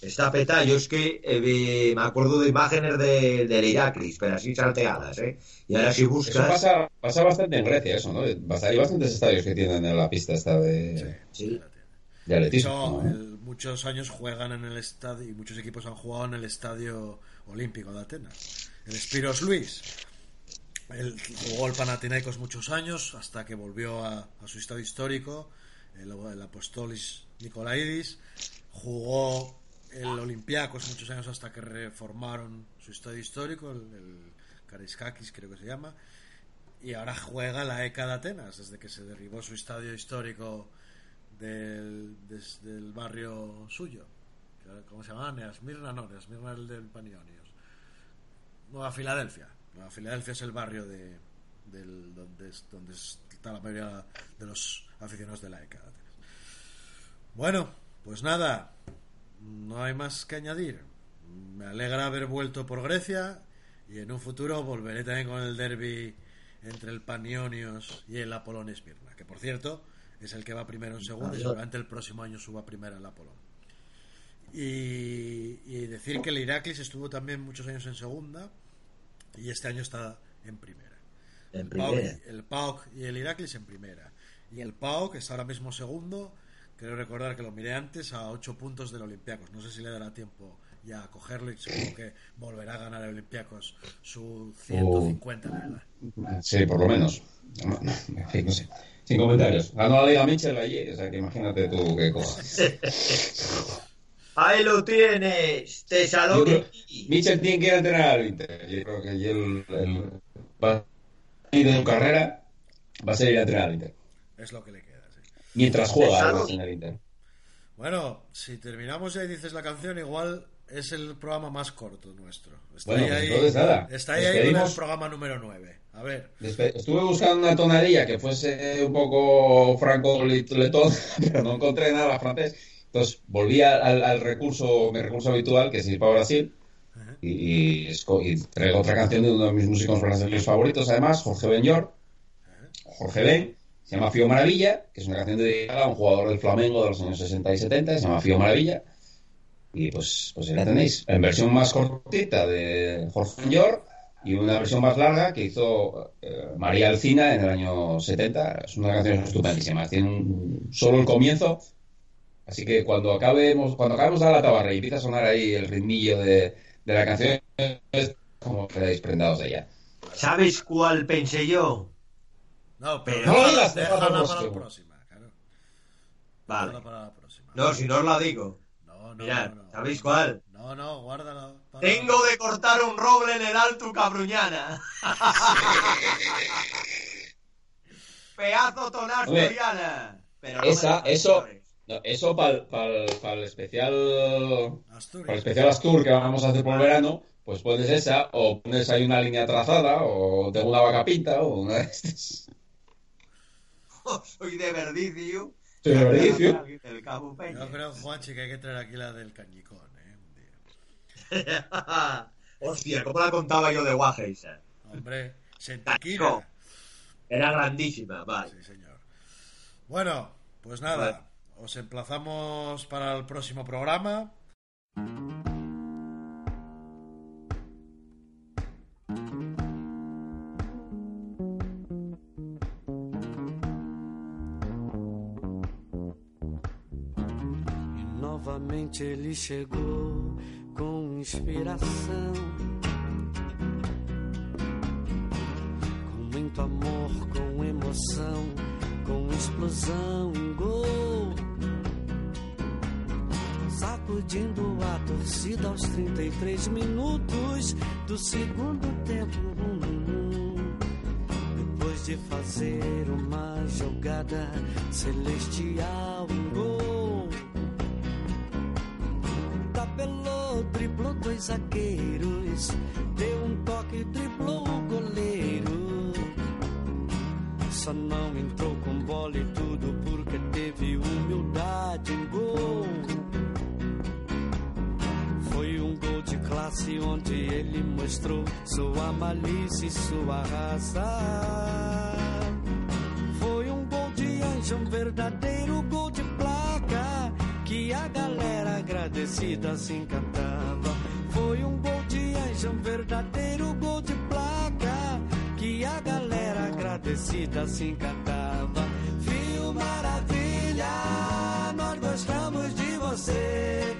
C: Está peta, yo es que eh, me acuerdo de imágenes de, del Iraklis, pero así salteadas, ¿eh? Y ahora si buscas...
B: pasa, pasa bastante en Grecia, eso, ¿no? Hay bastantes estadios que tienen la pista esta de...
C: Sí.
B: De atletismo.
A: muchos años juegan en el estadio y muchos equipos han jugado en el estadio olímpico de Atenas. El Spiros Luis. Él jugó el Panathinaikos muchos años hasta que volvió a, su estadio histórico, el, el Apostolis Nicolaidis. Jugó el Olympiacos muchos años hasta que reformaron su estadio histórico, el, el creo que se llama. Y ahora juega la ECA de Atenas, desde que se derribó su estadio histórico del, del barrio suyo. ¿Cómo se llama? Neasmirna, no, Neasmirna el del Panionios. Nueva Filadelfia. Nueva Filadelfia es el barrio de, del, donde, donde está la mayoría de los aficionados de la ECA. Bueno, pues nada, no hay más que añadir. Me alegra haber vuelto por Grecia y en un futuro volveré también con el derby entre el Panionios y el Apolón Esmirna, que por cierto es el que va primero en segundo y seguramente el próximo año suba primero el Apolón. Y, y, decir que el Iraklis estuvo también muchos años en segunda y este año está en primera.
C: En
A: el, PAOK,
C: primera.
A: el PAOK y el Iraklis en primera. Y el PAOK está ahora mismo segundo. Creo recordar que lo miré antes a 8 puntos del Olympiacos. No sé si le dará tiempo ya a cogerlo y supongo que volverá a ganar el Olympiacos su 150 liga.
B: Sí, por lo menos. No, no, en fin, no sé. Sin comentarios. Ganó la Liga Mitchell allí, o sea que imagínate tú qué cojas.
C: Ahí lo tienes, Tesaloniki.
B: Mitchell tiene que ir a entrenar al Inter. Yo creo que el, el, va a ir de su carrera va a ser ir a entrenar al Inter.
A: Es lo que le.
B: Mientras juega en Inter.
A: Bueno, si terminamos ya y dices la canción, igual es el programa más corto nuestro. Está
B: Bueno,
A: ahí,
B: pues
A: ahí-
B: entonces nada.
A: Está ahí, ahí
B: Despedimos.
A: el programa número 9. A ver.
B: Estuve buscando una tonadilla que fuese un poco franco-letón, pero no encontré nada francés. Entonces volví al, recurso, mi recurso habitual, que es ir para Brasil,
A: Ajá.
B: y, y, traigo otra canción de uno de mis músicos brasileños favoritos, además, Jorge Benjor, Jorge Ben, se llama Fío Maravilla, que es una canción dedicada a un jugador del Flamengo de los años 60 y 70, se llama Fío Maravilla, y pues, pues la tenéis, en versión más cortita de Jorge Benjor, y una versión más larga que hizo eh, María Alcina en el año 70. Es una canción estupendísima. Tiene un- solo el comienzo. Así que cuando acabemos, cuando acabemos de la tabarra y empieza a sonar ahí el ritmillo de, de la canción, es como quedáis prendados de ella.
C: ¿Sabes cuál pensé yo?
A: No, pero
B: No
A: déjala para la próxima. Claro.
C: Vale.
A: Déjala para la próxima.
C: No, si no os la digo.
A: no, no,
C: Mirad,
A: no, no.
C: ¿sabéis cuál?
A: No, no, guárdala. para-
C: Tengo de cortar un roble en el Alto Cabruñana. Pedazo tonaz
B: Hombre,
C: Toriana. Pero
B: esa- eso-. No, eso para el especial para el especial Astur que vamos a hacer por verano, pues pones esa, o pones ahí una línea trazada, o tengo una vaca pinta, o una de estas.
C: Soy de Verdicio.
B: Soy de Verdicio.
C: El Cabo Peña.
A: Yo creo, Juanchi, que hay que traer aquí la del cañicón, ¿eh? Un día.
C: Hostia, ¿cómo la contaba yo de guaje esa?
A: Hombre. Sentaquina.
C: Era grandísima, vale.
A: Sí, señor. Bueno, pues nada. Os emplazamos para el próximo programa.
D: Novamente ele chegou com inspiração, com muito amor, com emoção, com explosão, um gol. Sacudindo a torcida aos 33 minutos do segundo tempo. Depois de fazer uma jogada celestial, um gol. Zagueiros, deu um toque, driblou o goleiro. Só não entrou com bola e tudo porque teve humildade em gol. Foi um gol de classe onde ele mostrou sua malícia e sua raça. Foi um gol de anjo, um verdadeiro gol de placa que a galera agradecida se encantava. Foi um gol de anjo, um verdadeiro gol de placa que a galera agradecida se encantava. Viu maravilha, nós gostamos de você.